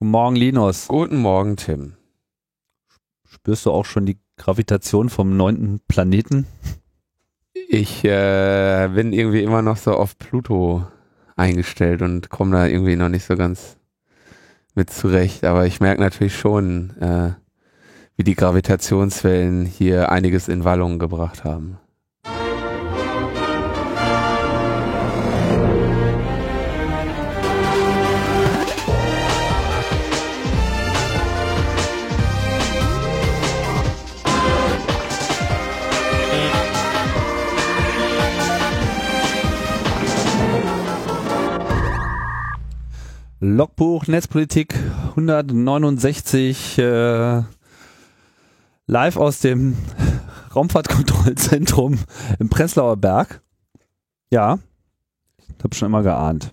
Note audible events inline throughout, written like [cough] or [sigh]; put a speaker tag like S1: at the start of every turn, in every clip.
S1: Guten Morgen, Linus.
S2: Guten Morgen, Tim.
S1: Spürst du auch schon die Gravitation vom neunten Planeten?
S2: Ich äh, bin irgendwie immer noch so auf Pluto eingestellt und komme da irgendwie noch nicht so ganz mit zurecht. Aber ich merke natürlich schon, äh, wie die Gravitationswellen hier einiges in Wallung gebracht haben.
S1: Logbuch Netzpolitik 169 äh, live aus dem [laughs] Raumfahrtkontrollzentrum im Prenzlauer Berg. Ja, ich habe schon immer geahnt.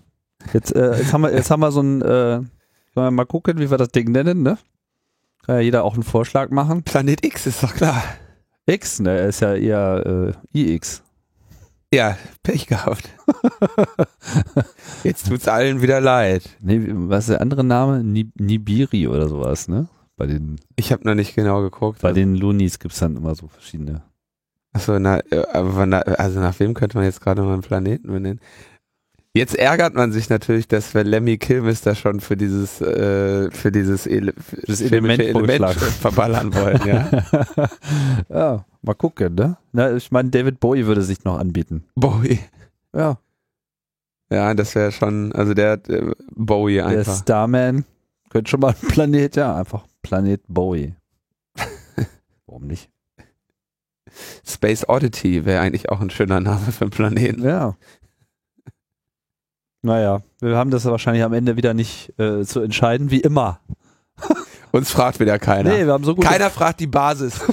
S1: Jetzt, äh, jetzt, haben wir, jetzt haben wir so ein, äh, wir mal gucken, wie wir das Ding nennen, ne? Kann ja jeder auch einen Vorschlag machen.
S2: Planet X ist doch klar.
S1: X, ne? Ist ja eher äh, iX.
S2: Ja, Pech gehabt. [laughs] Jetzt tut's allen wieder leid.
S1: Nee, was ist der andere Name? Ni Nibiri oder sowas, ne? Bei den,
S2: Ich habe noch nicht genau geguckt.
S1: bei den Loonies gibt's dann immer so verschiedene.
S2: Achso, na, äh, aber na, also nach wem könnte man jetzt gerade mal einen Planeten benennen? Jetzt ärgert man sich natürlich, dass wir Lemmy Kilmister schon für dieses äh, für dieses Ele für
S1: Das Element vorgeschlagen. [laughs]
S2: verballern wollen, ja. [laughs]
S1: ja, mal gucken, ne? Na, ich meine, David Bowie würde sich noch anbieten.
S2: Bowie.
S1: Ja,
S2: Ja, das wäre schon, also der äh, Bowie
S1: der
S2: einfach.
S1: Starman könnte schon mal ein Planet, ja, einfach Planet Bowie. [laughs] Warum nicht?
S2: Space Oddity wäre eigentlich auch ein schöner Name für einen Planeten.
S1: Ja. Naja, wir haben das wahrscheinlich am Ende wieder nicht äh, zu entscheiden, wie immer. [laughs]
S2: Uns fragt wieder keiner.
S1: Nee, wir haben so gut.
S2: keiner fragt die Basis. [laughs]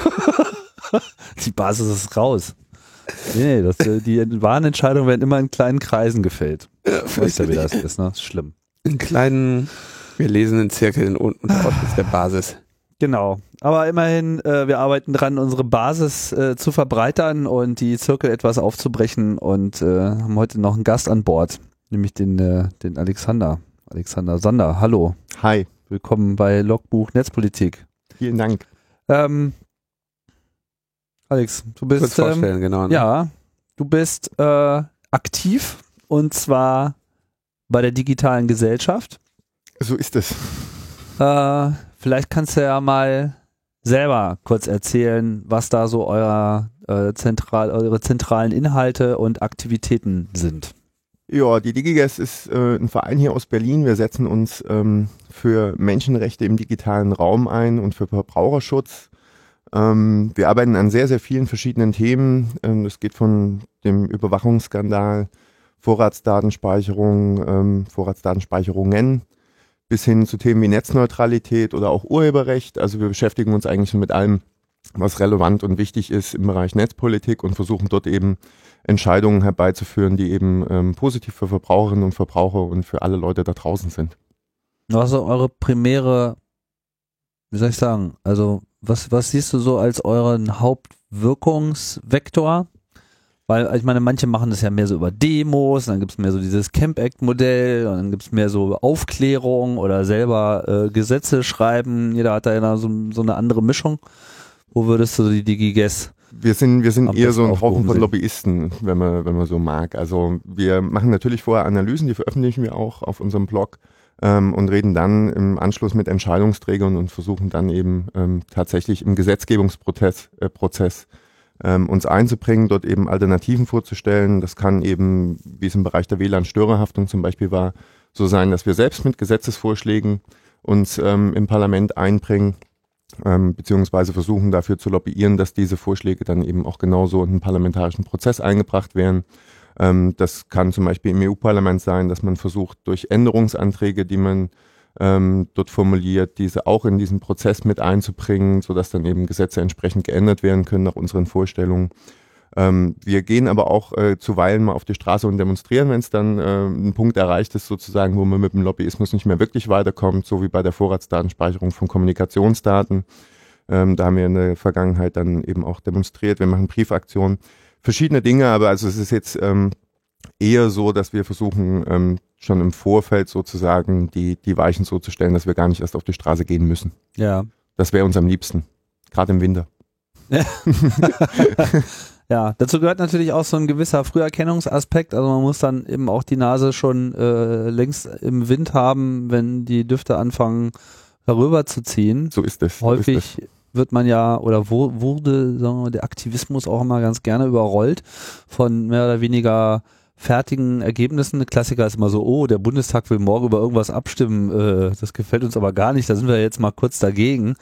S1: Die Basis ist raus. Nee, das, äh, die wahren Entscheidungen werden immer in kleinen Kreisen gefällt. Weißt ja, wie das ist, ne? Ist schlimm.
S2: In kleinen, wir lesen in Zirkeln unten ist der Basis.
S1: Genau. Aber immerhin, äh, wir arbeiten dran, unsere Basis äh, zu verbreitern und die Zirkel etwas aufzubrechen und äh, haben heute noch einen Gast an Bord, nämlich den, äh, den Alexander. Alexander Sander. Hallo.
S3: Hi,
S1: Willkommen bei Logbuch Netzpolitik.
S3: vielen Dank.
S1: Ähm, Alex, du bist ähm,
S2: genau. ne?
S1: ja, du bist äh, aktiv und zwar bei der digitalen Gesellschaft.
S3: So ist es.
S1: Äh, vielleicht kannst du ja mal selber kurz erzählen, was da so euer, äh, zentral, eure zentralen Inhalte und Aktivitäten sind.
S3: Ja, die DigiGas ist äh, ein Verein hier aus Berlin. Wir setzen uns ähm, für Menschenrechte im digitalen Raum ein und für Verbraucherschutz. Ähm, wir arbeiten an sehr, sehr vielen verschiedenen Themen. Ähm, das geht von dem Überwachungsskandal, Vorratsdatenspeicherung, ähm, Vorratsdatenspeicherungen bis hin zu Themen wie Netzneutralität oder auch Urheberrecht. Also wir beschäftigen uns eigentlich mit allem, was relevant und wichtig ist im Bereich Netzpolitik und versuchen dort eben Entscheidungen herbeizuführen, die eben ähm, positiv für Verbraucherinnen und Verbraucher und für alle Leute da draußen sind.
S1: Was ist eure primäre, wie soll ich sagen, also was, was siehst du so als euren Hauptwirkungsvektor? Weil ich meine, manche machen das ja mehr so über Demos, dann gibt es mehr so dieses Camp Act Modell und dann gibt es mehr so Aufklärung oder selber äh, Gesetze schreiben. Jeder hat da ja so, so eine andere Mischung. Wo würdest du die DigiGes?
S3: Wir sind, wir sind
S1: Am
S3: eher so ein Haufen von. Lobbyisten, wenn man, wenn man so mag. Also wir machen natürlich vorher Analysen, die veröffentlichen wir auch auf unserem Blog ähm, und reden dann im Anschluss mit Entscheidungsträgern und versuchen dann eben ähm, tatsächlich im Gesetzgebungsprozess äh, Prozess, ähm, uns einzubringen, dort eben Alternativen vorzustellen. Das kann eben, wie es im Bereich der WLAN-Störerhaftung zum Beispiel war, so sein, dass wir selbst mit Gesetzesvorschlägen uns ähm, im Parlament einbringen ähm, beziehungsweise versuchen dafür zu lobbyieren, dass diese Vorschläge dann eben auch genauso in den parlamentarischen Prozess eingebracht werden. Ähm, das kann zum Beispiel im EU-Parlament sein, dass man versucht, durch Änderungsanträge, die man ähm, dort formuliert, diese auch in diesen Prozess mit einzubringen, sodass dann eben Gesetze entsprechend geändert werden können nach unseren Vorstellungen. Ähm, wir gehen aber auch äh, zuweilen mal auf die Straße und demonstrieren, wenn es dann äh, ein Punkt erreicht ist, sozusagen, wo man mit dem Lobbyismus nicht mehr wirklich weiterkommt, so wie bei der Vorratsdatenspeicherung von Kommunikationsdaten. Ähm, da haben wir in der Vergangenheit dann eben auch demonstriert. Wir machen Briefaktionen, verschiedene Dinge, aber also es ist jetzt ähm, eher so, dass wir versuchen, ähm, schon im Vorfeld sozusagen die, die Weichen so zu stellen, dass wir gar nicht erst auf die Straße gehen müssen.
S1: Ja.
S3: Das wäre uns am liebsten. Gerade im Winter. [laughs] [laughs]
S1: ja, dazu gehört natürlich auch so ein gewisser Früherkennungsaspekt. Also man muss dann eben auch die Nase schon äh, längst im Wind haben, wenn die Düfte anfangen herüber zu ziehen.
S3: So ist es.
S1: Häufig
S3: so ist
S1: wird man ja oder wo, wurde sagen wir, der Aktivismus auch immer ganz gerne überrollt von mehr oder weniger fertigen Ergebnissen. Klassiker ist immer so, oh, der Bundestag will morgen über irgendwas abstimmen, äh, das gefällt uns aber gar nicht, da sind wir jetzt mal kurz dagegen.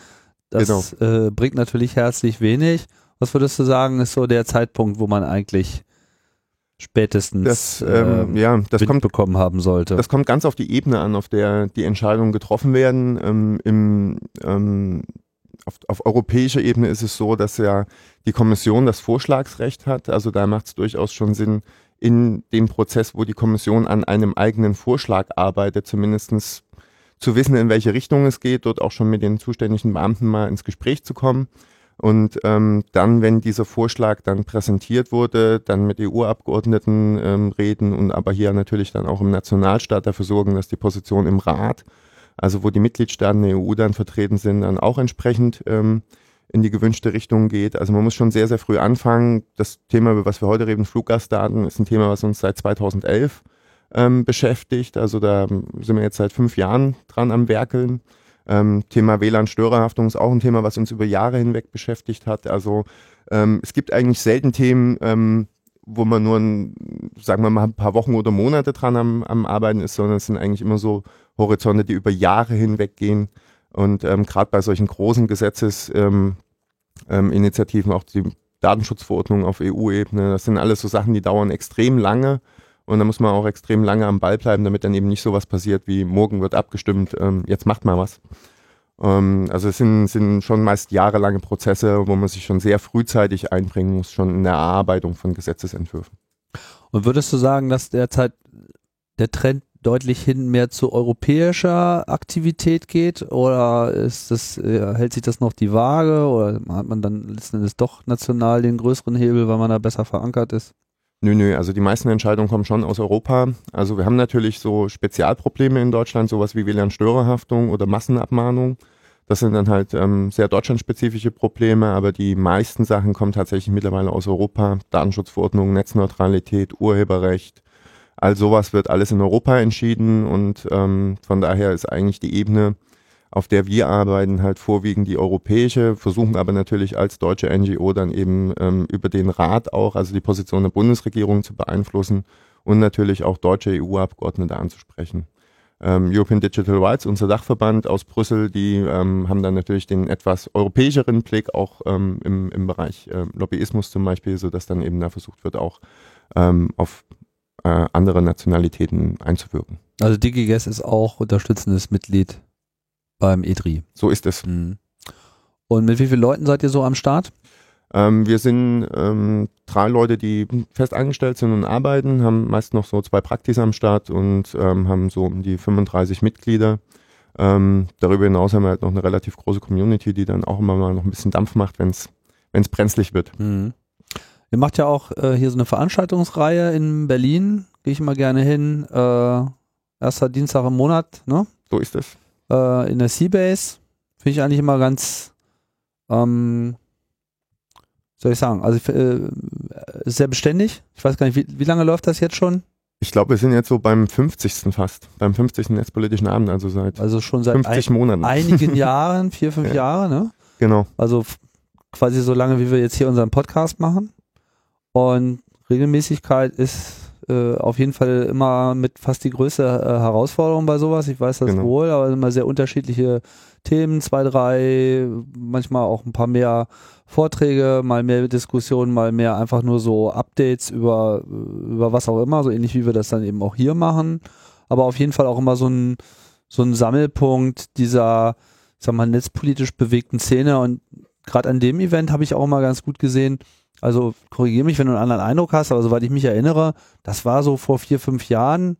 S1: Das genau. äh, bringt natürlich herzlich wenig. Was würdest du sagen, ist so der Zeitpunkt, wo man eigentlich spätestens
S3: das, ähm, äh, ja, das
S1: Wind
S3: kommt,
S1: bekommen haben sollte?
S3: Das kommt ganz auf die Ebene an, auf der die Entscheidungen getroffen werden. Ähm, im, ähm, auf, auf europäischer Ebene ist es so, dass ja die Kommission das Vorschlagsrecht hat. Also da macht es durchaus schon Sinn, in dem Prozess, wo die Kommission an einem eigenen Vorschlag arbeitet, zumindestens zu wissen, in welche Richtung es geht, dort auch schon mit den zuständigen Beamten mal ins Gespräch zu kommen. Und ähm, dann, wenn dieser Vorschlag dann präsentiert wurde, dann mit EU-Abgeordneten ähm, reden und aber hier natürlich dann auch im Nationalstaat dafür sorgen, dass die Position im Rat, also wo die Mitgliedstaaten der EU dann vertreten sind, dann auch entsprechend ähm, in die gewünschte Richtung geht. Also man muss schon sehr, sehr früh anfangen. Das Thema, über was wir heute reden, Fluggastdaten, ist ein Thema, was uns seit 2011 ähm, beschäftigt. Also da sind wir jetzt seit fünf Jahren dran am Werkeln. Ähm, Thema WLAN-Störerhaftung ist auch ein Thema, was uns über Jahre hinweg beschäftigt hat. Also ähm, es gibt eigentlich selten Themen, ähm, wo man nur, ein, sagen wir mal, ein paar Wochen oder Monate dran am, am Arbeiten ist, sondern es sind eigentlich immer so Horizonte, die über Jahre hinweg gehen. Und ähm, gerade bei solchen großen Gesetzesinitiativen, ähm, ähm, auch die Datenschutzverordnung auf EU-Ebene, das sind alles so Sachen, die dauern extrem lange. Und da muss man auch extrem lange am Ball bleiben, damit dann eben nicht sowas passiert wie morgen wird abgestimmt, ähm, jetzt macht mal was. Ähm, also es sind, sind schon meist jahrelange Prozesse, wo man sich schon sehr frühzeitig einbringen muss, schon in der Erarbeitung von Gesetzesentwürfen.
S1: Und würdest du sagen, dass derzeit der Trend deutlich hin mehr zu europäischer Aktivität geht oder ist das, äh, hält sich das noch die Waage oder hat man dann letzten Endes doch national den größeren Hebel, weil man da besser verankert ist?
S3: Nö, nö, also die meisten Entscheidungen kommen schon aus Europa. Also wir haben natürlich so Spezialprobleme in Deutschland, sowas wie WLAN-Störerhaftung oder Massenabmahnung. Das sind dann halt ähm, sehr deutschlandspezifische Probleme, aber die meisten Sachen kommen tatsächlich mittlerweile aus Europa. Datenschutzverordnung, Netzneutralität, Urheberrecht, All sowas wird alles in Europa entschieden und ähm, von daher ist eigentlich die Ebene, auf der wir arbeiten, halt vorwiegend die europäische, versuchen aber natürlich als deutsche NGO dann eben ähm, über den Rat auch, also die Position der Bundesregierung zu beeinflussen und natürlich auch deutsche EU-Abgeordnete anzusprechen. Ähm, European Digital Rights, unser Dachverband aus Brüssel, die ähm, haben dann natürlich den etwas europäischeren Blick auch ähm, im, im Bereich äh, Lobbyismus zum Beispiel, so dass dann eben da versucht wird, auch ähm, auf äh, andere Nationalitäten einzuwirken.
S1: Also DigiGuess ist auch unterstützendes Mitglied beim EDRI.
S3: So ist es.
S1: Mhm. Und mit wie vielen Leuten seid ihr so am Start?
S3: Ähm, wir sind ähm, drei Leute, die fest angestellt sind und arbeiten, haben meist noch so zwei Praktis am Start und ähm, haben so um die 35 Mitglieder. Ähm, darüber hinaus haben wir halt noch eine relativ große Community, die dann auch immer mal noch ein bisschen Dampf macht, wenn es brenzlig wird.
S1: Mhm. Ihr macht ja auch äh, hier so eine Veranstaltungsreihe in Berlin. Gehe ich immer gerne hin. Äh, erster Dienstag im Monat, ne?
S3: So ist es.
S1: Äh, in der Seabase. Finde ich eigentlich immer ganz, ähm, soll ich sagen, also äh, sehr beständig. Ich weiß gar nicht, wie, wie lange läuft das jetzt schon?
S3: Ich glaube, wir sind jetzt so beim 50. fast, beim 50. netzpolitischen Abend, also seit,
S1: also schon seit
S3: 50 ein, Monaten.
S1: einigen [laughs] Jahren, vier, fünf ja. Jahre, ne?
S3: Genau.
S1: Also quasi so lange, wie wir jetzt hier unseren Podcast machen. Und Regelmäßigkeit ist äh, auf jeden Fall immer mit fast die größte äh, Herausforderung bei sowas. Ich weiß das genau. wohl, aber immer sehr unterschiedliche Themen, zwei, drei, manchmal auch ein paar mehr Vorträge, mal mehr Diskussionen, mal mehr einfach nur so Updates über, über was auch immer, so ähnlich wie wir das dann eben auch hier machen. Aber auf jeden Fall auch immer so ein, so ein Sammelpunkt dieser, ich sag mal, netzpolitisch bewegten Szene. Und gerade an dem Event habe ich auch mal ganz gut gesehen, also korrigiere mich, wenn du einen anderen Eindruck hast, aber soweit ich mich erinnere, das war so vor vier, fünf Jahren,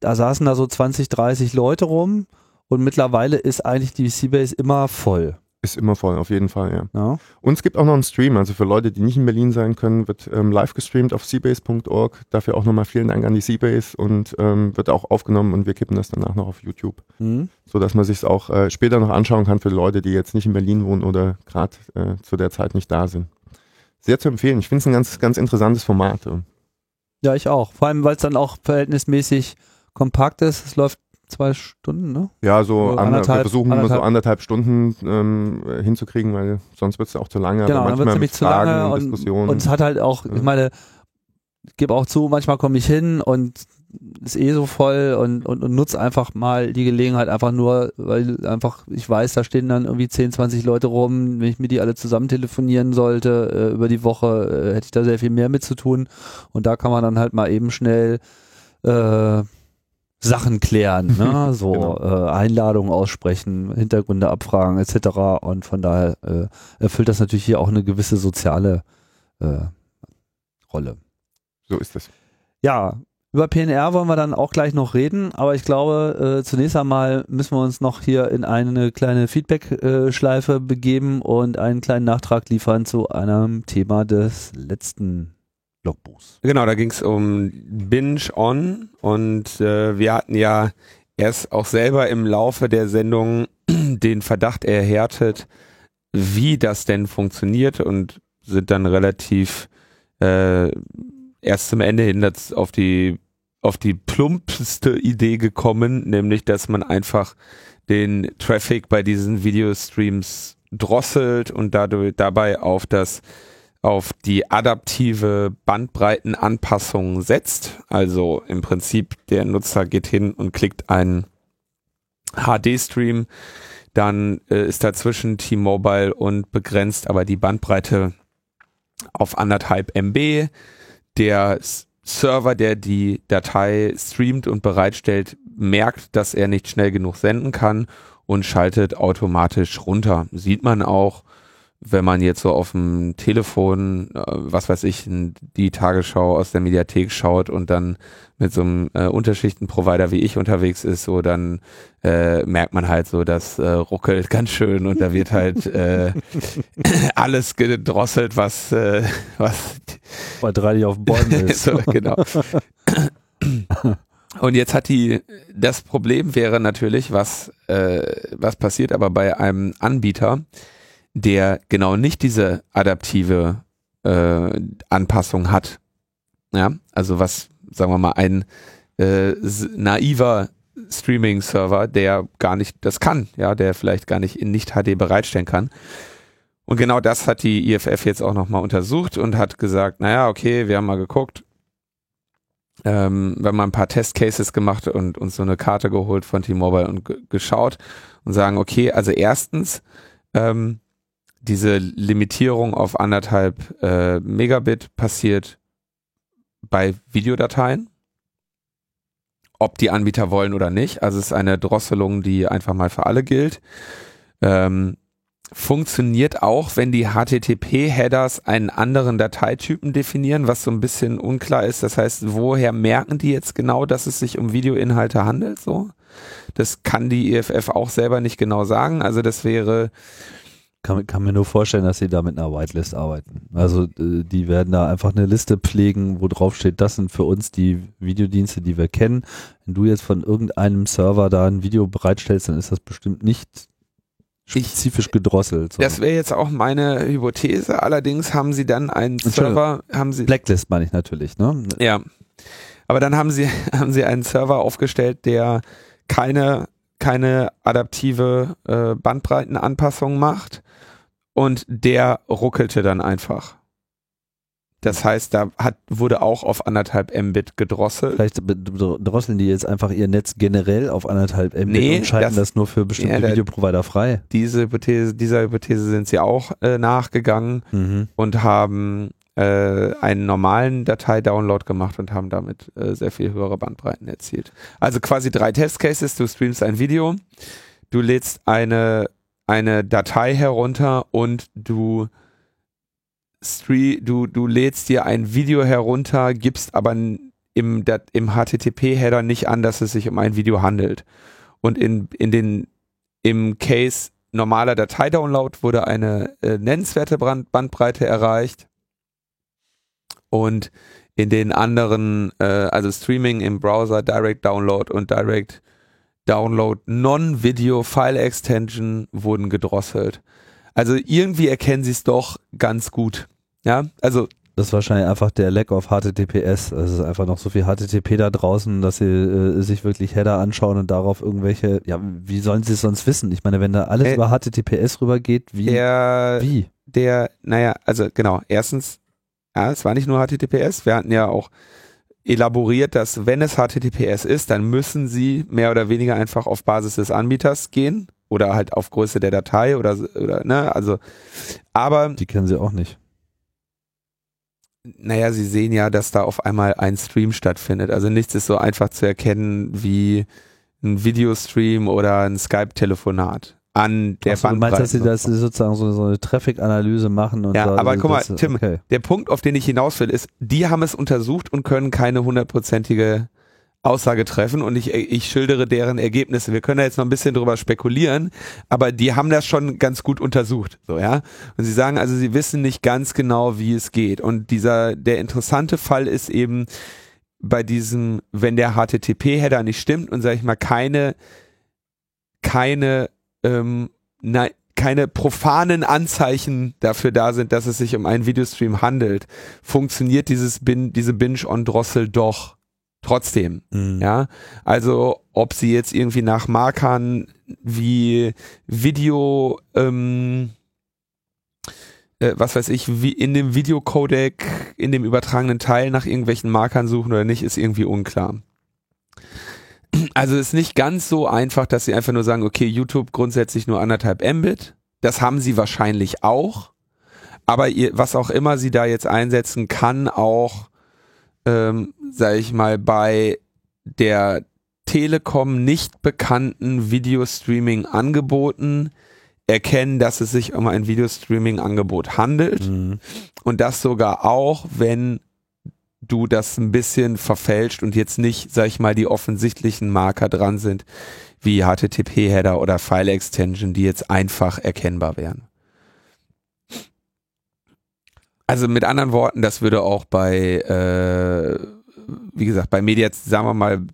S1: da saßen da so 20, 30 Leute rum und mittlerweile ist eigentlich die Seabase immer voll.
S3: Ist immer voll, auf jeden Fall, ja.
S1: Ja.
S3: Und es gibt auch noch einen Stream, also für Leute, die nicht in Berlin sein können, wird ähm, live gestreamt auf seabase.org. Dafür auch nochmal vielen Dank an die Seabase und ähm, wird auch aufgenommen und wir kippen das danach noch auf YouTube,
S1: Hm.
S3: so dass man sich auch äh, später noch anschauen kann für Leute, die jetzt nicht in Berlin wohnen oder gerade äh, zu der Zeit nicht da sind. Sehr zu empfehlen. Ich finde es ein ganz, ganz interessantes Format.
S1: Ja, ich auch. Vor allem, weil es dann auch verhältnismäßig kompakt ist. Es läuft zwei Stunden, ne?
S3: Ja, so
S1: So
S3: ander, wir
S1: anderthalb-
S3: versuchen immer so
S1: anderthalb-
S3: anderthalb Stunden ähm, äh, hinzukriegen, weil sonst wird es auch zu lange.
S1: genau, dann wird
S3: manchmal
S1: nämlich zu lange
S3: und
S1: und, es hat halt auch, ich
S3: Ja.
S1: meine, ich gebe auch zu, manchmal komme ich hin und ist eh so voll und, und, und nutze einfach mal die Gelegenheit einfach nur, weil einfach, ich weiß, da stehen dann irgendwie 10, 20 Leute rum, wenn ich mir die alle zusammen telefonieren sollte äh, über die Woche, äh, hätte ich da sehr viel mehr mit zu tun und da kann man dann halt mal eben schnell äh, Sachen klären, ne? [laughs] so
S3: Genau.
S1: äh, Einladungen aussprechen, Hintergründe abfragen etc. Und von daher äh, erfüllt das natürlich hier auch eine gewisse soziale äh, Rolle.
S3: so ist es.
S1: Ja, über PNR wollen wir dann auch gleich noch reden, aber ich glaube, äh, zunächst einmal müssen wir uns noch hier in eine kleine Feedback-Schleife begeben und einen kleinen Nachtrag liefern zu einem Thema des letzten Logbuchs.
S2: Genau, da ging es um Binge On und äh, wir hatten ja erst auch selber im Laufe der Sendung [clears throat] den Verdacht erhärtet, wie das denn funktioniert und sind dann relativ äh, erst zum Ende hin auf die auf die plumpste Idee gekommen, nämlich dass man einfach den Traffic bei diesen Videostreams drosselt und dadurch dabei auf das auf die adaptive Bandbreitenanpassung setzt. Also im Prinzip der Nutzer geht hin und klickt einen HD-Stream, dann äh, ist dazwischen T-Mobile und begrenzt aber die Bandbreite auf anderthalb MB. Der Server, der die Datei streamt und bereitstellt, merkt, dass er nicht schnell genug senden kann und schaltet automatisch runter. Sieht man auch, wenn man jetzt so auf dem Telefon, äh, was weiß ich, in die Tagesschau aus der Mediathek schaut und dann mit so einem äh, Unterschichtenprovider wie ich unterwegs ist, so dann äh, merkt man halt so, das äh, ruckelt [laughs] ganz schön und da wird halt äh, [laughs] alles gedrosselt, was äh, was
S1: Weil drei nicht auf Bäumen [laughs] ist.
S2: so, genau. Und jetzt hat die, das Problem wäre natürlich, was, äh, was passiert aber bei einem Anbieter, der genau nicht diese adaptive äh, Anpassung hat. Ja, also was, sagen wir mal, ein äh, naiver Streaming-Server, der gar nicht das kann, ja, der vielleicht gar nicht in Nicht-HD bereitstellen kann. Und genau das hat die IFF jetzt auch nochmal untersucht und hat gesagt, naja, okay, wir haben mal geguckt, ähm, wir haben mal ein paar Testcases gemacht und uns so eine Karte geholt von T-Mobile und ge- geschaut und sagen, okay, also erstens, ähm, diese Limitierung auf anderthalb äh, Megabit passiert bei Videodateien, ob die Anbieter wollen oder nicht. Also es ist eine Drosselung, die einfach mal für alle gilt. Ähm, funktioniert auch, wenn die HTTP-Headers einen anderen Dateitypen definieren, was so ein bisschen unklar ist. Das heißt, woher merken die jetzt genau, dass es sich um Videoinhalte handelt? So, das kann die IFF auch selber nicht genau sagen. Also das wäre
S1: Kann, kann mir nur vorstellen, dass sie da mit einer Whitelist arbeiten. Also äh, die werden da einfach eine Liste pflegen, wo drauf steht, das sind für uns die Videodienste, die wir kennen. Wenn du jetzt von irgendeinem Server da ein Video bereitstellst, dann ist das bestimmt nicht spezifisch gedrosselt.
S2: Das wäre jetzt auch meine Hypothese. Allerdings haben sie dann einen. Server, haben sie,
S1: Blacklist meine ich natürlich, ne?
S2: ja. Aber dann haben sie, [laughs] haben sie einen Server aufgestellt, der keine, keine adaptive äh, Bandbreitenanpassung macht und der ruckelte dann einfach. Das heißt, da hat, wurde auch auf anderthalb Mbit gedrosselt.
S1: Vielleicht drosseln die jetzt einfach ihr Netz generell auf anderthalb Mbit
S2: Nee,
S1: und schalten
S2: das-
S1: das, nur für bestimmte
S2: Ja, der-
S1: Videoprovider frei.
S2: Diese Hypothese, dieser Hypothese sind sie auch äh, nachgegangen.
S1: Mhm.
S2: und haben äh, einen normalen Datei-Download gemacht und haben damit äh, sehr viel höhere Bandbreiten erzielt. Also quasi drei Testcases. Du streamst ein Video, du lädst eine, eine Datei herunter und du du, du lädst dir ein Video herunter, gibst aber im, im HTTP-Header nicht an, dass es sich um ein Video handelt. Und in, in den, im Case normaler Dateidownload wurde eine äh, nennenswerte Brand Bandbreite erreicht und in den anderen, äh, also Streaming im Browser, Direct Download und Direct Download Non-Video File Extension wurden gedrosselt. Also irgendwie erkennen sie es doch ganz gut. Ja, also
S1: das ist wahrscheinlich einfach der Lack of HTTPS. Es ist einfach noch so viel HTTP da draußen, dass sie äh, sich wirklich Header anschauen und darauf irgendwelche, ja, wie sollen sie es sonst wissen? Ich meine, wenn da alles äh, über HTTPS rübergeht, wie?
S2: Der, wie? Der, naja, also genau, erstens, ja, es war nicht nur HTTPS, wir hatten ja auch elaboriert, dass wenn es HTTPS ist, dann müssen sie mehr oder weniger einfach auf Basis des Anbieters gehen oder halt auf Größe der Datei oder, oder ne, also, aber.
S1: Die kennen sie auch nicht
S2: naja, sie sehen ja, dass da auf einmal ein Stream stattfindet. Also nichts ist so einfach zu erkennen wie ein Videostream oder ein Skype-Telefonat an der
S1: Achso, Bandbreite. Du meinst, dass sie das sozusagen so, so eine Traffic-Analyse machen und
S2: Ja,
S1: so,
S2: aber guck mal,
S1: das,
S2: Tim,
S1: okay.
S2: der Punkt, auf den ich hinaus will, ist, die haben es untersucht und können keine hundertprozentige Aussage treffen und ich, ich schildere deren Ergebnisse. Wir können da jetzt noch ein bisschen drüber spekulieren, aber die haben das schon ganz gut untersucht, so, ja. Und sie sagen also, sie wissen nicht ganz genau, wie es geht. Und dieser, der interessante Fall ist eben bei diesem, wenn der HTTP-Header nicht stimmt und sag ich mal keine, keine, ähm, na, keine profanen Anzeichen dafür da sind, dass es sich um einen Videostream handelt, funktioniert dieses Bin, diese Binge-on-Drossel doch trotzdem. Mhm. Ja, also ob sie jetzt irgendwie nach Markern wie Video, ähm, äh, was weiß ich, wie in dem Videocodec, in dem übertragenen Teil nach irgendwelchen Markern suchen oder nicht, ist irgendwie unklar. Also ist nicht ganz so einfach, dass sie einfach nur sagen, okay, YouTube grundsätzlich nur anderthalb Mbit. Das haben sie wahrscheinlich auch. Aber ihr, was auch immer sie da jetzt einsetzen, kann auch ähm, sage ich mal, bei der Telekom nicht bekannten Videostreaming-Angeboten erkennen, dass es sich um ein Videostreaming-Angebot handelt. Mhm. Und das sogar auch, wenn du das ein bisschen verfälscht und jetzt nicht, sag ich mal, die offensichtlichen Marker dran sind, wie HTTP-Header oder File-Extension, die jetzt einfach erkennbar wären. Also mit anderen Worten, das würde auch bei, äh, wie gesagt, bei Media, sagen wir mal,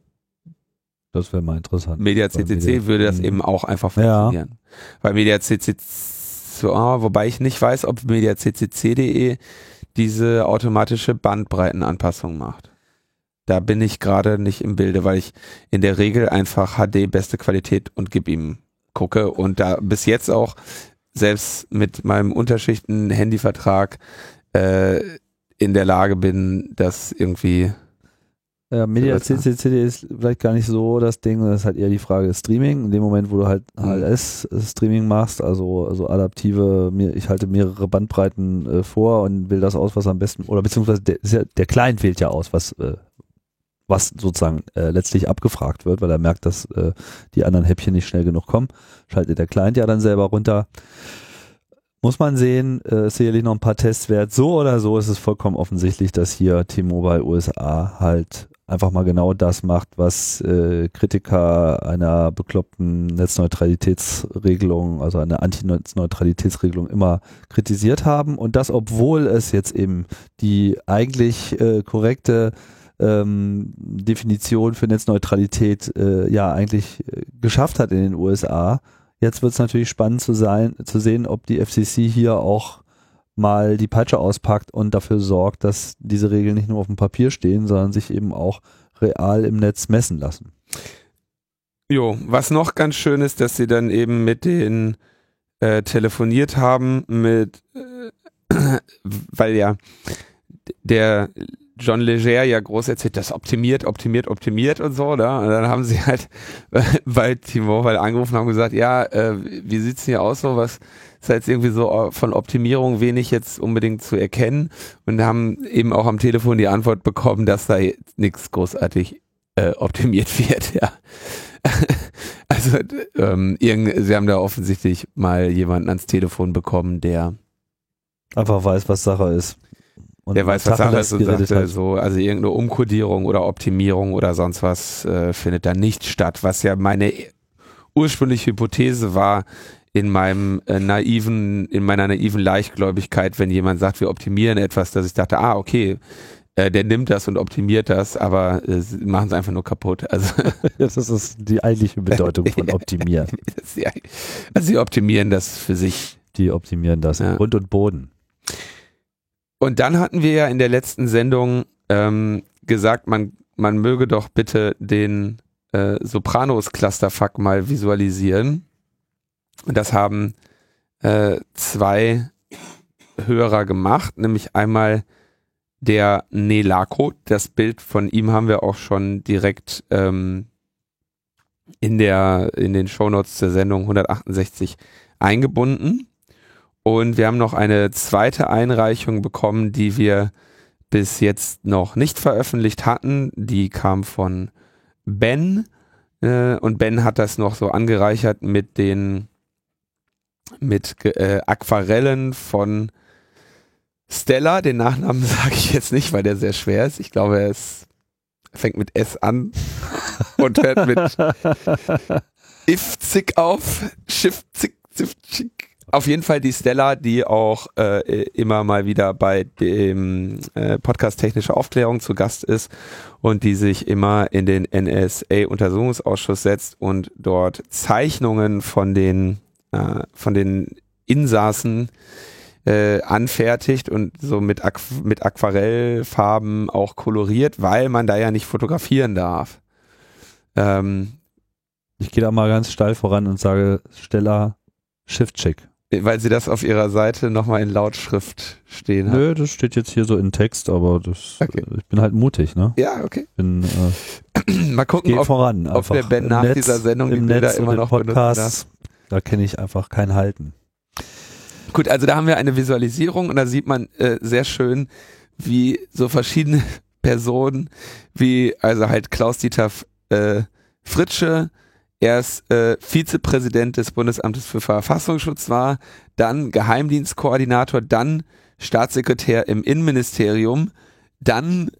S1: das wäre mal interessant.
S2: Media CCC Media würde das eben auch einfach funktionieren. Ja. Bei Media CCC, oh, wobei ich nicht weiß, ob Media CCC.de diese automatische Bandbreitenanpassung macht. Da bin ich gerade nicht im Bilde, weil ich in der Regel einfach HD beste Qualität und gib ihm gucke und da bis jetzt auch selbst mit meinem Unterschichten Handyvertrag äh, in der Lage bin, das irgendwie.
S1: Ja, Media CCCD ist vielleicht gar nicht so das Ding, das ist halt eher die Frage Streaming. In dem Moment, wo du halt HLS-Streaming mhm. machst, also, also adaptive, ich halte mehrere Bandbreiten äh, vor und wähle das aus, was am besten, oder beziehungsweise der, ja, der Client wählt ja aus, was, äh, was sozusagen äh, letztlich abgefragt wird, weil er merkt, dass die anderen Häppchen nicht schnell genug kommen. Schaltet der Client ja dann selber runter. Muss man sehen, ist sicherlich noch ein paar Tests wert. So oder so ist es vollkommen offensichtlich, dass hier T-Mobile USA halt einfach mal genau das macht, was äh, Kritiker einer bekloppten Netzneutralitätsregelung, also einer Anti-Netzneutralitätsregelung immer kritisiert haben. Und das, obwohl es jetzt eben die eigentlich äh, korrekte ähm, Definition für Netzneutralität äh, ja eigentlich äh, geschafft hat in den USA Jetzt wird es natürlich spannend zu sein, zu sehen, ob die FCC hier auch mal die Peitsche auspackt und dafür sorgt, dass diese Regeln nicht nur auf dem Papier stehen, sondern sich eben auch real im Netz messen lassen.
S2: Jo, was noch ganz schön ist, dass sie dann eben mit den äh, telefoniert haben, mit, äh, [clears throat] weil ja der John Leger ja groß erzählt, das optimiert, optimiert, optimiert und so, ne? Und dann haben sie halt [laughs] bei T-Mobile angerufen und haben gesagt, ja, äh, wie sieht's hier aus so, was ist jetzt irgendwie so äh, von Optimierung wenig jetzt unbedingt zu erkennen und haben eben auch am Telefon die Antwort bekommen, dass da nichts großartig äh, optimiert [laughs] wird, ja. [laughs] also ähm, irgend, sie haben da offensichtlich mal jemanden ans Telefon bekommen, der
S1: einfach weiß, was Sache ist.
S2: Und der weiß, was Sache ist und sagte so, also irgendeine Umkodierung oder Optimierung oder sonst was äh, findet da nicht statt, was ja meine ursprüngliche Hypothese war, in meinem äh, naiven, in meiner naiven Leichtgläubigkeit, wenn jemand sagt, wir optimieren etwas, dass ich dachte, ah, okay, äh, der nimmt das und optimiert das, aber äh, machen es einfach nur kaputt. Also [laughs]
S1: das ist die eigentliche Bedeutung von [laughs] optimieren.
S2: also sie optimieren das für sich.
S1: Die optimieren das ja. Grund und Boden.
S2: Und dann hatten wir ja in der letzten Sendung ähm, gesagt, man, man möge doch bitte den äh, Sopranos-Clusterfuck mal visualisieren. Und das haben äh, zwei Hörer gemacht, nämlich einmal der Nelako. Das Bild von ihm haben wir auch schon direkt ähm, in der in den Shownotes zur Sendung 168 eingebunden. Und wir haben noch eine zweite Einreichung bekommen, die wir bis jetzt noch nicht veröffentlicht hatten. Die kam von Ben. Äh, und Ben hat das noch so angereichert mit den mit äh, Aquarellen von Stella, den Nachnamen [laughs] sage ich jetzt nicht, weil der sehr schwer ist. Ich glaube, er ist, fängt mit S an [laughs] und hört mit [laughs] Ifzig auf. Schiffzig, Zifzig. Auf jeden Fall die Stella, die auch äh, immer mal wieder bei dem äh, Podcast Technische Aufklärung zu Gast ist und die sich immer in den NSA-Untersuchungsausschuss setzt und dort Zeichnungen von den, äh, von den Insassen äh, anfertigt und so mit, Aqu mit Aquarellfarben auch koloriert, weil man da ja nicht fotografieren darf.
S1: Ähm, ich gehe da mal ganz steil voran und sage Stella Shift-Check.
S2: Weil sie das auf ihrer Seite nochmal in Lautschrift stehen hat.
S1: Nö, das steht jetzt hier so in Text, aber das, okay. ich bin halt mutig, ne?
S2: Ja, okay.
S1: Bin,
S2: äh, [clears throat] Mal gucken,
S1: ob, voran,
S2: ob der Ben nach Netz, dieser Sendung
S1: die Bilder immer noch Podcasts, Da kenne ich einfach kein Halten.
S2: Gut, also da haben wir eine Visualisierung und da sieht man äh, sehr schön, wie so verschiedene [laughs] Personen, wie also halt Klaus-Dieter äh, Fritsche, erst äh, Vizepräsident des Bundesamtes für Verfassungsschutz war, dann Geheimdienstkoordinator, dann Staatssekretär im Innenministerium, dann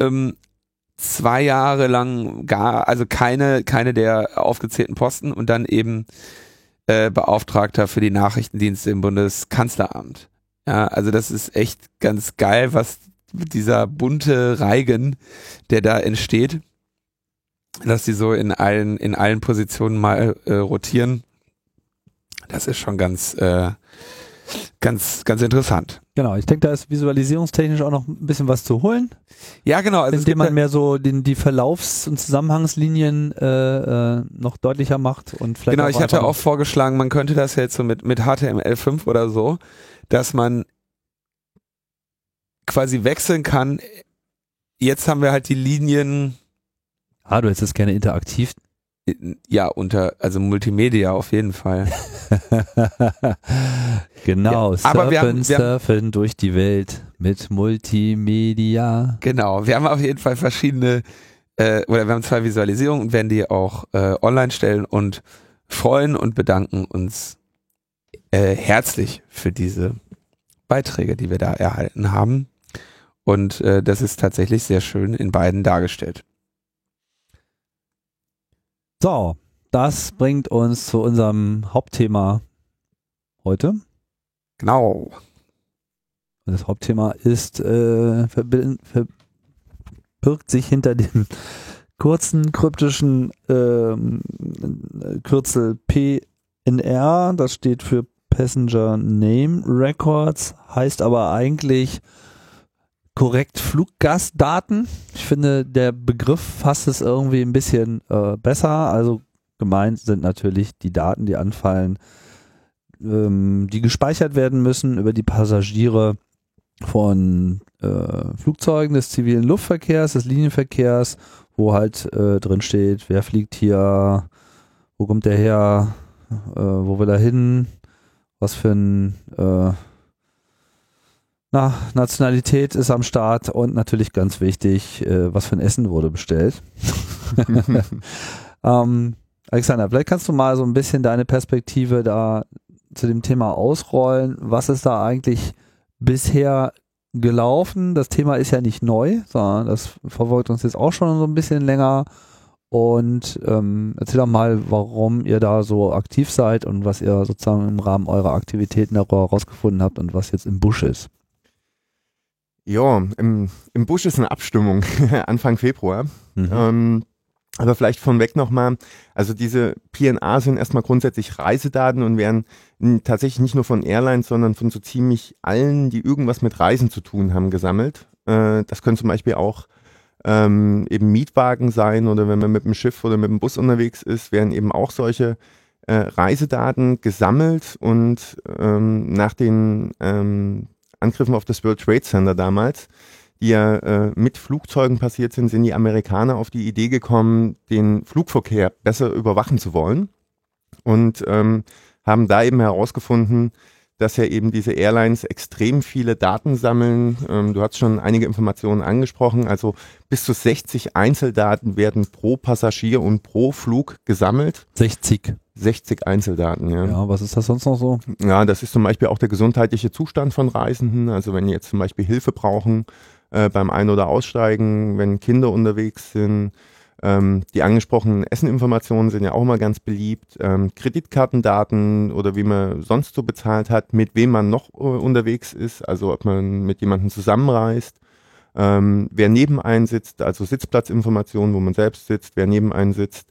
S2: ähm, zwei Jahre lang gar, also keine, keine der aufgezählten Posten und dann eben äh, Beauftragter für die Nachrichtendienste im Bundeskanzleramt. Ja, also das ist echt ganz geil, was dieser bunte Reigen, der da entsteht, dass sie so in allen, in allen Positionen mal äh, rotieren. Das ist schon ganz, äh, ganz, ganz interessant.
S1: Genau, ich denke, da ist visualisierungstechnisch auch noch ein bisschen was zu holen.
S2: Ja, genau.
S1: Also indem man mehr so den, die Verlaufs- und Zusammenhangslinien äh, äh, noch deutlicher macht und vielleicht.
S2: Genau, ich hatte auch vorgeschlagen, man könnte das jetzt so mit, mit HTML5 oder so, dass man quasi wechseln kann. Jetzt haben wir halt die Linien.
S1: Ah, du hättest es gerne interaktiv
S2: ja, unter, also Multimedia auf jeden Fall. [laughs]
S1: genau, ja, surfen, aber wir haben, wir surfen haben, durch die Welt mit Multimedia.
S2: Genau, wir haben auf jeden Fall verschiedene, äh, oder wir haben zwei Visualisierungen und werden die auch äh, online stellen und freuen und bedanken uns äh, herzlich für diese Beiträge, die wir da erhalten haben. Und äh, das ist tatsächlich sehr schön in beiden dargestellt.
S1: So, das bringt uns zu unserem Hauptthema heute.
S2: Genau.
S1: Das Hauptthema ist, äh, verbirgt sich hinter dem kurzen kryptischen äh, Kürzel PNR. Das steht für Passenger Name Records, heißt aber eigentlich korrekt Fluggastdaten. Ich finde, der Begriff fasst es irgendwie ein bisschen äh, besser. Also gemeint sind natürlich die Daten, die anfallen, ähm, die gespeichert werden müssen über die Passagiere von äh, Flugzeugen des zivilen Luftverkehrs, des Linienverkehrs, wo halt äh, drin steht, wer fliegt hier, wo kommt der her, äh, wo will er hin, was für ein äh, na, Nationalität ist am Start und natürlich ganz wichtig, äh, was für ein Essen wurde bestellt. [laughs] [laughs] ähm, Alexander, vielleicht kannst du mal so ein bisschen deine Perspektive da zu dem Thema ausrollen. Was ist da eigentlich bisher gelaufen? Das Thema ist ja nicht neu, sondern das verfolgt uns jetzt auch schon so ein bisschen länger. Und ähm, erzähl doch mal, warum ihr da so aktiv seid und was ihr sozusagen im Rahmen eurer Aktivitäten darüber herausgefunden habt und was jetzt im Busch ist.
S3: Ja, im, im Busch ist eine Abstimmung [laughs] Anfang Februar.
S1: Mhm.
S3: Ähm, aber vielleicht von weg nochmal, also diese PNA sind erstmal grundsätzlich Reisedaten und werden tatsächlich nicht nur von Airlines, sondern von so ziemlich allen, die irgendwas mit Reisen zu tun haben, gesammelt. Äh, das können zum Beispiel auch ähm, eben Mietwagen sein oder wenn man mit dem Schiff oder mit dem Bus unterwegs ist, werden eben auch solche äh, Reisedaten gesammelt und ähm, nach den ähm, Angriffen auf das World Trade Center damals, die ja äh, mit Flugzeugen passiert sind, sind die Amerikaner auf die Idee gekommen, den Flugverkehr besser überwachen zu wollen und ähm, haben da eben herausgefunden, dass ja eben diese Airlines extrem viele Daten sammeln. Ähm, du hast schon einige Informationen angesprochen. Also bis zu 60 Einzeldaten werden pro Passagier und pro Flug gesammelt.
S1: 60.
S3: 60 Einzeldaten, ja.
S1: Ja, was ist das sonst noch so?
S3: Ja, das ist zum Beispiel auch der gesundheitliche Zustand von Reisenden. Also wenn die jetzt zum Beispiel Hilfe brauchen äh, beim Ein- oder Aussteigen, wenn Kinder unterwegs sind. Ähm, die angesprochenen Esseninformationen sind ja auch immer ganz beliebt. Ähm, Kreditkartendaten oder wie man sonst so bezahlt hat, mit wem man noch äh, unterwegs ist, also ob man mit jemandem zusammenreist. Ähm, wer neben einen sitzt, also Sitzplatzinformationen, wo man selbst sitzt, wer neben einen sitzt.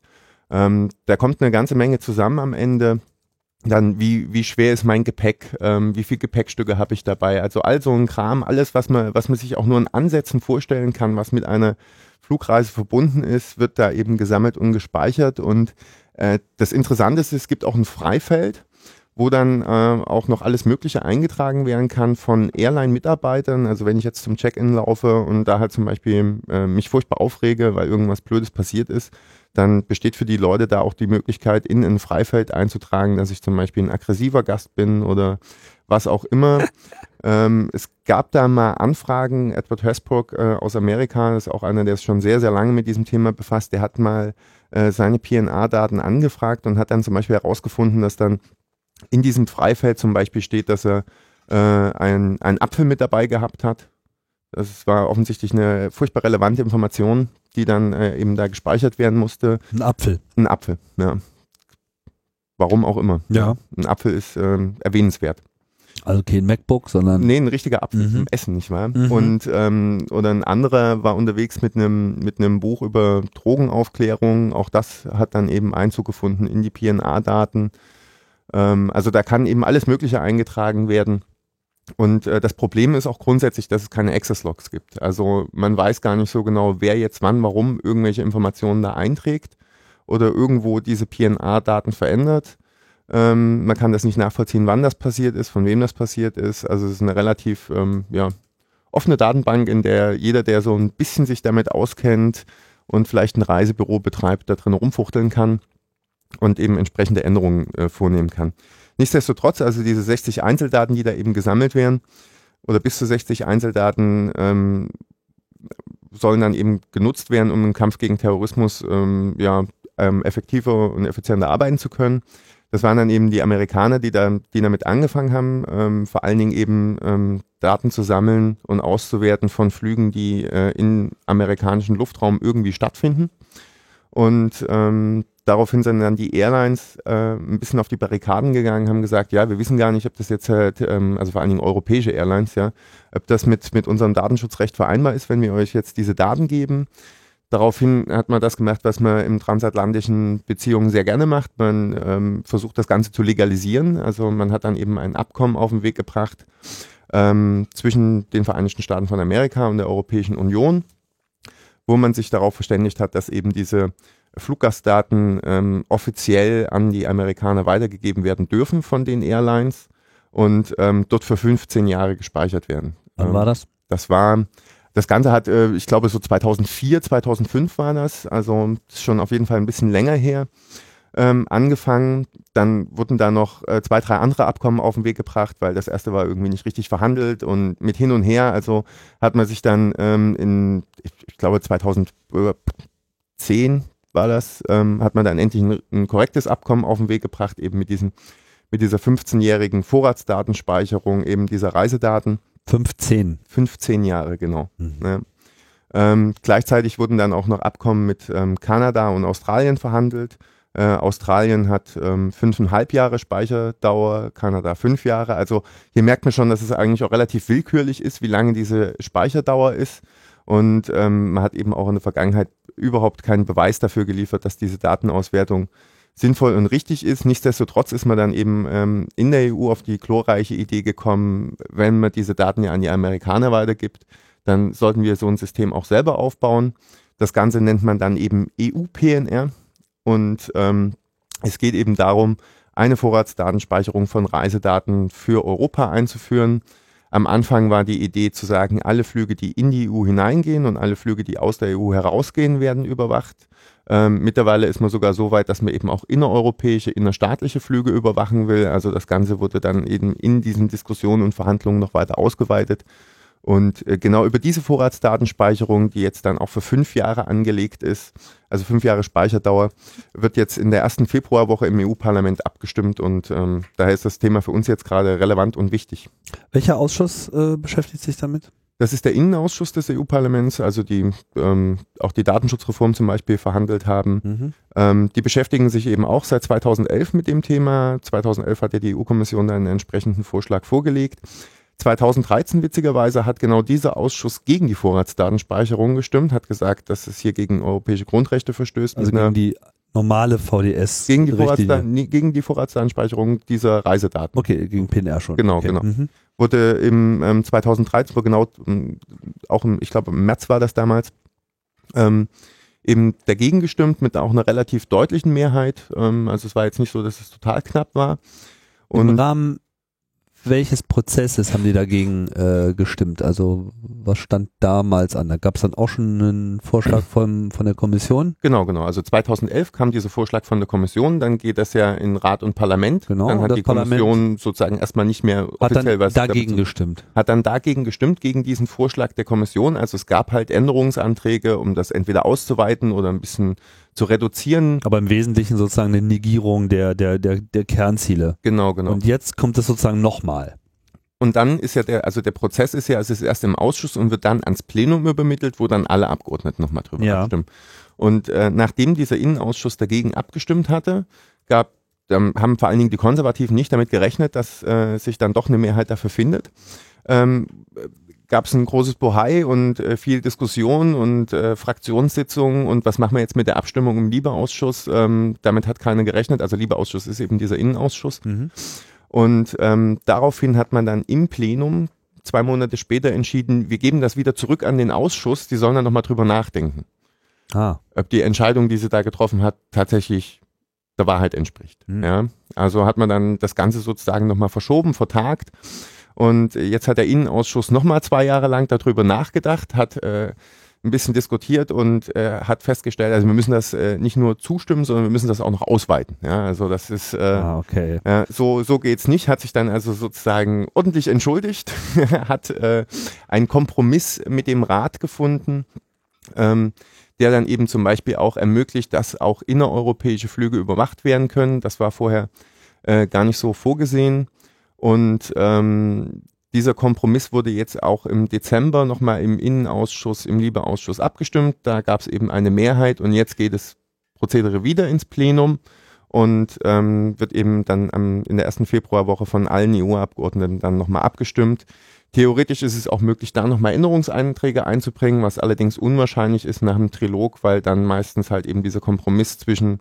S3: Ähm, da kommt eine ganze Menge zusammen am Ende. Dann wie, wie schwer ist mein Gepäck, ähm, wie viel Gepäckstücke habe ich dabei, also all so ein Kram, alles, was man, was man sich auch nur in Ansätzen vorstellen kann, was mit einer Flugreise verbunden ist, wird da eben gesammelt und gespeichert. Und äh, das Interessante ist, es gibt auch ein Freifeld, wo dann äh, auch noch alles Mögliche eingetragen werden kann von Airline-Mitarbeitern. Also wenn ich jetzt zum Check-in laufe und da halt zum Beispiel äh, mich furchtbar aufrege, weil irgendwas Blödes passiert ist, dann besteht für die Leute da auch die Möglichkeit, in ein Freifeld einzutragen, dass ich zum Beispiel ein aggressiver Gast bin oder was auch immer. [laughs] ähm, es gab da mal Anfragen, Edward Hesbrook äh, aus Amerika, ist auch einer, der ist schon sehr, sehr lange mit diesem Thema befasst, der hat mal äh, seine PNA-Daten angefragt und hat dann zum Beispiel herausgefunden, dass dann in diesem Freifeld zum Beispiel steht, dass er äh, einen, einen Apfel mit dabei gehabt hat. Das war offensichtlich eine furchtbar relevante Information, die dann äh, eben da gespeichert werden musste.
S1: Ein Apfel.
S3: Ein Apfel, ja. Warum auch immer.
S1: Ja.
S3: Ein Apfel ist ähm, erwähnenswert.
S1: Also kein MacBook, sondern
S3: Nee, ein richtiger Apfel
S1: Mhm.
S3: zum Essen, nicht wahr?
S1: Mhm.
S3: Und ähm, oder ein anderer war unterwegs mit einem mit einem Buch über Drogenaufklärung. Auch das hat dann eben Einzug gefunden in die PNA-Daten. Ähm, also da kann eben alles Mögliche eingetragen werden. Und äh, das Problem ist auch grundsätzlich, dass es keine Access-Logs gibt. Also man weiß gar nicht so genau, wer jetzt wann, warum irgendwelche Informationen da einträgt oder irgendwo diese PNA-Daten verändert. Ähm, man kann das nicht nachvollziehen, wann das passiert ist, von wem das passiert ist. Also es ist eine relativ ähm, ja, offene Datenbank, in der jeder, der so ein bisschen sich damit auskennt und vielleicht ein Reisebüro betreibt, da drin rumfuchteln kann und eben entsprechende Änderungen äh, vornehmen kann. Nichtsdestotrotz, also diese 60 Einzeldaten, die da eben gesammelt werden, oder bis zu 60 Einzeldaten ähm, sollen dann eben genutzt werden, um im Kampf gegen Terrorismus ähm, ja, ähm, effektiver und effizienter arbeiten zu können. Das waren dann eben die Amerikaner, die, da, die damit angefangen haben, ähm, vor allen Dingen eben ähm, Daten zu sammeln und auszuwerten von Flügen, die äh, im amerikanischen Luftraum irgendwie stattfinden. Und ähm, daraufhin sind dann die Airlines äh, ein bisschen auf die Barrikaden gegangen, haben gesagt, ja, wir wissen gar nicht, ob das jetzt, halt, ähm, also vor allen Dingen europäische Airlines, ja, ob das mit, mit unserem Datenschutzrecht vereinbar ist, wenn wir euch jetzt diese Daten geben. Daraufhin hat man das gemacht, was man in transatlantischen Beziehungen sehr gerne macht. Man ähm, versucht das Ganze zu legalisieren. Also man hat dann eben ein Abkommen auf den Weg gebracht ähm, zwischen den Vereinigten Staaten von Amerika und der Europäischen Union, wo man sich darauf verständigt hat, dass eben diese Fluggastdaten ähm, offiziell an die Amerikaner weitergegeben werden dürfen von den Airlines und ähm, dort für 15 Jahre gespeichert werden.
S1: wann
S3: Ähm,
S1: war das?
S3: das war, das Ganze hat, äh, ich glaube, so 2004, 2005 war das, also schon auf jeden Fall ein bisschen länger her, ähm, angefangen. Dann wurden da noch äh, zwei, drei andere Abkommen auf den Weg gebracht, weil das erste war irgendwie nicht richtig verhandelt und mit hin und her, also hat man sich dann ähm, in, ich, ich glaube, 2010 war das, ähm, hat man dann endlich ein, ein korrektes Abkommen auf den Weg gebracht, eben mit diesen mit dieser 15-jährigen Vorratsdatenspeicherung eben dieser Reisedaten.
S1: 15.
S3: 15 Jahre, genau.
S1: Mhm.
S3: Ne? Ähm, gleichzeitig wurden dann auch noch Abkommen mit ähm, Kanada und Australien verhandelt. Äh, Australien hat ähm, fünfeinhalb Jahre Speicherdauer, Kanada fünf Jahre. Also hier merkt man schon, dass es eigentlich auch relativ willkürlich ist, wie lange diese Speicherdauer ist. Und ähm, man hat eben auch in der Vergangenheit überhaupt keinen Beweis dafür geliefert, dass diese Datenauswertung sinnvoll und richtig ist. Nichtsdestotrotz ist man dann eben ähm, in der EU auf die glorreiche Idee gekommen, wenn man diese Daten ja an die Amerikaner weitergibt, dann sollten wir so ein System auch selber aufbauen. Das Ganze nennt man dann eben EU-PNR und ähm, es geht eben darum, eine Vorratsdatenspeicherung von Reisedaten für Europa einzuführen. Am Anfang war die Idee zu sagen, alle Flüge, die in die EU hineingehen und alle Flüge, die aus der EU herausgehen, werden überwacht. Ähm, mittlerweile ist man sogar so weit, dass man eben auch innereuropäische, innerstaatliche Flüge überwachen will. Also das Ganze wurde dann eben in diesen Diskussionen und Verhandlungen noch weiter ausgeweitet. Und äh, genau über diese Vorratsdatenspeicherung, die jetzt dann auch für fünf Jahre angelegt ist, also fünf Jahre Speicherdauer, wird jetzt in der ersten Februarwoche im EU-Parlament abgestimmt und ähm, daher ist das Thema für uns jetzt gerade relevant und wichtig.
S1: Welcher Ausschuss äh, beschäftigt sich damit?
S3: Das ist der Innenausschuss des EU-Parlaments, also die ähm, auch die Datenschutzreform zum Beispiel verhandelt haben. Mhm. Ähm, die beschäftigen sich eben auch seit 2011 mit dem Thema. 2011 hat ja die EU-Kommission einen entsprechenden Vorschlag vorgelegt. 2013 witzigerweise hat genau dieser Ausschuss gegen die Vorratsdatenspeicherung gestimmt, hat gesagt, dass es hier gegen europäische Grundrechte verstößt.
S1: Also gegen die normale VDS.
S3: Gegen die, Vorratsdaten, gegen die Vorratsdatenspeicherung dieser Reisedaten.
S1: Okay, gegen PNR schon.
S3: Genau,
S1: okay.
S3: genau. Mhm. Wurde im ähm, 2013, wo genau, ähm, auch im, ich glaube im März war das damals, ähm, eben dagegen gestimmt mit auch einer relativ deutlichen Mehrheit. Ähm, also es war jetzt nicht so, dass es total knapp war.
S1: Und Im Rahmen welches Prozesses haben die dagegen äh, gestimmt? Also was stand damals an? Da gab es dann auch schon einen Vorschlag [clears throat] von, von der Kommission?
S3: Genau, genau. Also 2011 kam dieser Vorschlag von der Kommission, dann geht das ja in Rat und Parlament.
S1: Genau,
S3: dann hat die Parlament Kommission sozusagen erstmal nicht mehr
S1: offiziell was dagegen gestimmt.
S3: Hat dann dagegen gestimmt, gegen diesen Vorschlag der Kommission. Also es gab halt Änderungsanträge, um das entweder auszuweiten oder ein bisschen zu reduzieren.
S1: Aber im Wesentlichen sozusagen eine Negierung der, der, der, der Kernziele.
S3: Genau, genau.
S1: Und jetzt kommt es sozusagen nochmal.
S3: Und dann ist ja der, also der Prozess ist ja, es ist erst im Ausschuss und wird dann ans Plenum übermittelt, wo dann alle Abgeordneten nochmal drüber ja. abstimmen. Und äh, nachdem dieser Innenausschuss dagegen abgestimmt hatte, gab, ähm, haben vor allen Dingen die Konservativen nicht damit gerechnet, dass äh, sich dann doch eine Mehrheit dafür findet. Ähm, gab es ein großes Bohai und äh, viel Diskussion und äh, Fraktionssitzungen und was machen wir jetzt mit der Abstimmung im Liebeausschuss? Ähm, damit hat keiner gerechnet. Also Liebeausschuss ist eben dieser Innenausschuss. Mhm. Und ähm, daraufhin hat man dann im Plenum zwei Monate später entschieden, wir geben das wieder zurück an den Ausschuss, die sollen dann nochmal drüber nachdenken. Ah. Ob die Entscheidung, die sie da getroffen hat, tatsächlich der Wahrheit entspricht. Mhm. Ja? Also hat man dann das Ganze sozusagen nochmal verschoben, vertagt. Und jetzt hat der Innenausschuss nochmal zwei Jahre lang darüber nachgedacht, hat äh, ein bisschen diskutiert und äh, hat festgestellt, also wir müssen das äh, nicht nur zustimmen, sondern wir müssen das auch noch ausweiten. Ja, also das ist äh,
S1: ah, okay.
S3: äh, so so geht's nicht. Hat sich dann also sozusagen ordentlich entschuldigt, [laughs] hat äh, einen Kompromiss mit dem Rat gefunden. Ähm, der dann eben zum Beispiel auch ermöglicht, dass auch innereuropäische Flüge überwacht werden können. Das war vorher äh, gar nicht so vorgesehen. Und ähm, dieser Kompromiss wurde jetzt auch im Dezember nochmal im Innenausschuss, im Liebeausschuss abgestimmt. Da gab es eben eine Mehrheit und jetzt geht das Prozedere wieder ins Plenum und ähm, wird eben dann am, in der ersten Februarwoche von allen EU-Abgeordneten dann nochmal abgestimmt. Theoretisch ist es auch möglich, da nochmal Änderungseinträge einzubringen, was allerdings unwahrscheinlich ist nach dem Trilog, weil dann meistens halt eben dieser Kompromiss zwischen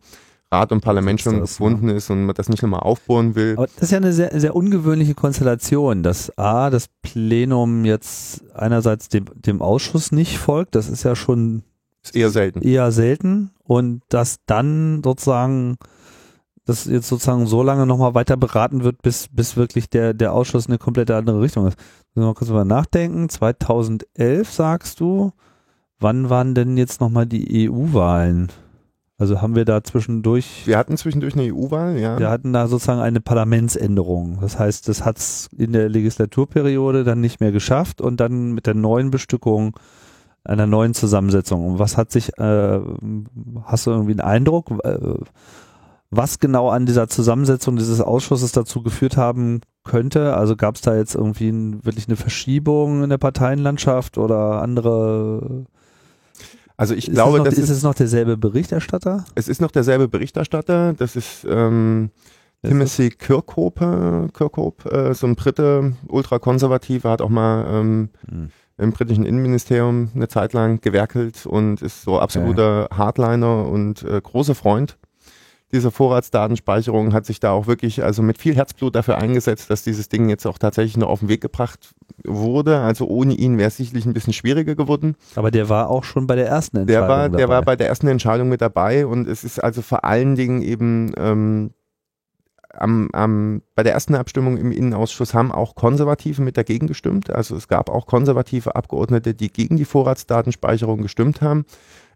S3: Rat und Parlament schon gefunden ja. ist und man das nicht nochmal aufbohren will.
S1: Aber das ist ja eine sehr, sehr ungewöhnliche Konstellation, dass A, das Plenum jetzt einerseits dem, dem Ausschuss nicht folgt, das ist ja schon
S3: ist eher selten.
S1: Eher selten und dass dann sozusagen das jetzt sozusagen so lange nochmal weiter beraten wird, bis, bis wirklich der, der Ausschuss eine komplette andere Richtung ist. Müssen wir mal kurz drüber nachdenken. 2011 sagst du, wann waren denn jetzt nochmal die EU-Wahlen? Also haben wir da zwischendurch.
S3: Wir hatten zwischendurch eine EU-Wahl, ja.
S1: Wir hatten da sozusagen eine Parlamentsänderung. Das heißt, das hat es in der Legislaturperiode dann nicht mehr geschafft und dann mit der neuen Bestückung einer neuen Zusammensetzung. Und was hat sich, äh, hast du irgendwie einen Eindruck, äh, was genau an dieser Zusammensetzung dieses Ausschusses dazu geführt haben könnte? Also gab es da jetzt irgendwie ein, wirklich eine Verschiebung in der Parteienlandschaft oder andere
S3: Also ich
S1: ist
S3: glaube,
S1: es noch,
S3: das
S1: ist
S3: ist,
S1: es noch derselbe Berichterstatter?
S3: es ist noch derselbe Berichterstatter. Das ist ähm, Timothy Kirkhope, Kirkhope äh, so ein Brite, ultrakonservativer, hat auch mal ähm,
S1: Hm.
S3: im britischen Innenministerium eine Zeit lang gewerkelt und ist so absoluter Hardliner und äh, großer Freund dieser Vorratsdatenspeicherung, hat sich da auch wirklich also mit viel Herzblut dafür eingesetzt, dass dieses Ding jetzt auch tatsächlich noch auf den Weg gebracht wurde. Also ohne ihn wäre es sicherlich ein bisschen schwieriger geworden.
S1: Aber der war auch schon bei der ersten Entscheidung
S3: Der war, der
S1: dabei.
S3: war bei der ersten Entscheidung mit dabei und es ist also vor allen Dingen eben ähm, am, am, bei der ersten Abstimmung im Innenausschuss haben auch Konservative mit dagegen gestimmt. Also es gab auch konservative Abgeordnete, die gegen die Vorratsdatenspeicherung gestimmt haben.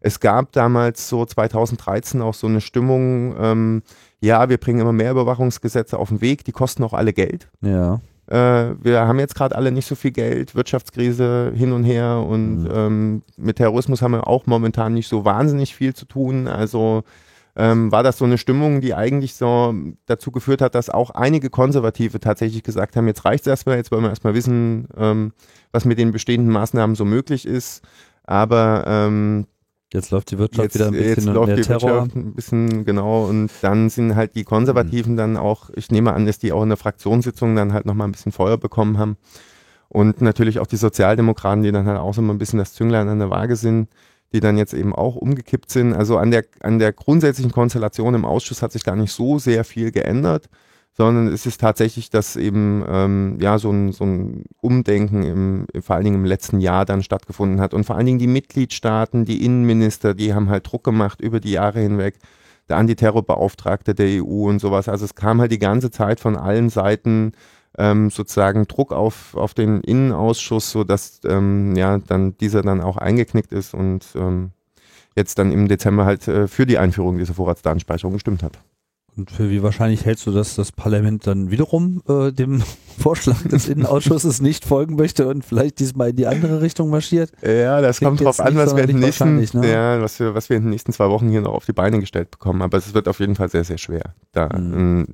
S3: Es gab damals so 2013 auch so eine Stimmung, ähm, ja, wir bringen immer mehr Überwachungsgesetze auf den Weg, die kosten auch alle Geld.
S1: ja.
S3: Äh, wir haben jetzt gerade alle nicht so viel Geld, Wirtschaftskrise hin und her und
S1: Mhm.
S3: ähm, mit Terrorismus haben wir auch momentan nicht so wahnsinnig viel zu tun. Also ähm, war das so eine Stimmung, die eigentlich so dazu geführt hat, dass auch einige Konservative tatsächlich gesagt haben, jetzt reicht es erstmal, jetzt wollen wir erstmal wissen, ähm, was mit den bestehenden Maßnahmen so möglich ist. Aber ähm,
S1: Jetzt läuft die Wirtschaft
S3: jetzt,
S1: wieder ein
S3: jetzt
S1: bisschen und
S3: läuft
S1: mehr
S3: die
S1: Terror.
S3: Wirtschaft ein bisschen genau und dann sind halt die Konservativen dann auch, ich nehme an, dass die auch in der Fraktionssitzung dann halt nochmal ein bisschen Feuer bekommen haben und natürlich auch die Sozialdemokraten, die dann halt auch so mal ein bisschen das Zünglein an der Waage sind, die dann jetzt eben auch umgekippt sind. Also an der, an der grundsätzlichen Konstellation im Ausschuss hat sich gar nicht so sehr viel geändert, sondern es ist tatsächlich, dass eben ähm, ja so ein, so ein Umdenken im, vor allen Dingen im letzten Jahr dann stattgefunden hat. Und vor allen Dingen die Mitgliedstaaten, die Innenminister, die haben halt Druck gemacht über die Jahre hinweg. Der Antiterrorbeauftragte der EU und sowas. Also es kam halt die ganze Zeit von allen Seiten ähm, sozusagen Druck auf, auf den Innenausschuss, sodass ähm, ja dann dieser dann auch eingeknickt ist und ähm, jetzt dann im Dezember halt äh, für die Einführung dieser Vorratsdatenspeicherung gestimmt hat.
S1: Und für wie wahrscheinlich hältst du, dass das Parlament dann wiederum äh, dem [laughs] Vorschlag des Innenausschusses nicht folgen möchte und vielleicht diesmal in die andere Richtung marschiert?
S3: Ja, das
S1: Klingt
S3: kommt drauf an, was wir, in nächsten,
S1: ne?
S3: ja, was, wir, was wir in den nächsten zwei Wochen hier noch auf die Beine gestellt bekommen. Aber es wird auf jeden Fall sehr, sehr schwer, da
S1: Mhm.
S3: ähm,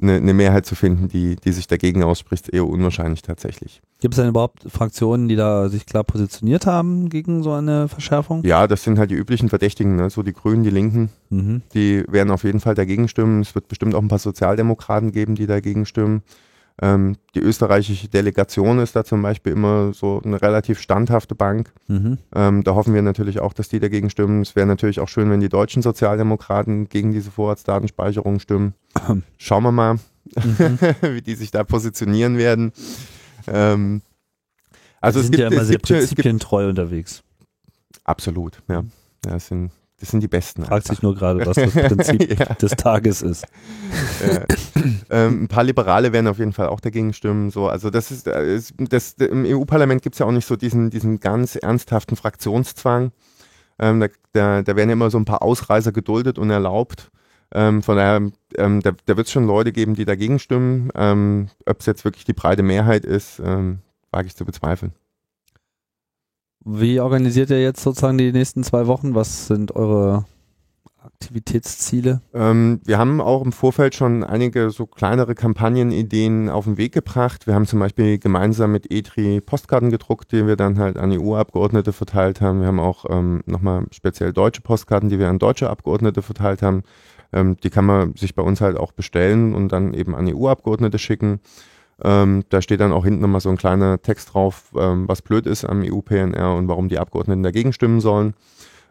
S3: eine, eine Mehrheit zu finden, die, die sich dagegen ausspricht, eher unwahrscheinlich tatsächlich.
S1: Gibt es denn überhaupt Fraktionen, die da sich klar positioniert haben gegen so eine Verschärfung?
S3: Ja, das sind halt die üblichen Verdächtigen, ne? so die Grünen, die Linken,
S1: Mhm.
S3: die werden auf jeden Fall dagegen stimmen. Es wird bestimmt auch ein paar Sozialdemokraten geben, die dagegen stimmen. Ähm, die österreichische Delegation ist da zum Beispiel immer so eine relativ standhafte Bank.
S1: Mhm.
S3: Ähm, da hoffen wir natürlich auch, dass die dagegen stimmen. Es wäre natürlich auch schön, wenn die deutschen Sozialdemokraten gegen diese Vorratsdatenspeicherung stimmen. [clears throat] Schauen wir mal,
S1: Mhm. [laughs]
S3: wie die sich da positionieren werden. Ähm, also
S1: die
S3: es
S1: sind
S3: gibt,
S1: ja immer
S3: es
S1: sehr
S3: gibt, es
S1: prinzipientreu unterwegs.
S3: absolut, ja. ja das, sind, das sind die Besten.
S1: Fragt sich nur gerade, was das Prinzip [laughs]
S3: Ja.
S1: des Tages ist.
S3: Ja. ähm, ein paar Liberale werden auf jeden Fall auch dagegen stimmen. So, also das ist, äh, ist das, im EU-Parlament gibt es ja auch nicht so diesen, diesen ganz ernsthaften Fraktionszwang. Ähm, da, da, da werden ja immer so ein paar Ausreißer geduldet und erlaubt. Ähm, von daher, ähm, da, da wird es schon Leute geben, die dagegen stimmen. Ähm, Ob es jetzt wirklich die breite Mehrheit ist, ähm, wage ich zu bezweifeln.
S1: Wie organisiert ihr jetzt sozusagen die nächsten zwei Wochen? Was sind eure Aktivitätsziele?
S3: Ähm, wir haben auch im Vorfeld schon einige so kleinere Kampagnenideen auf den Weg gebracht. Wir haben zum Beispiel gemeinsam mit ETRI Postkarten gedruckt, die wir dann halt an EU-Abgeordnete verteilt haben. Wir haben auch ähm, nochmal speziell deutsche Postkarten, die wir an deutsche Abgeordnete verteilt haben. Ähm, die kann man sich bei uns halt auch bestellen und dann eben an EU-Abgeordnete schicken. Ähm, da steht dann auch hinten nochmal so ein kleiner Text drauf, ähm, was blöd ist am EU-PNR und warum die Abgeordneten dagegen stimmen sollen.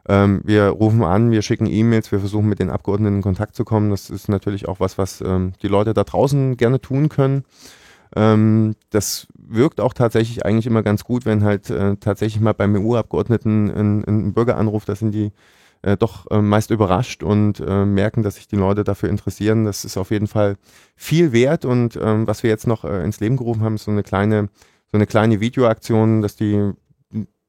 S3: Ähm, wir rufen an, wir schicken E-Mails, wir versuchen mit den Abgeordneten in Kontakt zu kommen. Das ist natürlich auch was, was ähm, die Leute da draußen gerne tun können. Ähm, das wirkt auch tatsächlich eigentlich immer ganz gut, wenn halt äh, tatsächlich mal beim EU-Abgeordneten ein, ein Bürger anruft, da sind die äh, doch äh, meist überrascht und äh, merken, dass sich die Leute dafür interessieren. Das ist auf jeden Fall viel wert und ähm, was wir jetzt noch äh, ins Leben gerufen haben, ist so eine kleine, so eine kleine Videoaktion, dass die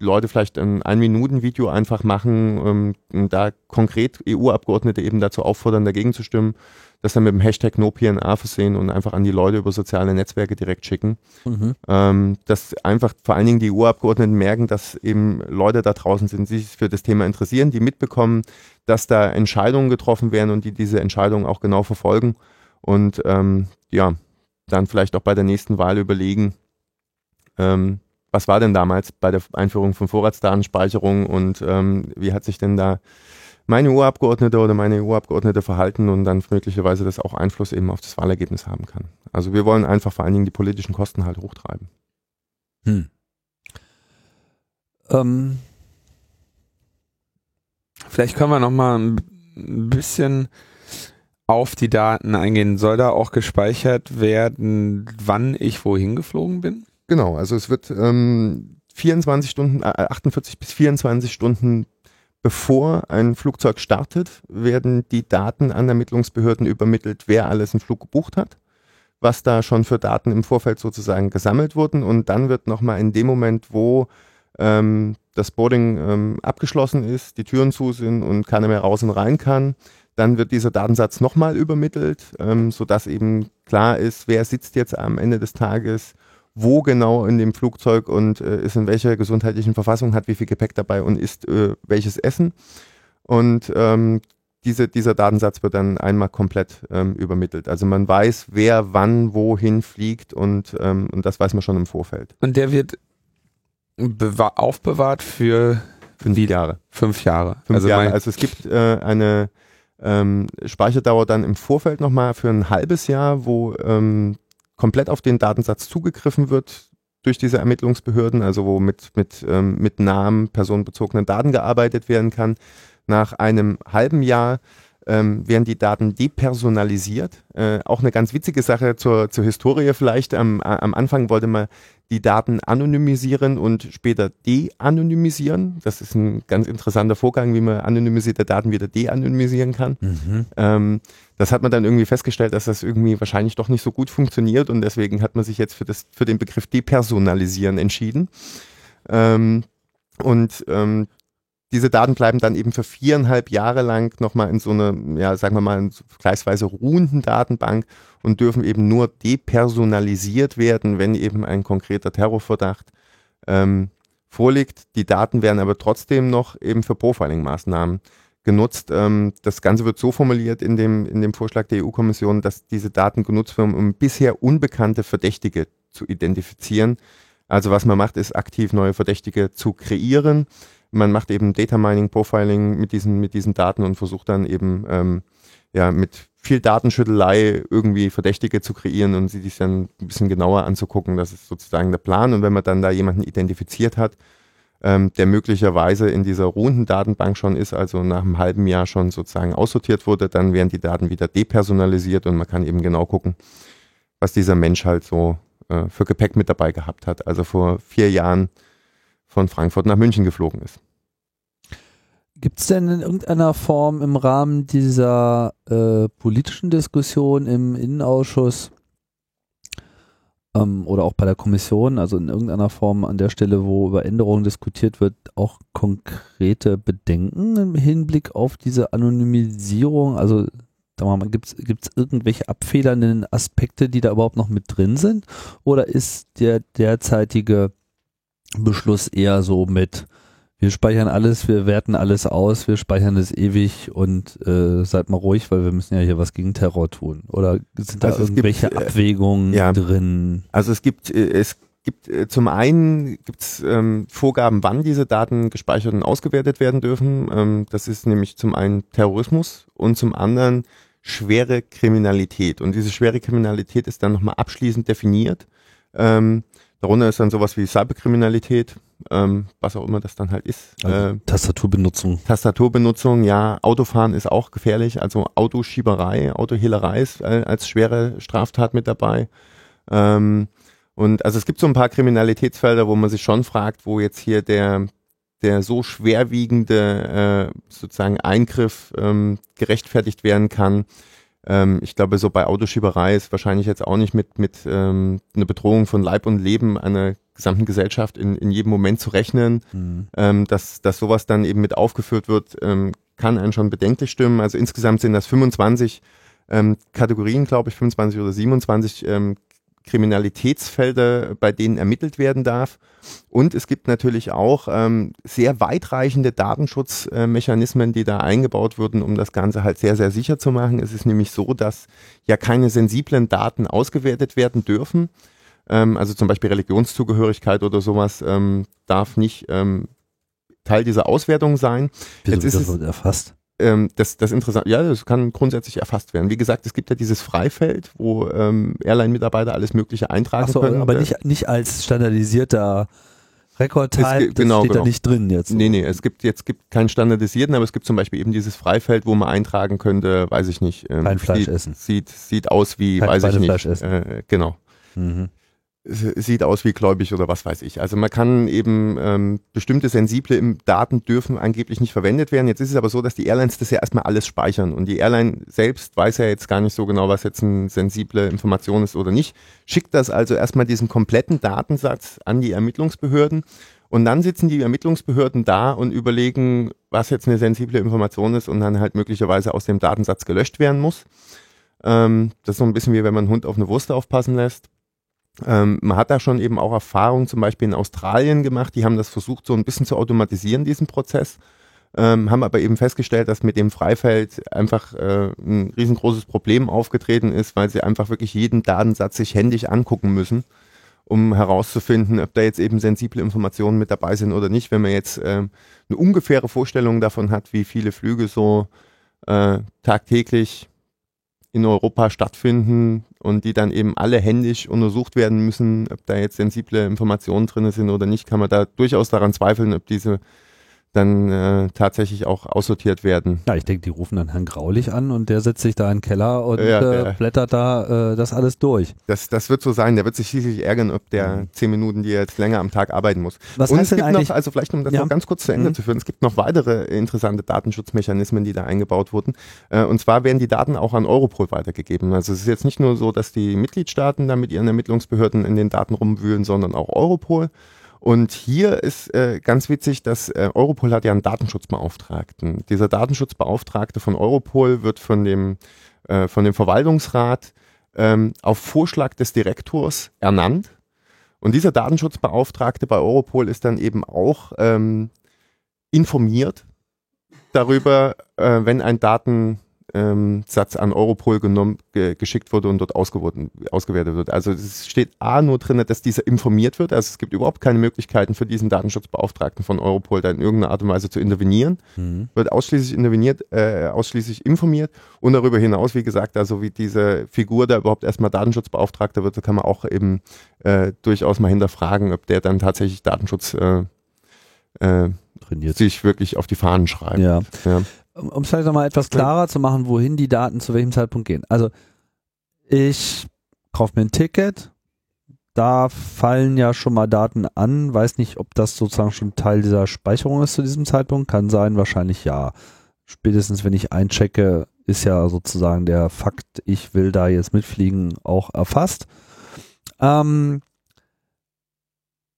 S3: Leute vielleicht ein Ein-Minuten-Video einfach machen ähm, da konkret EU-Abgeordnete eben dazu auffordern, dagegen zu stimmen, das dann mit dem Hashtag NoPNA versehen und einfach an die Leute über soziale Netzwerke direkt schicken.
S1: Mhm.
S3: Ähm, dass einfach vor allen Dingen die EU-Abgeordneten merken, dass eben Leute da draußen sind, die sich für das Thema interessieren, die mitbekommen, dass da Entscheidungen getroffen werden und die diese Entscheidungen auch genau verfolgen und ähm, ja, dann vielleicht auch bei der nächsten Wahl überlegen, ähm, was war denn damals bei der Einführung von Vorratsdatenspeicherung und ähm, wie hat sich denn da meine EU-Abgeordnete oder meine EU-Abgeordnete verhalten und dann möglicherweise das auch Einfluss eben auf das Wahlergebnis haben kann. Also wir wollen einfach vor allen Dingen die politischen Kosten halt hochtreiben. Hm.
S2: Ähm. Vielleicht können wir noch mal ein bisschen auf die Daten eingehen. Soll da auch gespeichert werden, wann ich wohin geflogen bin?
S3: Genau, also es wird ähm, 24 Stunden, äh, 48 bis 24 Stunden bevor ein Flugzeug startet, werden die Daten an Ermittlungsbehörden übermittelt, wer alles einen Flug gebucht hat, was da schon für Daten im Vorfeld sozusagen gesammelt wurden. Und dann wird nochmal in dem Moment, wo ähm, das Boarding ähm, abgeschlossen ist, die Türen zu sind und keiner mehr raus und rein kann, dann wird dieser Datensatz nochmal übermittelt, ähm, sodass eben klar ist, wer sitzt jetzt am Ende des Tages wo genau in dem Flugzeug und äh, ist in welcher gesundheitlichen Verfassung, hat wie viel Gepäck dabei und isst äh, welches Essen. Und ähm, diese, dieser Datensatz wird dann einmal komplett ähm, übermittelt. Also man weiß, wer wann wohin fliegt und, ähm, und das weiß man schon im Vorfeld.
S2: Und der wird aufbewahrt für
S3: fünf Jahre.
S2: Fünf Jahre.
S3: Fünf also, Jahre. also es gibt äh, eine ähm, Speicherdauer dann im Vorfeld nochmal für ein halbes Jahr, wo ähm, komplett auf den Datensatz zugegriffen wird durch diese Ermittlungsbehörden, also wo mit, mit, ähm, mit Namen, personenbezogenen Daten gearbeitet werden kann. Nach einem halben Jahr ähm, werden die Daten depersonalisiert. Äh, auch eine ganz witzige Sache zur, zur Historie vielleicht. Am, am Anfang wollte man die Daten anonymisieren und später de-anonymisieren. Das ist ein ganz interessanter Vorgang, wie man anonymisierte Daten wieder de-anonymisieren kann. Mhm. Ähm, das hat man dann irgendwie festgestellt, dass das irgendwie wahrscheinlich doch nicht so gut funktioniert und deswegen hat man sich jetzt für, das, für den Begriff depersonalisieren entschieden. Ähm, und ähm, diese Daten bleiben dann eben für viereinhalb Jahre lang nochmal in so eine, ja, sagen wir mal, vergleichsweise ruhenden Datenbank und dürfen eben nur depersonalisiert werden, wenn eben ein konkreter Terrorverdacht ähm, vorliegt. Die Daten werden aber trotzdem noch eben für Profiling-Maßnahmen genutzt. Ähm, das Ganze wird so formuliert in dem, in dem Vorschlag der EU-Kommission, dass diese Daten genutzt werden, um bisher unbekannte Verdächtige zu identifizieren. Also was man macht, ist aktiv neue Verdächtige zu kreieren man macht eben Data Mining, Profiling mit diesen, mit diesen Daten und versucht dann eben ähm, ja, mit viel Datenschüttelei irgendwie Verdächtige zu kreieren und sie sich dann ein bisschen genauer anzugucken. Das ist sozusagen der Plan. Und wenn man dann da jemanden identifiziert hat, ähm, der möglicherweise in dieser ruhenden Datenbank schon ist, also nach einem halben Jahr schon sozusagen aussortiert wurde, dann werden die Daten wieder depersonalisiert und man kann eben genau gucken, was dieser Mensch halt so äh, für Gepäck mit dabei gehabt hat. Also vor vier Jahren von Frankfurt nach München geflogen ist.
S1: Gibt es denn in irgendeiner Form im Rahmen dieser äh, politischen Diskussion im Innenausschuss ähm, oder auch bei der Kommission, also in irgendeiner Form an der Stelle, wo über Änderungen diskutiert wird, auch konkrete Bedenken im Hinblick auf diese Anonymisierung? Also gibt es irgendwelche abfedernden Aspekte, die da überhaupt noch mit drin sind? Oder ist der derzeitige Beschluss eher so mit, wir speichern alles, wir werten alles aus, wir speichern es ewig und äh, seid mal ruhig, weil wir müssen ja hier was gegen Terror tun. Oder sind da also irgendwelche gibt, äh, Abwägungen ja, drin?
S3: Also es gibt, äh, es gibt äh, zum einen gibt's ähm, Vorgaben, wann diese Daten gespeichert und ausgewertet werden dürfen. Ähm, das ist nämlich zum einen Terrorismus und zum anderen schwere Kriminalität. Und diese schwere Kriminalität ist dann nochmal abschließend definiert. Ähm, Darunter ist dann sowas wie Cyberkriminalität, ähm, was auch immer das dann halt ist.
S1: Also äh, Tastaturbenutzung.
S3: Tastaturbenutzung, ja. Autofahren ist auch gefährlich, also Autoschieberei, Autohehlerei ist äh, als schwere Straftat mit dabei. Ähm, und also es gibt so ein paar Kriminalitätsfelder, wo man sich schon fragt, wo jetzt hier der der so schwerwiegende äh, sozusagen Eingriff ähm, gerechtfertigt werden kann, ähm, ich glaube, so bei Autoschieberei ist wahrscheinlich jetzt auch nicht mit, mit ähm, einer Bedrohung von Leib und Leben einer gesamten Gesellschaft in, in jedem Moment zu rechnen. Mhm. Ähm, dass, dass sowas dann eben mit aufgeführt wird, ähm, kann einen schon bedenklich stimmen. Also insgesamt sind das 25 ähm, Kategorien, glaube ich, 25 oder 27 ähm, Kriminalitätsfelder, bei denen ermittelt werden darf. Und es gibt natürlich auch ähm, sehr weitreichende Datenschutzmechanismen, die da eingebaut wurden, um das Ganze halt sehr, sehr sicher zu machen. Es ist nämlich so, dass ja keine sensiblen Daten ausgewertet werden dürfen. Ähm, also zum Beispiel Religionszugehörigkeit oder sowas ähm, darf nicht ähm, Teil dieser Auswertung sein.
S1: Wieso
S3: Jetzt ist
S1: das
S3: es-
S1: erfasst?
S3: Ähm, das, das interessant, ja, das kann grundsätzlich erfasst werden. Wie gesagt, es gibt ja dieses Freifeld, wo ähm, Airline-Mitarbeiter alles Mögliche eintragen
S1: Achso,
S3: können.
S1: aber nicht, nicht als standardisierter Rekordteil,
S3: Es
S1: das
S3: ge- genau,
S1: steht da
S3: genau.
S1: nicht drin jetzt.
S3: Nee, nee, es gibt jetzt gibt keinen standardisierten, aber es gibt zum Beispiel eben dieses Freifeld, wo man eintragen könnte, weiß ich nicht. Ähm,
S1: Kein Fleisch
S3: sieht,
S1: essen.
S3: Sieht, sieht aus wie,
S1: Kein
S3: weiß ich nicht.
S1: essen.
S3: Äh, genau.
S1: Mhm.
S3: Sieht aus wie gläubig oder was weiß ich. Also man kann eben ähm, bestimmte sensible Daten dürfen angeblich nicht verwendet werden. Jetzt ist es aber so, dass die Airlines das ja erstmal alles speichern und die Airline selbst weiß ja jetzt gar nicht so genau, was jetzt eine sensible Information ist oder nicht. Schickt das also erstmal diesen kompletten Datensatz an die Ermittlungsbehörden und dann sitzen die Ermittlungsbehörden da und überlegen, was jetzt eine sensible Information ist und dann halt möglicherweise aus dem Datensatz gelöscht werden muss. Ähm, das ist so ein bisschen wie wenn man einen Hund auf eine Wurst aufpassen lässt. Ähm, man hat da schon eben auch Erfahrungen zum Beispiel in Australien gemacht, die haben das versucht so ein bisschen zu automatisieren, diesen Prozess, ähm, haben aber eben festgestellt, dass mit dem Freifeld einfach äh, ein riesengroßes Problem aufgetreten ist, weil sie einfach wirklich jeden Datensatz sich händisch angucken müssen, um herauszufinden, ob da jetzt eben sensible Informationen mit dabei sind oder nicht. Wenn man jetzt ähm, eine ungefähre Vorstellung davon hat, wie viele Flüge so äh, tagtäglich in Europa stattfinden und die dann eben alle händisch untersucht werden müssen, ob da jetzt sensible Informationen drin sind oder nicht, kann man da durchaus daran zweifeln, ob diese dann äh, tatsächlich auch aussortiert werden.
S1: Ja, ich denke, die rufen dann Herrn Graulich an und der setzt sich da in den Keller und
S3: Ja,
S1: äh, blättert da äh, das alles durch.
S3: Das, das wird so sein. Der wird sich schließlich ärgern, ob der zehn Minuten, die er jetzt länger am Tag arbeiten muss.
S1: Was
S3: und es gibt noch, also vielleicht um das
S1: Ja.
S3: noch ganz kurz zu Ende
S1: Mhm.
S3: zu führen, es gibt noch weitere interessante Datenschutzmechanismen, die da eingebaut wurden. Äh, und zwar werden die Daten auch an Europol weitergegeben. Also es ist jetzt nicht nur so, dass die Mitgliedstaaten da mit ihren Ermittlungsbehörden in den Daten rumwühlen, sondern auch Europol. Und hier ist äh, ganz witzig, dass äh, Europol hat ja einen Datenschutzbeauftragten. Dieser Datenschutzbeauftragte von Europol wird von dem, äh, von dem Verwaltungsrat ähm, auf Vorschlag des Direktors ernannt. Und dieser Datenschutzbeauftragte bei Europol ist dann eben auch ähm, informiert darüber, äh, wenn ein Datensatz ähm, Satz an Europol genommen, ge geschickt wurde und dort ausgewertet wird. Also es steht A nur drin, dass dieser informiert wird. Also es gibt überhaupt keine Möglichkeiten für diesen Datenschutzbeauftragten von Europol da in irgendeiner Art und Weise zu intervenieren
S1: Mhm.
S3: wird ausschließlich interveniert, äh, ausschließlich informiert und darüber hinaus, wie gesagt, also wie diese Figur da überhaupt erstmal Datenschutzbeauftragter wird, da kann man auch eben äh, durchaus mal hinterfragen, ob der dann tatsächlich Datenschutz äh, äh,
S1: Trainiert.
S3: sich wirklich auf die Fahnen schreibt.
S1: Ja.
S3: Ja.
S1: Um es vielleicht nochmal etwas klarer zu machen, wohin die Daten zu welchem Zeitpunkt gehen. Also ich kaufe mir ein Ticket, da fallen ja schon mal Daten an, weiß nicht, ob das sozusagen schon Teil dieser Speicherung ist zu diesem Zeitpunkt, kann sein, wahrscheinlich ja. Spätestens wenn ich einchecke, ist ja sozusagen der Fakt, ich will da jetzt mitfliegen, auch erfasst. Ähm,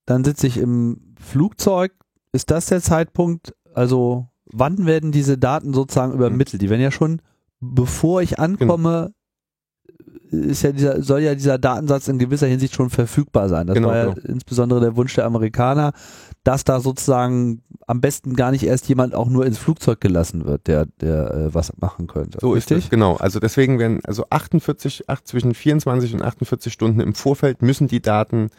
S1: dann sitze ich im Flugzeug. Ist das der Zeitpunkt? Also wann werden diese Daten sozusagen übermittelt? Die werden ja schon, bevor ich ankomme, ist ja dieser, soll ja dieser Datensatz in gewisser Hinsicht schon verfügbar sein. Das
S3: Genau,
S1: war ja
S3: genau.
S1: insbesondere der Wunsch der Amerikaner, dass da sozusagen am besten gar nicht erst jemand auch nur ins Flugzeug gelassen wird, der, der äh, was machen könnte.
S3: So ist es, genau. Also deswegen werden also 48, acht, zwischen 24 und 48 Stunden im Vorfeld müssen die Daten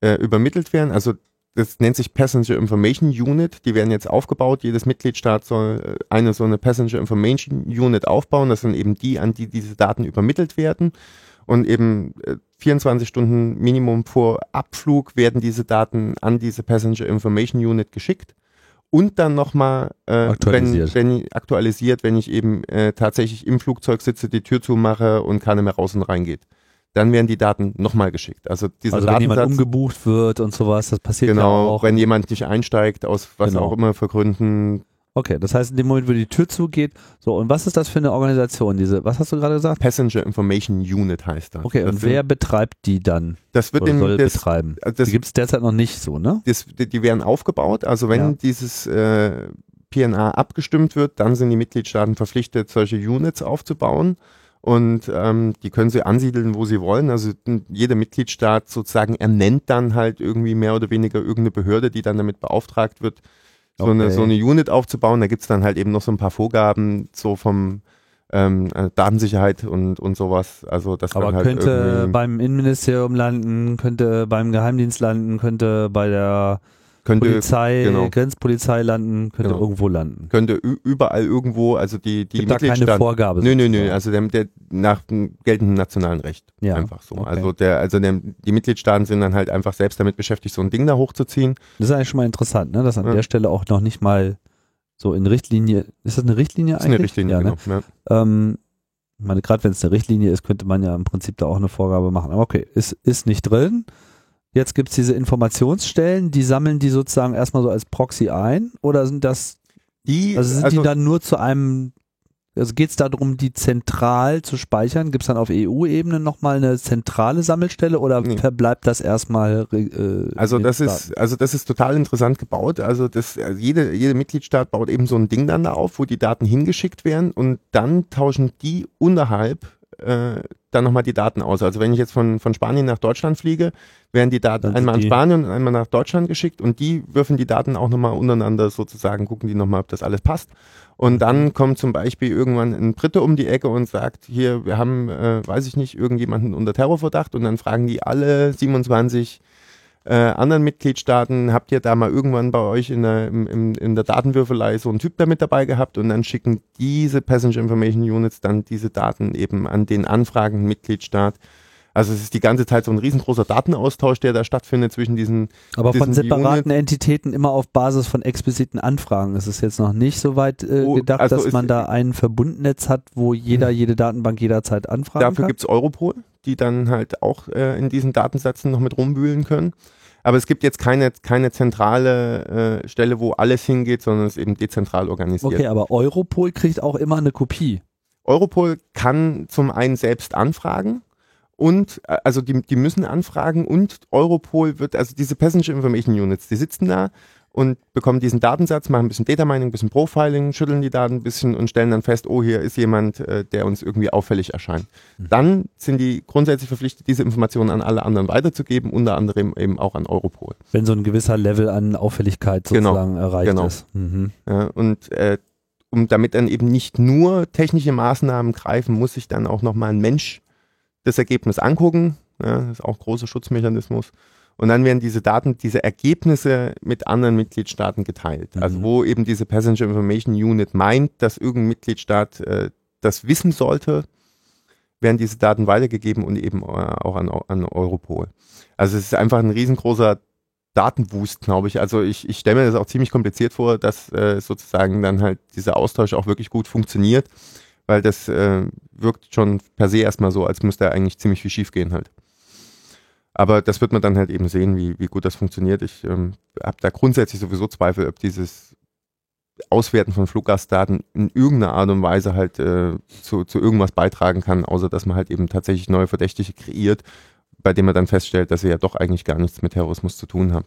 S3: äh, übermittelt werden. Also das nennt sich Passenger Information Unit. Die werden jetzt aufgebaut. Jedes Mitgliedstaat soll äh, eine so eine Passenger Information Unit aufbauen. Das sind eben die, an die diese Daten übermittelt werden. Und eben äh, 24 Stunden Minimum vor Abflug werden diese Daten an diese Passenger Information Unit geschickt. Und dann nochmal äh,
S1: Aktualisiert.
S3: Wenn, wenn ich, aktualisiert, wenn ich eben äh, tatsächlich im Flugzeug sitze, die Tür zumache und keiner mehr raus und reingeht. Dann werden die Daten nochmal geschickt. Also dieser
S1: Also wenn jemand umgebucht wird und sowas, das passiert ja
S3: genau,
S1: auch.
S3: wenn jemand nicht einsteigt, aus was
S1: Genau.
S3: auch immer für Gründen,
S1: Okay, das heißt in dem Moment, wo die Tür zugeht, so und was ist das für eine Organisation? Diese, was hast du gerade gesagt?
S3: Passenger Information Unit heißt das.
S1: Okay,
S3: das
S1: und
S3: sind-
S1: wer betreibt die dann?
S3: das wird im,
S1: soll
S3: das,
S1: betreiben? Die
S3: das,
S1: gibt es derzeit noch nicht so, ne?
S3: das, die die werden aufgebaut. Also wenn
S1: Ja.
S3: dieses äh, PNA abgestimmt wird, dann sind die Mitgliedstaaten verpflichtet, solche Units aufzubauen. Und ähm, die können sie ansiedeln, wo sie wollen. Also jeder Mitgliedstaat sozusagen ernennt dann halt irgendwie mehr oder weniger irgendeine Behörde, die dann damit beauftragt wird, so, eine,
S1: Okay.
S3: so eine Unit aufzubauen. Da gibt's dann halt eben noch so ein paar Vorgaben, so vom ähm, äh, Datensicherheit und, und sowas. Also das
S1: Aber
S3: halt
S1: könnte beim Innenministerium landen, könnte beim Geheimdienst landen, könnte bei der
S3: könnte,
S1: Polizei,
S3: genau.
S1: Grenzpolizei landen, könnte
S3: Genau.
S1: irgendwo landen.
S3: könnte überall irgendwo, also die, die
S1: Gibt da keine
S3: Mitgliedstaaten.
S1: Vorgabe.
S3: Nö, nö, nö, also der, der nach dem geltenden nationalen Recht.
S1: Ja,
S3: Einfach so.
S1: okay.
S3: Also der, also der, die Mitgliedstaaten sind dann halt einfach selbst damit beschäftigt, so ein Ding da hochzuziehen.
S1: Das ist eigentlich schon mal interessant, ne? dass an
S3: Ja.
S1: der Stelle auch noch nicht mal so in Richtlinie, ist das eine Richtlinie
S3: Das ist
S1: eigentlich?
S3: eine Richtlinie,
S1: ja, ne?
S3: genau. Ja.
S1: Ähm, ich meine, gerade wenn es eine Richtlinie ist, könnte man ja im Prinzip da auch eine Vorgabe machen. Aber okay, ist, ist nicht drin. Jetzt gibt's diese Informationsstellen, die sammeln die sozusagen erstmal so als Proxy ein oder sind das,
S3: Die,
S1: also sind
S3: also,
S1: die dann nur zu einem, also geht's darum, die zentral zu speichern? Gibt's dann auf EU-Ebene nochmal eine zentrale Sammelstelle oder
S3: Nee.
S1: verbleibt das erstmal? Äh,
S3: Also das ist, also das ist total interessant gebaut. Also das, also jede, jede Mitgliedstaat baut eben so ein Ding dann da auf, wo die Daten hingeschickt werden und dann tauschen die unterhalb äh, dann nochmal die Daten aus. Also wenn ich jetzt von, von Spanien nach Deutschland fliege, werden die Daten
S1: Dann
S3: einmal an Spanien und einmal nach Deutschland geschickt und die würfen die Daten auch nochmal untereinander sozusagen, gucken die nochmal, ob das alles passt. Und dann kommt zum Beispiel irgendwann ein Brite um die Ecke und sagt, hier, wir haben, äh, weiß ich nicht, irgendjemanden unter Terrorverdacht und dann fragen die alle 27 äh, anderen Mitgliedstaaten, habt ihr da mal irgendwann bei euch in der, im, in der Datenwürfelei so einen Typ da mit dabei gehabt und dann schicken diese Passenger Information Units dann diese Daten eben an den anfragenden Mitgliedstaat. Also es ist die ganze Zeit so ein riesengroßer Datenaustausch, der da stattfindet zwischen diesen
S1: Aber von
S3: diesen
S1: separaten Entitäten immer auf Basis von expliziten Anfragen. Es ist jetzt noch nicht so weit äh,
S3: Oh,
S1: gedacht,
S3: also
S1: dass man da ein Verbundnetz hat, wo jeder jede Datenbank jederzeit anfragen
S3: Dafür
S1: kann.
S3: gibt's Europol, die dann halt auch äh, in diesen Datensätzen noch mit rumwühlen können. Aber es gibt jetzt keine, keine zentrale äh, Stelle, wo alles hingeht, sondern es ist eben dezentral organisiert.
S1: Okay, aber Europol kriegt auch immer eine Kopie.
S3: Europol kann zum einen selbst anfragen und äh, also die, die müssen anfragen und Europol wird, also diese Passenger Information Units, die sitzen da und bekommen diesen Datensatz, machen ein bisschen Data Mining, ein bisschen Profiling, schütteln die Daten ein bisschen und stellen dann fest, oh, hier ist jemand, äh, der uns irgendwie auffällig erscheint. Dann sind die grundsätzlich verpflichtet, diese Informationen an alle anderen weiterzugeben, unter anderem eben auch an Europol.
S1: Wenn so ein gewisser Level an Auffälligkeit
S3: Genau,
S1: sozusagen erreicht
S3: genau.
S1: ist. Mhm.
S3: Ja, und äh, um damit dann eben nicht nur technische Maßnahmen greifen, muss sich dann auch nochmal ein Mensch das Ergebnis angucken. Ja, das ist auch ein großer Schutzmechanismus. Und dann werden diese Daten, diese Ergebnisse mit anderen Mitgliedstaaten geteilt. Also
S1: Mhm.
S3: wo eben diese Passenger Information Unit meint, dass irgendein Mitgliedstaat äh, das wissen sollte, werden diese Daten weitergegeben und eben äh, auch an, an Europol. Also es ist einfach ein riesengroßer Datenwust, glaube ich. Also ich, ich stelle mir das auch ziemlich kompliziert vor, dass äh, sozusagen dann halt dieser Austausch auch wirklich gut funktioniert, weil das äh, wirkt schon per se erstmal so, als müsste eigentlich ziemlich viel schief gehen halt. Aber das wird man dann halt eben sehen, wie, wie gut das funktioniert. Ich ähm, habe da grundsätzlich sowieso Zweifel, ob dieses Auswerten von Fluggastdaten in irgendeiner Art und Weise halt äh, zu, zu irgendwas beitragen kann, außer dass man halt eben tatsächlich neue Verdächtige kreiert, bei dem man dann feststellt, dass sie ja doch eigentlich gar nichts mit Terrorismus zu tun haben.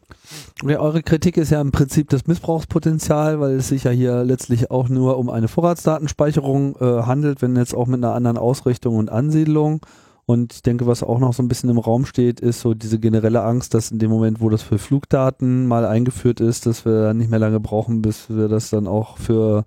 S1: Ja, eure Kritik ist ja im Prinzip das Missbrauchspotenzial, weil es sich ja hier letztlich auch nur um eine Vorratsdatenspeicherung äh, handelt, wenn jetzt auch mit einer anderen Ausrichtung und Ansiedlung. Und ich denke, was auch noch so ein bisschen im Raum steht, ist so diese generelle Angst, dass in dem Moment, wo das für Flugdaten mal eingeführt ist, dass wir nicht mehr lange brauchen, bis wir das dann auch für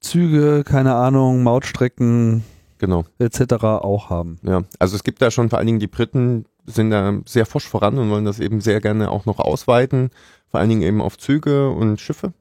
S1: Züge, keine Ahnung, Mautstrecken
S3: Genau.
S1: etc. auch haben.
S3: Ja, also es gibt da schon vor allen Dingen die Briten sind da sehr forsch voran und wollen das eben sehr gerne auch noch ausweiten, vor allen Dingen eben auf Züge und Schiffe.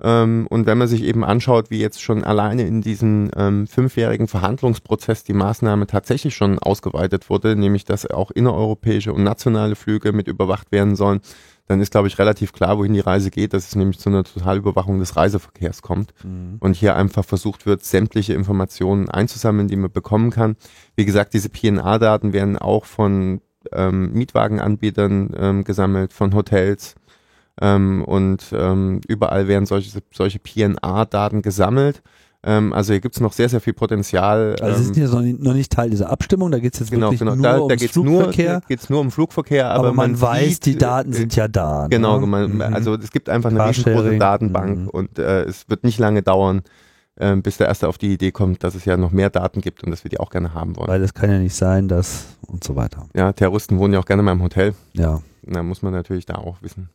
S3: Ähm, und wenn man sich eben anschaut, wie jetzt schon alleine in diesem ähm, fünfjährigen Verhandlungsprozess die Maßnahme tatsächlich schon ausgeweitet wurde, nämlich dass auch innereuropäische und nationale Flüge mit überwacht werden sollen, dann ist, glaube ich, relativ klar, wohin die Reise geht, dass es nämlich zu einer Totalüberwachung des Reiseverkehrs kommt und hier einfach versucht wird, sämtliche Informationen einzusammeln, die man bekommen kann. Wie gesagt, diese PNA-Daten werden auch von ähm, Mietwagenanbietern ähm, gesammelt, von Hotels ähm, und ähm, überall werden solche, solche PNA-Daten gesammelt. Ähm, also hier gibt's noch sehr, sehr viel Potenzial.
S1: Also
S3: ähm,
S1: sind jetzt noch nicht, noch nicht Teil dieser Abstimmung, da geht es jetzt
S3: genau,
S1: wirklich
S3: genau.
S1: nur
S3: Da, da
S1: ums
S3: geht's nur,
S1: Flugverkehr.
S3: da geht's nur um Flugverkehr, aber,
S1: aber, man, weiß,
S3: sieht,
S1: die Daten
S3: äh,
S1: sind ja da.
S3: Genau,
S1: ne?
S3: man,
S1: Mhm.
S3: also es gibt einfach eine riesengroße
S1: Carsharing,
S3: Datenbank
S1: mhm.
S3: und äh, es wird nicht lange dauern, äh, bis der Erste auf die Idee kommt, dass es ja noch mehr Daten gibt und dass wir die auch gerne haben wollen.
S1: weil es kann ja nicht sein, dass und so weiter.
S3: ja, Terroristen wohnen ja auch gerne mal im Hotel.
S1: Ja.
S3: Da muss man natürlich da auch wissen,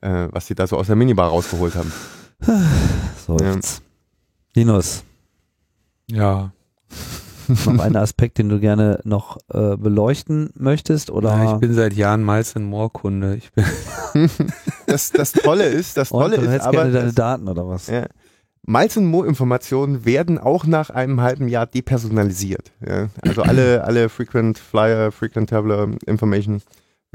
S3: äh, was sie da so aus der Minibar rausgeholt haben. [sighs]
S1: So
S3: Ja.
S1: jetzt. Linus,
S2: Ja.
S1: noch ein [laughs] Aspekt, den du gerne noch äh, beleuchten möchtest? Oder?
S2: Ja, ich bin seit Jahren Miles Moore Kunde. Ich bin [laughs]
S3: das, das Tolle ist, das Tolle
S1: Und du
S3: ist, aber
S1: gerne deine
S3: das,
S1: Daten oder was?
S3: ja, Miles und Mo-Informationen werden auch nach einem halben Jahr depersonalisiert. Ja. Also alle, alle Frequent Flyer, Frequent Traveler Information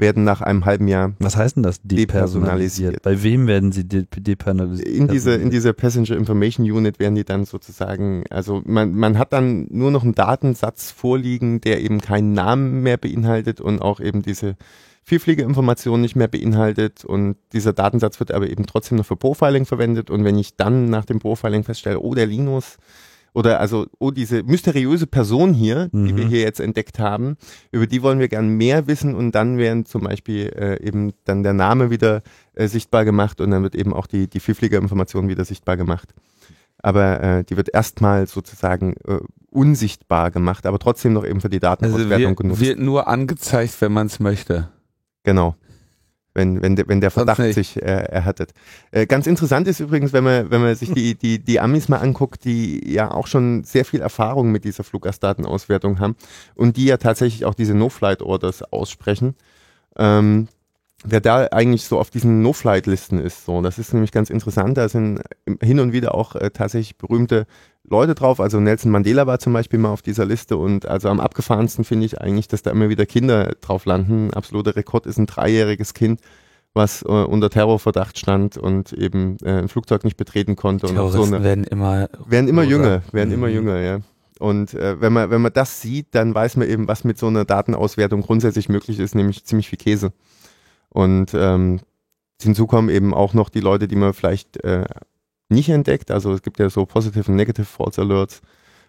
S3: werden nach einem halben Jahr
S1: Was heißt denn das depersonalisiert? Bei wem werden sie de depersonalisiert?
S3: in diese, in diese Passenger Information Unit werden die dann sozusagen, also man, man hat dann nur noch einen Datensatz vorliegen, der eben keinen Namen mehr beinhaltet und auch eben diese Vielfliegerinformationen nicht mehr beinhaltet und dieser Datensatz wird aber eben trotzdem noch für Profiling verwendet und wenn ich dann nach dem Profiling feststelle, oh der Linus oder also oh diese mysteriöse Person hier, die
S1: Mhm.
S3: wir hier jetzt entdeckt haben, über die wollen wir gern mehr wissen und dann werden zum Beispiel äh, eben dann der Name wieder äh, sichtbar gemacht und dann wird eben auch die, die Vielfliegerinformation wieder sichtbar gemacht. Aber äh, die wird erstmal sozusagen äh, unsichtbar gemacht, aber trotzdem noch eben für die
S2: also
S3: Datenauswertung
S2: wird,
S3: genutzt.
S2: wird nur angezeigt, wenn man es möchte.
S3: Genau. Wenn, wenn, der, wenn der Verdacht sich äh, erhärtet. Äh, ganz interessant ist übrigens, wenn man, wenn man sich die, [laughs] die, die Amis mal anguckt, die ja auch schon sehr viel Erfahrung mit dieser Fluggastdatenauswertung haben und die ja tatsächlich auch diese No-Flight-Orders aussprechen. Ähm, wer da eigentlich so auf diesen No-Flight-Listen ist, so, das ist nämlich ganz interessant. Da sind hin und wieder auch äh, tatsächlich berühmte Leute drauf. Also Nelson Mandela war zum Beispiel mal auf dieser Liste und also am abgefahrensten finde ich eigentlich, dass da immer wieder Kinder drauf landen. Ein absoluter Rekord ist ein dreijähriges Kind, was äh, unter Terrorverdacht stand und eben äh, ein Flugzeug nicht betreten konnte. Und auch so
S2: Terroristen
S3: eine,
S2: werden immer
S3: werden immer
S2: rosa.
S3: jünger, werden immer
S2: Mhm.
S3: jünger, ja. Und äh, wenn man wenn man das sieht, dann weiß man eben, was mit so einer Datenauswertung grundsätzlich möglich ist, nämlich ziemlich viel Käse. Und ähm, hinzu kommen eben auch noch die Leute, die man vielleicht äh, nicht entdeckt. Also es gibt ja so Positive und Negative False Alerts.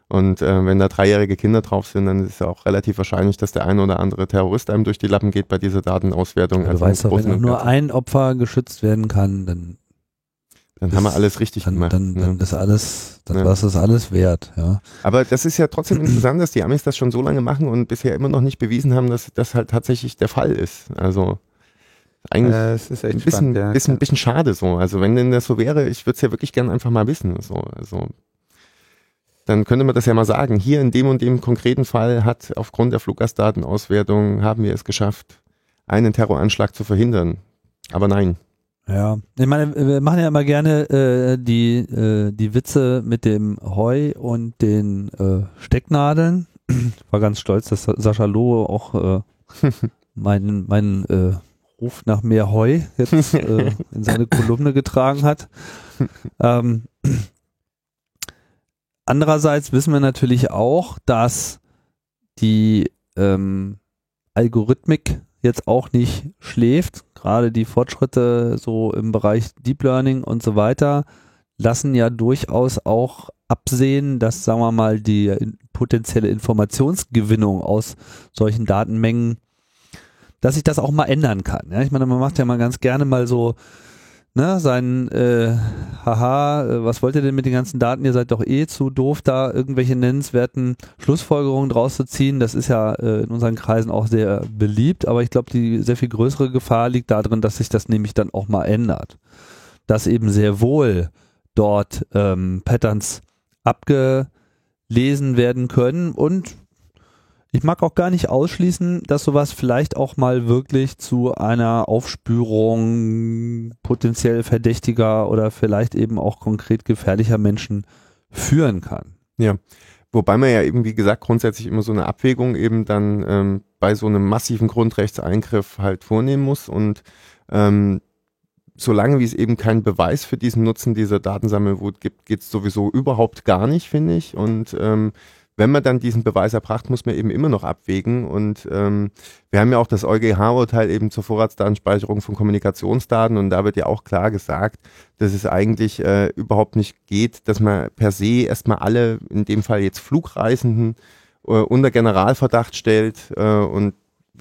S3: Und äh, wenn da dreijährige Kinder drauf sind, dann ist es auch relativ wahrscheinlich, dass der ein oder andere Terrorist einem durch die Lappen geht bei dieser Datenauswertung.
S1: du
S3: Also
S1: weißt doch, wenn nur ein Opfer geschützt werden kann, dann,
S3: dann haben wir alles richtig
S1: dann,
S3: gemacht.
S1: dann,
S3: ne?
S1: dann ist alles, dann
S3: Ja.
S1: was ist alles wert, ja.
S3: Aber das ist ja trotzdem interessant, dass die Amis das schon so lange machen und bisher immer noch nicht bewiesen haben, dass das halt tatsächlich der Fall ist. Also eigentlich
S2: Äh, es ist echt
S3: ein bisschen,
S2: spannend, ja.
S3: bisschen, bisschen schade so. Also wenn denn das so wäre, ich würde es ja wirklich gern einfach mal wissen. So. Also dann könnte man das ja mal sagen. Hier in dem und dem konkreten Fall hat aufgrund der Fluggastdatenauswertung haben wir es geschafft, einen Terroranschlag zu verhindern. Aber nein.
S1: Ja, ich meine, wir machen ja immer gerne äh, die, äh, die Witze mit dem Heu und den äh, Stecknadeln. War ganz stolz, dass Sa- Sascha Lohe auch äh, [laughs] meinen, meinen äh, Ruf nach mehr Heu jetzt [laughs] äh, in seine Kolumne getragen hat. Ähm, andererseits wissen wir natürlich auch, dass die ähm, Algorithmik jetzt auch nicht schläft. Gerade die Fortschritte so im Bereich Deep Learning und so weiter lassen ja durchaus auch absehen, dass, sagen wir mal, die in- potenzielle Informationsgewinnung aus solchen Datenmengen, dass sich das auch mal ändern kann. Ja? Ich meine, man macht ja mal ganz gerne mal so ne, sein, äh, haha, äh, was wollt ihr denn mit den ganzen Daten? Ihr seid doch eh zu doof, da irgendwelche nennenswerten Schlussfolgerungen draus zu ziehen. Das ist ja äh, in unseren Kreisen auch sehr beliebt, aber ich glaube, die sehr viel größere Gefahr liegt darin, dass sich das nämlich dann auch mal ändert. Dass eben sehr wohl dort ähm, Patterns abgelesen werden können und ich mag auch gar nicht ausschließen, dass sowas vielleicht auch mal wirklich zu einer Aufspürung potenziell verdächtiger oder vielleicht eben auch konkret gefährlicher Menschen führen kann.
S3: Wobei man ja eben, wie gesagt, grundsätzlich immer so eine Abwägung eben dann ähm, bei so einem massiven Grundrechtseingriff halt vornehmen muss. Und ähm, solange wie es eben keinen Beweis für diesen Nutzen dieser Datensammelwut gibt, geht es sowieso überhaupt gar nicht, finde ich. Und ähm, wenn man dann diesen Beweis erbracht, muss man eben immer noch abwägen. Und ähm, wir haben ja auch das EuGH-Urteil eben zur Vorratsdatenspeicherung von Kommunikationsdaten und da wird ja auch klar gesagt, dass es eigentlich äh, überhaupt nicht geht, dass man per se erstmal alle, in dem Fall jetzt Flugreisenden, äh, unter Generalverdacht stellt äh, und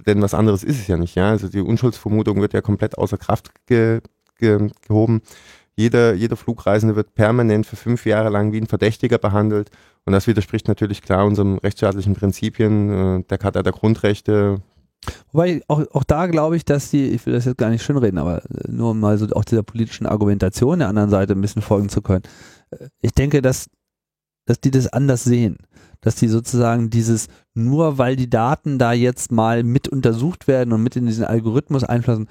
S3: denn was anderes ist es ja nicht, ja. Also die Unschuldsvermutung wird ja komplett außer Kraft ge, ge, gehoben. Jeder, jeder Flugreisende wird permanent für fünf Jahre lang wie ein Verdächtiger behandelt. Und das widerspricht natürlich klar unseren rechtsstaatlichen Prinzipien, äh, der Charta der Grundrechte.
S1: Wobei auch, auch da glaube ich, dass die, ich will das jetzt gar nicht schönreden, aber äh, nur mal so auch dieser politischen Argumentation der anderen Seite ein bisschen folgen zu können. Äh, Ich denke, dass dass die das anders sehen. Dass die sozusagen dieses, nur weil die Daten da jetzt mal mit untersucht werden und mit in diesen Algorithmus einfließen,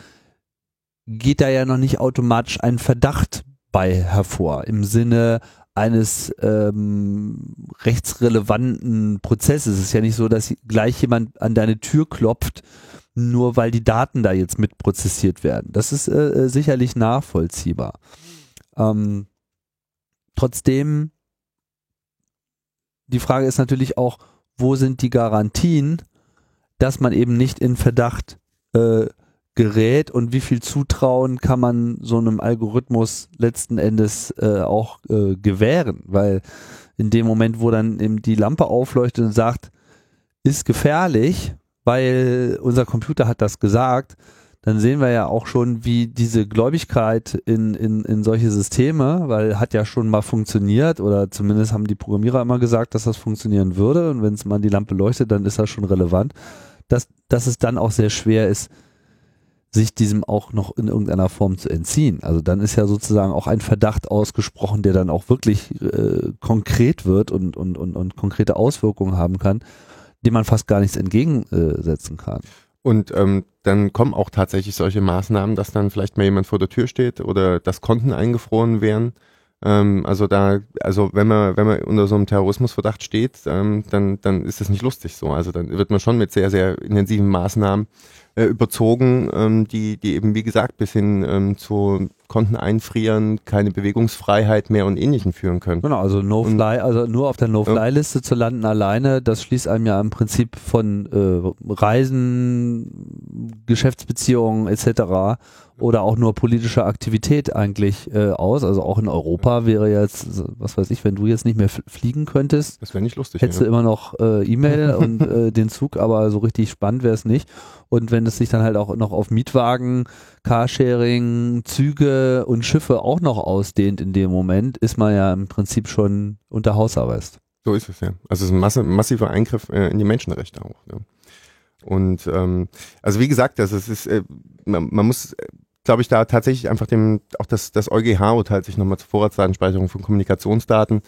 S1: geht da ja noch nicht automatisch ein Verdacht bei hervor. Im Sinne eines ähm, rechtsrelevanten Prozesses. Es ist ja nicht so, dass gleich jemand an deine Tür klopft, nur weil die Daten da jetzt mitprozessiert werden. Das ist äh, äh sicherlich nachvollziehbar. Ähm, trotzdem, die Frage ist natürlich auch, wo sind die Garantien, dass man eben nicht in Verdacht äh, gerät und wie viel Zutrauen kann man so einem Algorithmus letzten Endes äh, auch äh, gewähren, weil in dem Moment, wo dann eben die Lampe aufleuchtet und sagt, ist gefährlich, weil unser Computer hat das gesagt, dann sehen wir ja auch schon, wie diese Gläubigkeit in, in, in solche Systeme, weil hat ja schon mal funktioniert oder zumindest haben die Programmierer immer gesagt, dass das funktionieren würde. Und wenn es mal die Lampe leuchtet, dann ist das schon relevant, dass, dass es dann auch sehr schwer ist, sich diesem auch noch in irgendeiner Form zu entziehen. Also dann ist ja sozusagen auch ein Verdacht ausgesprochen, der dann auch wirklich äh, konkret wird und, und, und, und konkrete Auswirkungen haben kann, dem man fast gar nichts entgegensetzen kann.
S3: Und ähm, dann kommen auch tatsächlich solche Maßnahmen, dass dann vielleicht mal jemand vor der Tür steht oder dass Konten eingefroren werden. Ähm, also da, also wenn man, wenn man unter so einem Terrorismusverdacht steht, ähm, dann, dann ist das nicht lustig so. Also dann wird man schon mit sehr, sehr intensiven Maßnahmen äh, überzogen, ähm, die, die eben, wie gesagt, bis hin ähm, zu Konten einfrieren, keine Bewegungsfreiheit mehr und ähnlichen führen können.
S1: Genau, also No-Fly, also nur auf der No-Fly-Liste ja. zu landen alleine, das schließt einem ja im Prinzip von äh, Reisen, Geschäftsbeziehungen etc oder auch nur politische Aktivität eigentlich äh, aus. Also auch in Europa wäre jetzt, was weiß ich, wenn du jetzt nicht mehr fliegen könntest,
S3: das wäre nicht lustig.
S1: Hättest ja. du immer noch äh, E-Mail [laughs] und äh, den Zug, aber so richtig spannend wäre es nicht. Und wenn es sich dann halt auch noch auf Mietwagen, Carsharing, Züge und Schiffe auch noch ausdehnt in dem Moment, ist man ja im Prinzip schon unter Hausarrest.
S3: So ist es ja. Also es ist ein mass massiver Eingriff äh, in die Menschenrechte auch. Ja. Und ähm, also wie gesagt, also es ist, äh, man, man muss glaube ich, da tatsächlich einfach dem, auch das, das EuGH-Urteil sich nochmal zur Vorratsdatenspeicherung von Kommunikationsdaten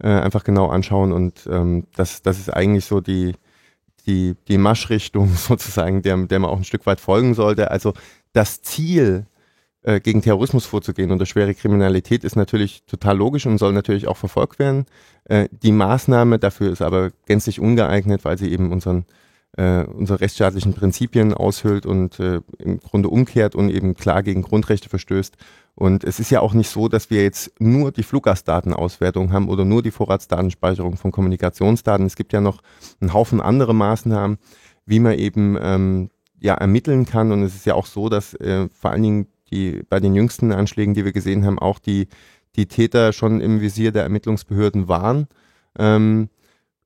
S3: äh, einfach genau anschauen und ähm, das, das ist eigentlich so die, die, die Marschrichtung [laughs] sozusagen, der, der man auch ein Stück weit folgen sollte. Also das Ziel, äh, gegen Terrorismus vorzugehen und schwere Kriminalität ist natürlich total logisch und soll natürlich auch verfolgt werden. Äh, die Maßnahme dafür ist aber gänzlich ungeeignet, weil sie eben unseren äh, unsere rechtsstaatlichen Prinzipien aushöhlt und äh, im Grunde umkehrt und eben klar gegen Grundrechte verstößt. Und es ist ja auch nicht so, dass wir jetzt nur die Fluggastdatenauswertung haben oder nur die Vorratsdatenspeicherung von Kommunikationsdaten. Es gibt ja noch einen Haufen andere Maßnahmen, wie man eben ähm, ja ermitteln kann. Und es ist ja auch so, dass äh, vor allen Dingen die bei den jüngsten Anschlägen, die wir gesehen haben, auch die die Täter schon im Visier der Ermittlungsbehörden waren. Ähm,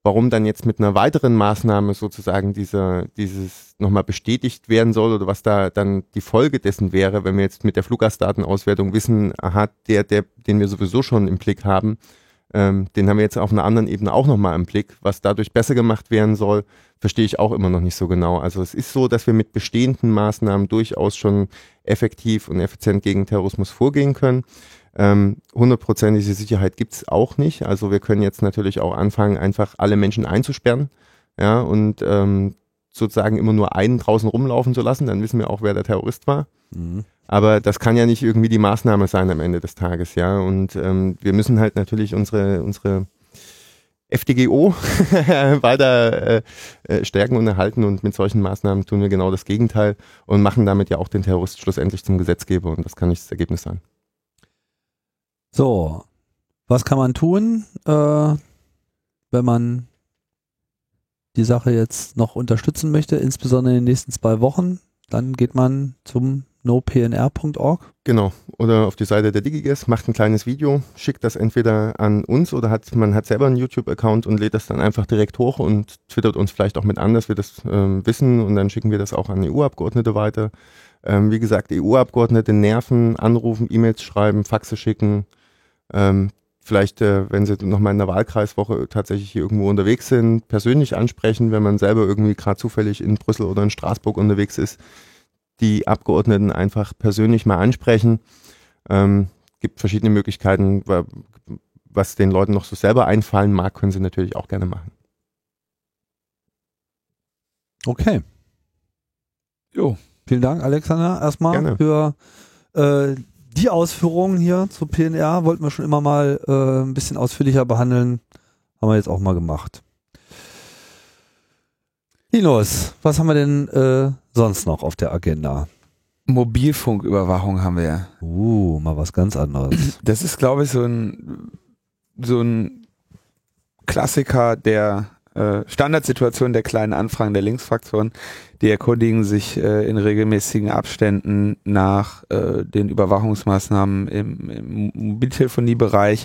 S3: warum dann jetzt mit einer weiteren Maßnahme sozusagen dieser, dieses nochmal bestätigt werden soll oder was da dann die Folge dessen wäre, wenn wir jetzt mit der Fluggastdatenauswertung wissen, aha, der, der, den wir sowieso schon im Blick haben, ähm, den haben wir jetzt auf einer anderen Ebene auch nochmal im Blick. Was dadurch besser gemacht werden soll, verstehe ich auch immer noch nicht so genau. Also es ist so, dass wir mit bestehenden Maßnahmen durchaus schon effektiv und effizient gegen Terrorismus vorgehen können. Ähm, hundertprozentige Sicherheit gibt's auch nicht. Also wir können jetzt natürlich auch anfangen, einfach alle Menschen einzusperren, ja, und ähm, sozusagen immer nur einen draußen rumlaufen zu lassen, dann wissen wir auch, wer der Terrorist war. Mhm. Aber das kann ja nicht irgendwie die Maßnahme sein am Ende des Tages, ja. Und ähm, wir müssen halt natürlich unsere, unsere FDGO [laughs] weiter äh, äh, stärken und erhalten und mit solchen Maßnahmen tun wir genau das Gegenteil und machen damit ja auch den Terrorist schlussendlich zum Gesetzgeber und das kann nicht das Ergebnis sein.
S1: So, was kann man tun, äh, wenn man die Sache jetzt noch unterstützen möchte, insbesondere in den nächsten zwei Wochen? Dann geht man zum nopnr.org.
S3: Genau, oder auf die Seite der DigiGuess, macht ein kleines Video, schickt das entweder an uns oder hat man hat selber einen YouTube-Account und lädt das dann einfach direkt hoch und twittert uns vielleicht auch mit an, dass wir das ähm, wissen. Und dann schicken wir das auch an EU-Abgeordnete weiter. Ähm, wie gesagt, EU-Abgeordnete nerven, anrufen, E-Mails schreiben, Faxe schicken, ähm, vielleicht, äh, wenn sie nochmal in der Wahlkreiswoche tatsächlich hier irgendwo unterwegs sind, persönlich ansprechen, wenn man selber irgendwie gerade zufällig in Brüssel oder in Straßburg unterwegs ist, die Abgeordneten einfach persönlich mal ansprechen. Ähm, gibt verschiedene Möglichkeiten, was den Leuten noch so selber einfallen mag, können sie natürlich auch gerne machen.
S1: Okay.
S2: Jo.
S1: Vielen Dank, Alexander, erstmal
S3: Gerne.
S1: für äh, die Ausführungen hier zu PNR. Wollten wir schon immer mal äh, ein bisschen ausführlicher behandeln. Haben wir jetzt auch mal gemacht. Linus, was haben wir denn äh, sonst noch auf der Agenda?
S2: Mobilfunküberwachung haben wir.
S1: Uh, mal was ganz anderes. [clears throat]
S2: Das ist, glaube ich, so ein, so ein Klassiker der äh, Standardsituation der kleinen Anfragen der Linksfraktion. Die erkundigen sich äh, in regelmäßigen Abständen nach äh, den Überwachungsmaßnahmen im, im Mobiltelefoniebereich.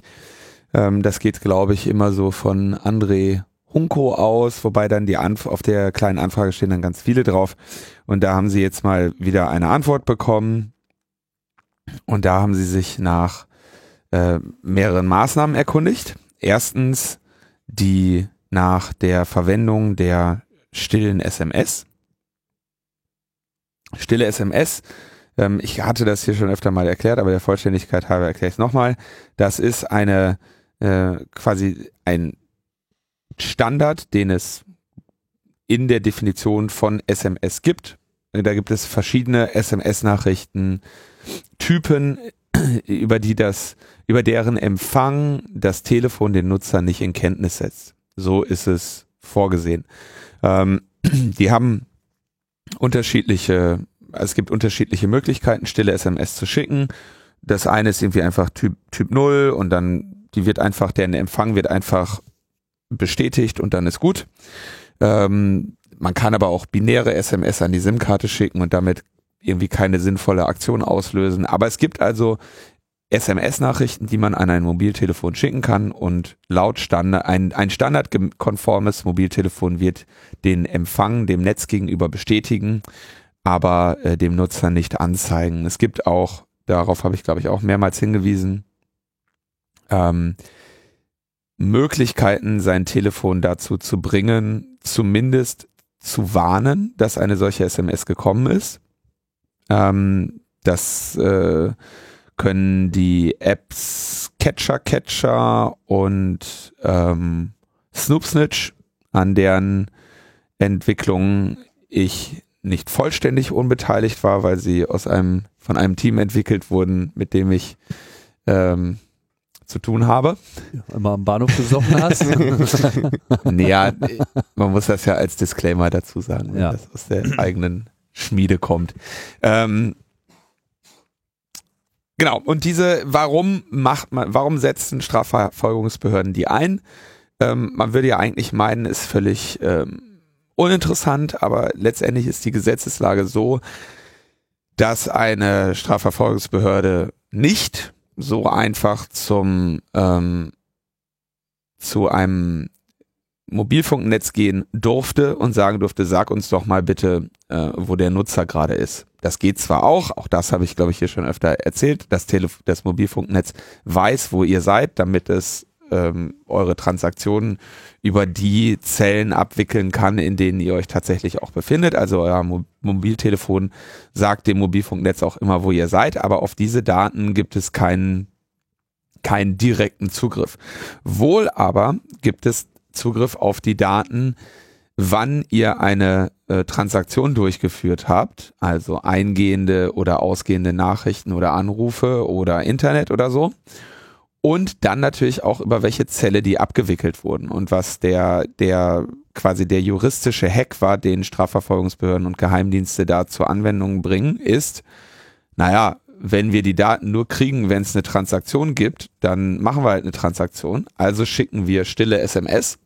S2: Ähm, das geht, glaube ich, immer so von André Hunko aus, wobei dann die Anf auf der kleinen Anfrage stehen dann ganz viele drauf. Und da haben sie jetzt mal wieder eine Antwort bekommen. Und da haben sie sich nach äh, mehreren Maßnahmen erkundigt. Erstens die nach der Verwendung der stillen SMS. Stille SMS, ähm, ich hatte das hier schon öfter mal erklärt, aber der Vollständigkeit halber erkläre ich es nochmal. Das ist eine äh, quasi ein Standard, den es in der Definition von SMS gibt. Da gibt es verschiedene SMS-Nachrichten, Typen, [clears throat] über die das, über deren Empfang das Telefon den Nutzer nicht in Kenntnis setzt. So ist es vorgesehen. Ähm, [clears throat] die haben unterschiedliche, es gibt unterschiedliche Möglichkeiten, stille SMS zu schicken. Das eine ist irgendwie einfach Typ, Typ 0 und dann, die wird einfach, deren Empfang wird einfach bestätigt und dann ist gut. Ähm, man kann aber auch binäre SMS an die SIM-Karte schicken und damit irgendwie keine sinnvolle Aktion auslösen. Aber es gibt also SMS-Nachrichten, die man an ein Mobiltelefon schicken kann und laut Standard, ein, ein standardkonformes Mobiltelefon wird den Empfang dem Netz gegenüber bestätigen, aber äh, dem Nutzer nicht anzeigen. Es gibt auch, darauf habe ich glaube ich auch mehrmals hingewiesen, ähm, Möglichkeiten, sein Telefon dazu zu bringen, zumindest zu warnen, dass eine solche SMS gekommen ist. Ähm, das äh, können die Apps Catcher Catcher und ähm, Snoop Snitch, an deren Entwicklung ich nicht vollständig unbeteiligt war, weil sie aus einem von einem Team entwickelt wurden, mit dem ich ähm, zu tun habe.
S1: Immer am Bahnhof gesoffen hast. [laughs]
S2: naja, man muss das ja als Disclaimer dazu sagen, wenn
S1: Ja.
S2: das aus der eigenen Schmiede kommt. Ähm, genau, und diese, warum macht man, warum setzen Strafverfolgungsbehörden die ein? Ähm, man würde ja eigentlich meinen, ist völlig ähm, uninteressant, aber letztendlich ist die Gesetzeslage so, dass eine Strafverfolgungsbehörde nicht so einfach zum ähm, zu einem Mobilfunknetz gehen durfte und sagen durfte, sag uns doch mal bitte, äh, wo der Nutzer gerade ist. Das geht zwar auch, auch das habe ich glaube ich hier schon öfter erzählt, das, Telef das Mobilfunknetz weiß, wo ihr seid, damit es ähm, eure Transaktionen über die Zellen abwickeln kann, in denen ihr euch tatsächlich auch befindet. Also euer Mo Mobiltelefon sagt dem Mobilfunknetz auch immer, wo ihr seid, aber auf diese Daten gibt es keinen keinen direkten Zugriff. Wohl aber gibt es Zugriff auf die Daten, wann ihr eine äh, Transaktion durchgeführt habt, also eingehende oder ausgehende Nachrichten oder Anrufe oder Internet oder so. Und dann natürlich auch über welche Zelle die abgewickelt wurden und was der, der quasi der juristische Hack war, den Strafverfolgungsbehörden und Geheimdienste da zur Anwendung bringen, ist, naja, wenn wir die Daten nur kriegen, wenn es eine Transaktion gibt, dann machen wir halt eine Transaktion. Also schicken wir stille SMS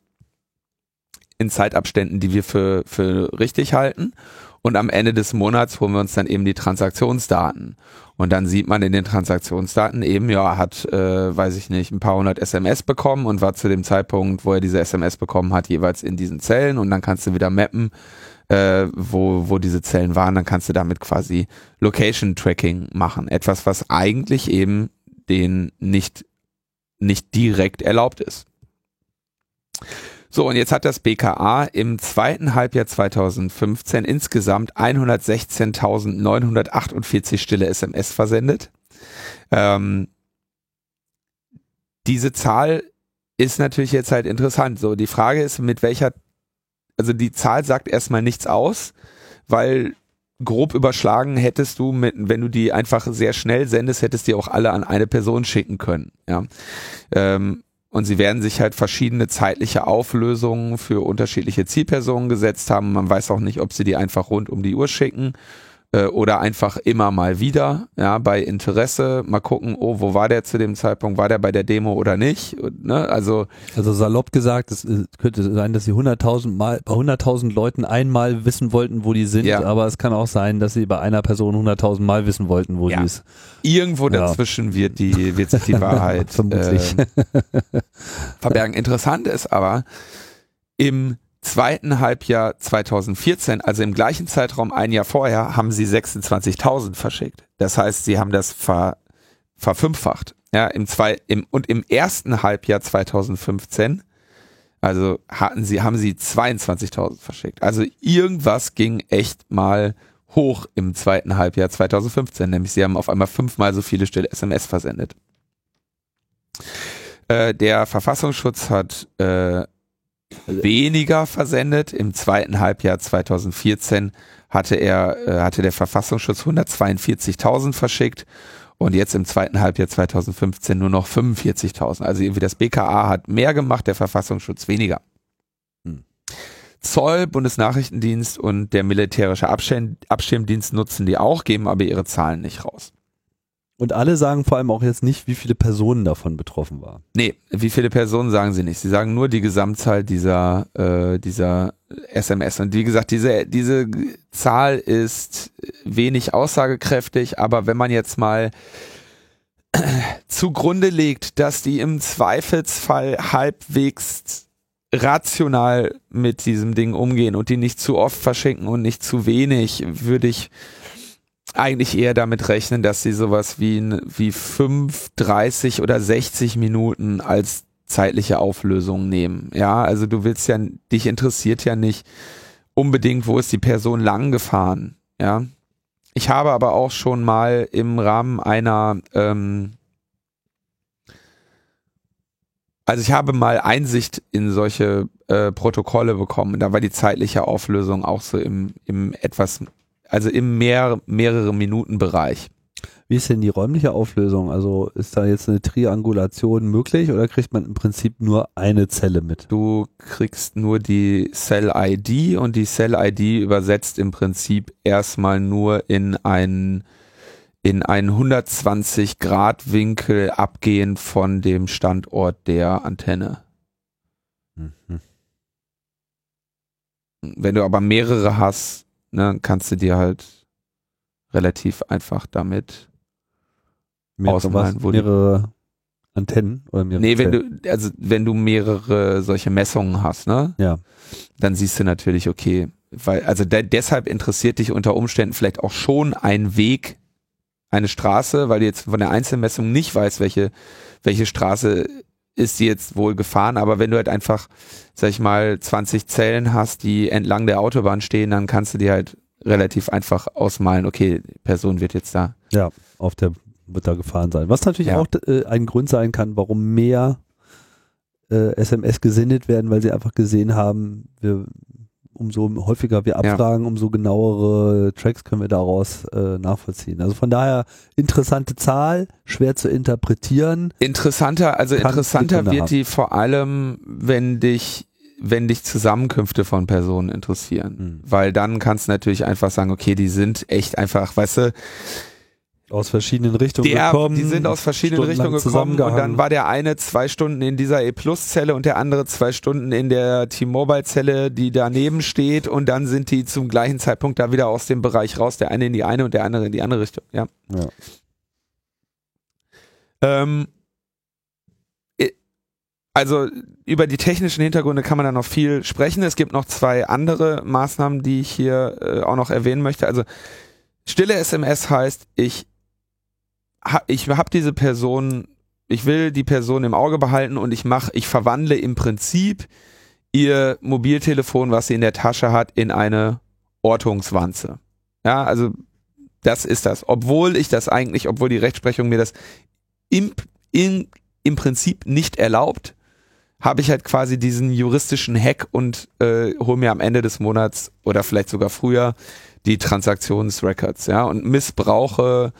S2: in Zeitabständen, die wir für, für richtig halten. Und am Ende des Monats holen wir uns dann eben die Transaktionsdaten. Und dann sieht man in den Transaktionsdaten eben, ja, hat, äh, weiß ich nicht, ein paar hundert SMS bekommen und war zu dem Zeitpunkt, wo er diese SMS bekommen hat, jeweils in diesen Zellen. Und dann kannst du wieder mappen, äh, wo, wo diese Zellen waren. Dann kannst du damit quasi Location Tracking machen. Etwas, was eigentlich eben den nicht, nicht direkt erlaubt ist. So, und jetzt hat das BKA im zweiten Halbjahr 2015 insgesamt 116.948 stille SMS versendet. Ähm, diese Zahl ist natürlich jetzt halt interessant. So, die Frage ist, mit welcher, also die Zahl sagt erstmal nichts aus, weil grob überschlagen hättest du mit, wenn du die einfach sehr schnell sendest, hättest die auch alle an eine Person schicken können. Ja. Ähm, und sie werden sich halt verschiedene zeitliche Auflösungen für unterschiedliche Zielpersonen gesetzt haben. Man weiß auch nicht, ob sie die einfach rund um die Uhr schicken äh, oder einfach immer mal wieder, ja, bei Interesse mal gucken, oh, wo war der zu dem Zeitpunkt, war der bei der Demo oder nicht, und, ne, also.
S1: Also salopp gesagt, es könnte sein, dass sie 100.000 Mal, bei 100.000 Leuten einmal wissen wollten, wo die sind, ja. aber es kann auch sein, dass sie bei einer Person 100.000 Mal wissen wollten, wo ja. die ist.
S2: Irgendwo ja. dazwischen wird die, wird sich die [laughs] Wahrheit. Äh, verbergen. Interessant ist aber, im zweiten Halbjahr 2014, also im gleichen Zeitraum ein Jahr vorher, haben sie 26.000 verschickt. Das heißt, sie haben das ver, verfünffacht. Ja, im zwei, im, und im ersten Halbjahr 2015, also hatten sie, haben sie 22.000 verschickt. Also irgendwas ging echt mal hoch im zweiten Halbjahr 2015, nämlich sie haben auf einmal fünfmal so viele stille SMS versendet. Äh, der Verfassungsschutz hat äh, weniger versendet. Im zweiten Halbjahr 2014 hatte er, äh, hatte der Verfassungsschutz 142.000 verschickt und jetzt im zweiten Halbjahr 2015 nur noch 45.000. Also irgendwie das BKA hat mehr gemacht, der Verfassungsschutz weniger. Hm. Zoll, Bundesnachrichtendienst und der militärische Abschirm Abschirmdienst nutzen die auch, geben aber ihre Zahlen nicht raus.
S1: Und alle sagen vor allem auch jetzt nicht, wie viele Personen davon betroffen waren.
S2: Nee, wie viele Personen sagen sie nicht. Sie sagen nur die Gesamtzahl dieser, äh, dieser SMS. Und wie gesagt, diese, diese Zahl ist wenig aussagekräftig, aber wenn man jetzt mal [clears throat] zugrunde legt, dass die im Zweifelsfall halbwegs rational mit diesem Ding umgehen und die nicht zu oft verschenken und nicht zu wenig, würde ich eigentlich eher damit rechnen, dass sie sowas wie, wie 5, 30 oder 60 Minuten als zeitliche Auflösung nehmen. Ja, also du willst ja, dich interessiert ja nicht unbedingt, wo ist die Person lang gefahren. Ja, ich habe aber auch schon mal im Rahmen einer, ähm, also ich habe mal Einsicht in solche äh, Protokolle bekommen. Da war die zeitliche Auflösung auch so im, im etwas also im mehr, mehrere Minuten Bereich.
S1: Wie ist denn die räumliche Auflösung? Also ist da jetzt eine Triangulation möglich oder kriegt man im Prinzip nur eine Zelle mit?
S2: Du kriegst nur die Cell-ID und die Cell-ID übersetzt im Prinzip erstmal nur in einen in einen 120 Grad Winkel abgehend von dem Standort der Antenne. Mhm. Wenn du aber mehrere hast, ne, kannst du dir halt relativ einfach damit
S1: Mehrere ausmalen, was? wo mehrere Antennen oder mehrere
S2: Nee, wenn du also wenn du mehrere solche Messungen hast, ne?
S1: Ja.
S2: Dann siehst du natürlich, okay, weil also de deshalb interessiert dich unter Umständen vielleicht auch schon ein Weg eine Straße, weil du jetzt von der Einzelmessung nicht weißt, welche welche Straße ist die jetzt wohl gefahren, aber wenn du halt einfach, sag ich mal, 20 Zellen hast, die entlang der Autobahn stehen, dann kannst du dir halt relativ einfach ausmalen, okay, die Person wird jetzt da.
S1: Ja, auf der wird da gefahren sein. Was natürlich ja. auch äh, ein Grund sein kann, warum mehr äh, SMS gesendet werden, weil sie einfach gesehen haben, wir umso häufiger wir abfragen, ja. umso genauere Tracks können wir daraus äh, nachvollziehen. Also von daher interessante Zahl, schwer zu interpretieren.
S2: Interessanter, also interessanter wird haben. die vor allem, wenn dich wenn dich Zusammenkünfte von Personen interessieren, mhm. weil dann kannst du natürlich einfach sagen, okay, die sind echt einfach, weißt du,
S1: aus verschiedenen Richtungen
S2: der, gekommen. Die sind aus verschiedenen Richtungen gekommen und dann war der eine zwei Stunden in dieser E-Plus-Zelle und der andere zwei Stunden in der T-Mobile-Zelle, die daneben steht und dann sind die zum gleichen Zeitpunkt da wieder aus dem Bereich raus, der eine in die eine und der andere in die andere Richtung. Ja. ja. Ähm, also über die technischen Hintergründe kann man da noch viel sprechen. Es gibt noch zwei andere Maßnahmen, die ich hier äh, auch noch erwähnen möchte. Also stille SMS heißt, ich ich habe diese Person, ich will die Person im Auge behalten und ich mache, ich verwandle im Prinzip ihr Mobiltelefon, was sie in der Tasche hat, in eine Ortungswanze. Ja, also das ist das. Obwohl ich das eigentlich, obwohl die Rechtsprechung mir das imp, in, im Prinzip nicht erlaubt, habe ich halt quasi diesen juristischen Hack und äh, hole mir am Ende des Monats oder vielleicht sogar früher die Transaktionsrecords, ja, und missbrauche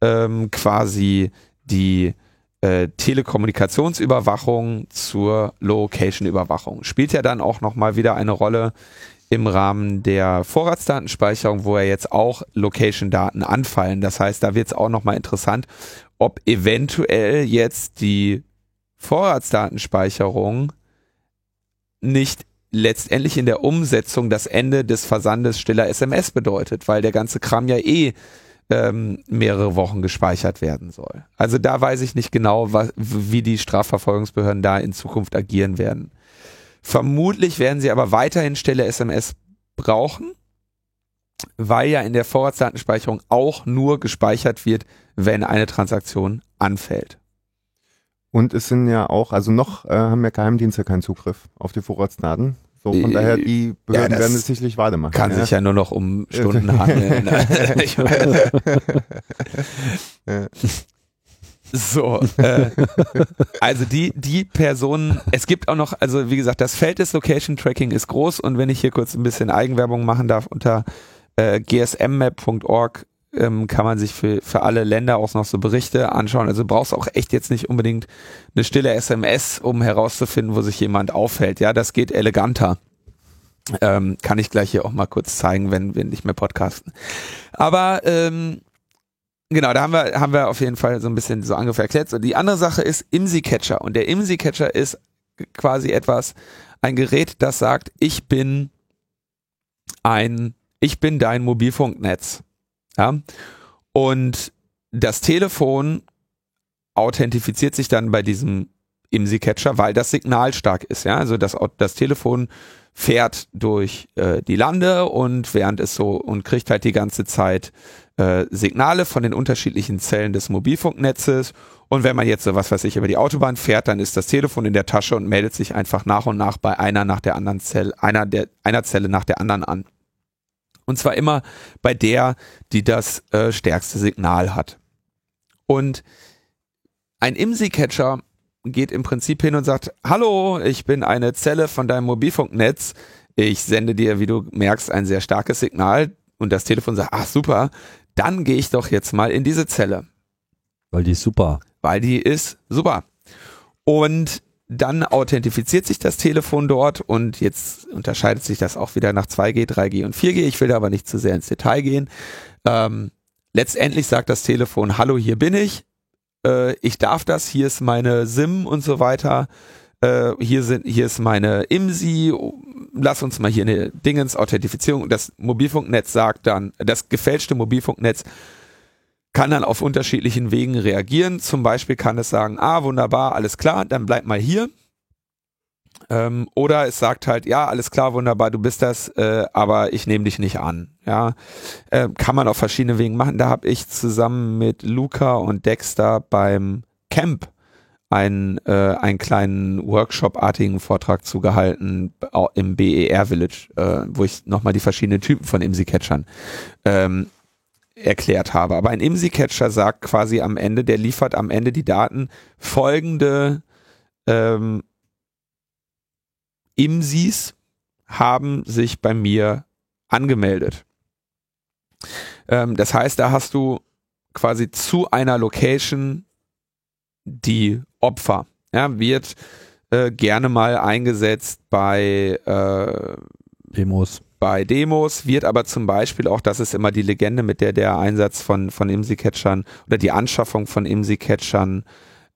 S2: ähm, quasi die äh, Telekommunikationsüberwachung zur Location-Überwachung. Spielt ja dann auch nochmal wieder eine Rolle im Rahmen der Vorratsdatenspeicherung, wo ja jetzt auch Location-Daten anfallen. Das heißt, da wird es auch nochmal interessant, ob eventuell jetzt die Vorratsdatenspeicherung nicht letztendlich in der Umsetzung das Ende des Versandes stiller SMS bedeutet, weil der ganze Kram ja eh ähm, mehrere Wochen gespeichert werden soll. Also da weiß ich nicht genau, was, wie die Strafverfolgungsbehörden da in Zukunft agieren werden. Vermutlich werden sie aber weiterhin stille SMS brauchen, weil ja in der Vorratsdatenspeicherung auch nur gespeichert wird, wenn eine Transaktion anfällt.
S3: Und es sind ja auch, also noch äh, haben ja Geheimdienste keinen Zugriff auf die Vorratsdaten. So, von daher, die Behörden ja, werden es sicherlich weiter machen.
S2: Kann
S3: ja?
S2: sich ja nur noch um Stunden handeln. [laughs] so, äh, also die, die Personen, es gibt auch noch, also wie gesagt, das Feld des Location Tracking ist groß und wenn ich hier kurz ein bisschen Eigenwerbung machen darf, unter äh, gsmmap.org ähm, kann man sich für, für alle Länder auch noch so Berichte anschauen. Also brauchst auch echt jetzt nicht unbedingt eine stille SMS, um herauszufinden, wo sich jemand aufhält. Ja, das geht eleganter. Ähm, kann ich gleich hier auch mal kurz zeigen, wenn wir nicht mehr podcasten. Aber ähm, genau, da haben wir, haben wir auf jeden Fall so ein bisschen so ungefähr erklärt. So, die andere Sache ist IMSI-Catcher. Und der IMSI-Catcher ist quasi etwas, ein Gerät, das sagt, ich bin ein, ich bin dein Mobilfunknetz. Ja? Und das Telefon authentifiziert sich dann bei diesem IMSI-Catcher, weil das Signal stark ist. Ja? Also das, das Telefon fährt durch äh, die Lande und während es so und kriegt halt die ganze Zeit äh, Signale von den unterschiedlichen Zellen des Mobilfunknetzes. Und wenn man jetzt so was weiß ich über die Autobahn fährt, dann ist das Telefon in der Tasche und meldet sich einfach nach und nach bei einer nach der anderen Zelle, einer der einer Zelle nach der anderen an. Und zwar immer bei der, die das äh, stärkste Signal hat. Und ein IMSI-Catcher geht im Prinzip hin und sagt, hallo, ich bin eine Zelle von deinem Mobilfunknetz. Ich sende dir, wie du merkst, ein sehr starkes Signal. Und das Telefon sagt, ach super, dann gehe ich doch jetzt mal in diese Zelle.
S1: Weil die ist super.
S2: Weil die ist super. Und dann authentifiziert sich das Telefon dort und jetzt unterscheidet sich das auch wieder nach 2G, 3G und 4G. Ich will da aber nicht zu sehr ins Detail gehen. Ähm, letztendlich sagt das Telefon, hallo, hier bin ich. Äh, ich darf das, hier ist meine SIM und so weiter. Äh, hier sind, hier ist meine IMSI. Lass uns mal hier eine Dingens Authentifizierung. Das Mobilfunknetz sagt dann, das gefälschte Mobilfunknetz kann dann auf unterschiedlichen Wegen reagieren. Zum Beispiel kann es sagen, ah, wunderbar, alles klar, dann bleib mal hier. Ähm, oder es sagt halt, ja, alles klar, wunderbar, du bist das, äh, aber ich nehme dich nicht an. Ja, äh, kann man auf verschiedene Wegen machen. Da habe ich zusammen mit Luca und Dexter beim Camp einen, äh, einen kleinen Workshop-artigen Vortrag zugehalten im BER Village, äh, wo ich nochmal die verschiedenen Typen von IMSI-Catchern ähm, erklärt habe. Aber ein IMSI-Catcher sagt quasi am Ende, der liefert am Ende die Daten folgende ähm, IMSIs haben sich bei mir angemeldet. Ähm, das heißt, da hast du quasi zu einer Location die Opfer. Ja, wird äh, gerne mal eingesetzt bei äh,
S1: Demos
S2: bei Demos wird aber zum Beispiel auch, das ist immer die Legende, mit der der Einsatz von, von IMSI-Catchern oder die Anschaffung von IMSI-Catchern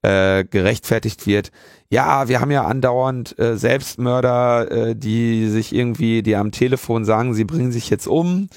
S2: äh, gerechtfertigt wird. Ja, wir haben ja andauernd äh, Selbstmörder, äh, die sich irgendwie, die am Telefon sagen, sie bringen sich jetzt um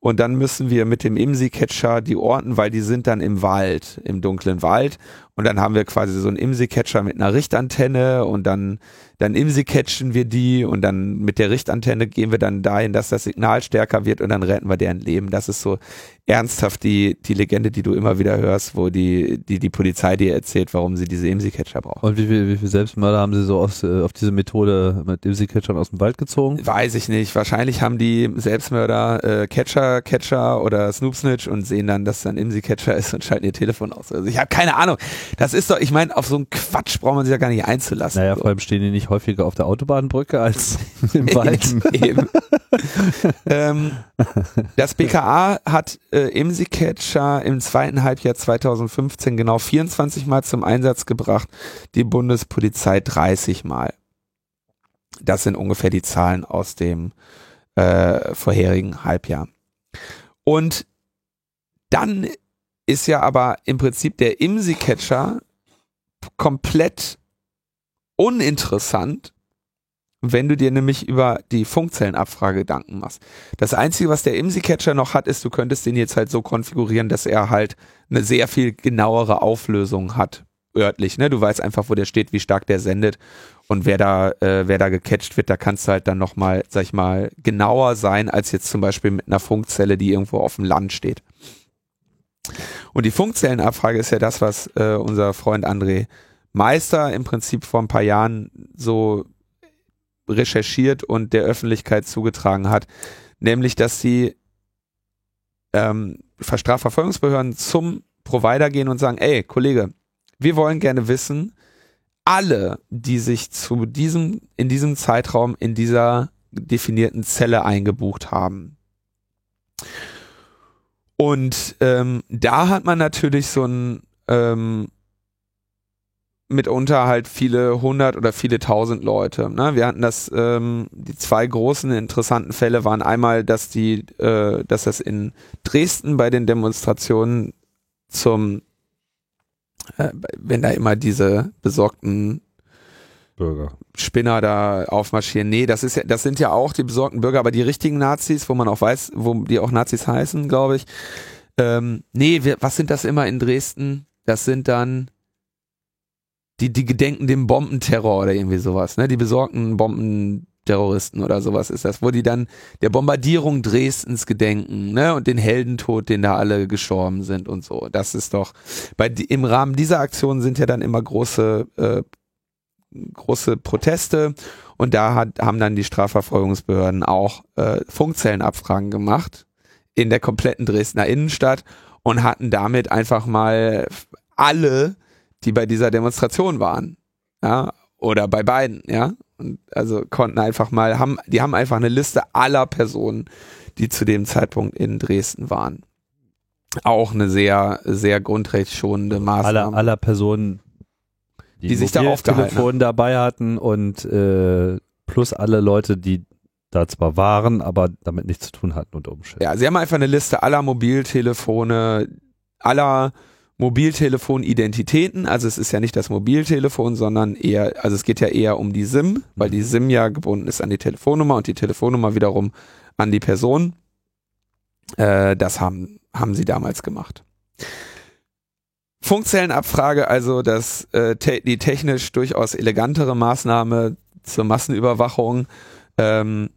S2: und dann müssen wir mit dem IMSI-Catcher die orten, weil die sind dann im Wald, im dunklen Wald und dann haben wir quasi so einen IMSI-Catcher mit einer Richtantenne und dann dann IMSI catchen wir die und dann mit der Richtantenne gehen wir dann dahin, dass das Signal stärker wird und dann retten wir deren Leben. Das ist so ernsthaft die, die Legende, die du immer wieder hörst, wo die, die, die Polizei dir erzählt, warum sie diese IMSI-Catcher brauchen.
S1: Und wie viel, wie viel Selbstmörder haben sie so aus, äh, auf diese Methode mit IMSI-Catchern aus dem Wald gezogen?
S2: Weiß ich nicht. Wahrscheinlich haben die Selbstmörder äh, Catcher, Catcher oder Snoop Snitch und sehen dann, dass dann IMSI-Catcher ist und schalten ihr Telefon aus. Also ich habe keine Ahnung. Das ist doch, ich meine, auf so einen Quatsch braucht man sich ja gar nicht einzulassen.
S1: Naja,
S2: so.
S1: vor allem stehen die nicht häufiger auf der Autobahnbrücke als [laughs] im Wald.
S2: Eben. [laughs] ähm, das BKA hat äh, IMSI-Catcher im zweiten Halbjahr 2015 genau 24 Mal zum Einsatz gebracht, die Bundespolizei 30 Mal. Das sind ungefähr die Zahlen aus dem äh, vorherigen Halbjahr. Und dann ist ja aber im Prinzip der IMSI-Catcher komplett uninteressant, wenn du dir nämlich über die Funkzellenabfrage Gedanken machst. Das Einzige, was der IMSI-Catcher noch hat, ist, du könntest den jetzt halt so konfigurieren, dass er halt eine sehr viel genauere Auflösung hat, örtlich. Ne? Du weißt einfach, wo der steht, wie stark der sendet und wer da, äh, wer da gecatcht wird, da kannst du halt dann nochmal, sag ich mal, genauer sein, als jetzt zum Beispiel mit einer Funkzelle, die irgendwo auf dem Land steht. Und die Funkzellenabfrage ist ja das, was äh, unser Freund André Meister im Prinzip vor ein paar Jahren so recherchiert und der Öffentlichkeit zugetragen hat, nämlich dass die ähm, Strafverfolgungsbehörden zum Provider gehen und sagen, ey, Kollege, wir wollen gerne wissen, alle, die sich zu diesem, in diesem Zeitraum in dieser definierten Zelle eingebucht haben. Und ähm, da hat man natürlich so ein ähm, mitunter halt viele hundert oder viele tausend Leute. Ne? Wir hatten das, ähm, die zwei großen interessanten Fälle waren einmal, dass die, äh, dass das in Dresden bei den Demonstrationen zum, äh, wenn da immer diese besorgten
S1: Bürger.
S2: Spinner da aufmarschieren. Nee, das ist ja, das sind ja auch die besorgten Bürger, aber die richtigen Nazis, wo man auch weiß, wo die auch Nazis heißen, glaube ich. Ähm, nee, wir, was sind das immer in Dresden? Das sind dann die, die gedenken dem Bombenterror oder irgendwie sowas, ne? Die besorgten Bombenterroristen oder sowas ist das, wo die dann der Bombardierung Dresdens gedenken, ne? Und den Heldentod, den da alle gestorben sind und so. Das ist doch, bei, im Rahmen dieser Aktion sind ja dann immer große, äh, große Proteste und da hat, haben dann die Strafverfolgungsbehörden auch äh, Funkzellenabfragen gemacht in der kompletten Dresdner Innenstadt und hatten damit einfach mal alle die bei dieser Demonstration waren. Ja, oder bei beiden, ja. Und also konnten einfach mal, haben, die haben einfach eine Liste aller Personen, die zu dem Zeitpunkt in Dresden waren. Auch eine sehr, sehr grundrechtsschonende Maßnahme.
S1: Aller, aller Personen,
S2: die, die sich da aufgehalten
S1: Telefon dabei hatten und äh, plus alle Leute, die da zwar waren, aber damit nichts zu tun hatten unter Umständen.
S2: Ja, sie haben einfach eine Liste aller Mobiltelefone, aller Mobiltelefon-Identitäten. Also es ist ja nicht das Mobiltelefon, sondern eher, also es geht ja eher um die SIM, weil die SIM ja gebunden ist an die Telefonnummer und die Telefonnummer wiederum an die Person. Äh, das haben, haben sie damals gemacht. Funkzellenabfrage, also das, äh, te die technisch durchaus elegantere Maßnahme zur Massenüberwachung. Ähm,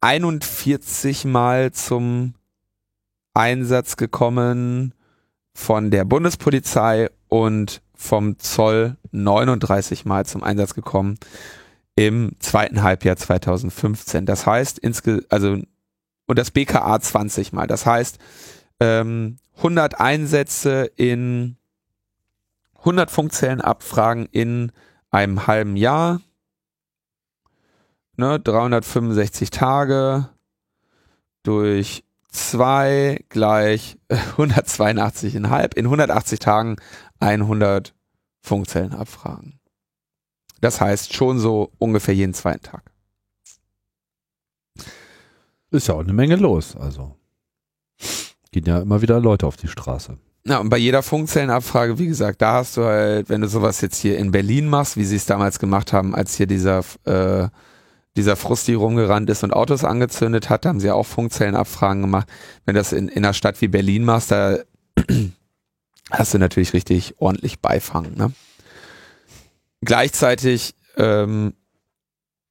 S2: 41 Mal zum Einsatz gekommen von der Bundespolizei und vom Zoll 39 Mal zum Einsatz gekommen im zweiten Halbjahr 2015. Das heißt, insge also und das BKA 20 Mal. Das heißt, ähm, 100 Einsätze in 100 Funkzellenabfragen in einem halben Jahr, ne, 365 Tage durch 2 gleich [laughs] 182,5 in 180 Tagen 100 Funkzellen abfragen. Das heißt schon so ungefähr jeden zweiten Tag.
S1: Ist ja auch eine Menge los, also. Gehen ja immer wieder Leute auf die Straße.
S2: Ja, und bei jeder Funkzellenabfrage, wie gesagt, da hast du halt, wenn du sowas jetzt hier in Berlin machst, wie sie es damals gemacht haben, als hier dieser äh, dieser Frusti rumgerannt ist und Autos angezündet hat, da haben sie auch Funkzellenabfragen gemacht. Wenn du das in, in einer Stadt wie Berlin machst, da [clears throat] hast du natürlich richtig ordentlich Beifang. Ne? Gleichzeitig ähm,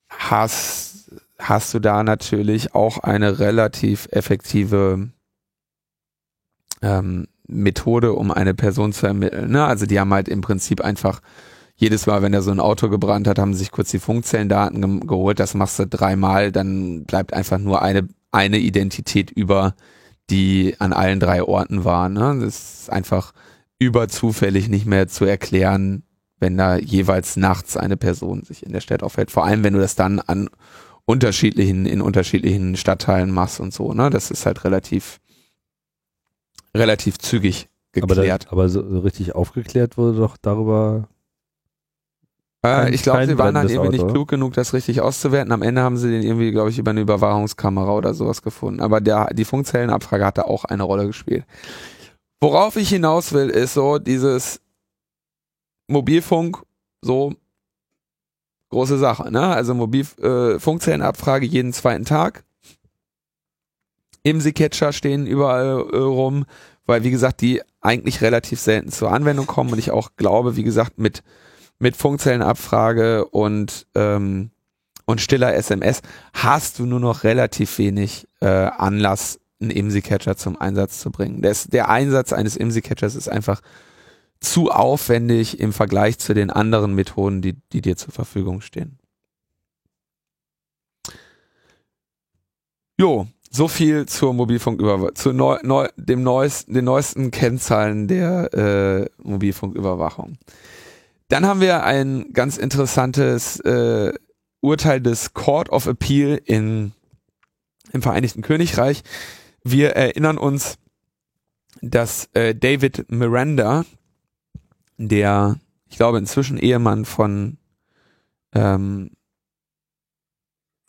S2: hast, hast du da natürlich auch eine relativ effektive ähm, Methode, um eine Person zu ermitteln. Ne? Also die haben halt im Prinzip einfach jedes Mal, wenn er so ein Auto gebrannt hat, haben sich kurz die Funkzellendaten ge geholt. Das machst du dreimal, dann bleibt einfach nur eine, eine Identität über, die an allen drei Orten war. Ne? Das ist einfach überzufällig nicht mehr zu erklären, wenn da jeweils nachts eine Person sich in der Stadt aufhält. Vor allem, wenn du das dann an unterschiedlichen, in unterschiedlichen Stadtteilen machst und so. Ne? Das ist halt relativ, relativ zügig geklärt.
S1: Aber, da, aber so, richtig aufgeklärt wurde doch darüber
S2: äh, ich glaube, sie waren dann irgendwie Auto. nicht klug genug, das richtig auszuwerten. Am Ende haben sie den irgendwie, glaube ich, über eine Überwachungskamera oder sowas gefunden. Aber der, die Funkzellenabfrage hatte auch eine Rolle gespielt. Worauf ich hinaus will, ist so dieses Mobilfunk, so große Sache, ne? Also Mobil, äh, Funkzellenabfrage jeden zweiten Tag. IMSI-Catcher stehen überall äh, rum, weil wie gesagt, die eigentlich relativ selten zur Anwendung kommen und ich auch glaube, wie gesagt, mit mit Funkzellenabfrage und, ähm, und stiller SMS hast du nur noch relativ wenig äh, Anlass, einen IMSI-Catcher zum Einsatz zu bringen. Das, der Einsatz eines IMSI-Catchers ist einfach zu aufwendig im Vergleich zu den anderen Methoden, die, die dir zur Verfügung stehen. Jo, so viel zur Mobilfunküberwachung, zu neu, neu, dem neuesten, den neuesten Kennzahlen der äh, Mobilfunküberwachung. Dann haben wir ein ganz interessantes äh, Urteil des Court of Appeal in, im Vereinigten Königreich. Wir erinnern uns, dass äh, David Miranda, der, ich glaube, inzwischen Ehemann von ähm,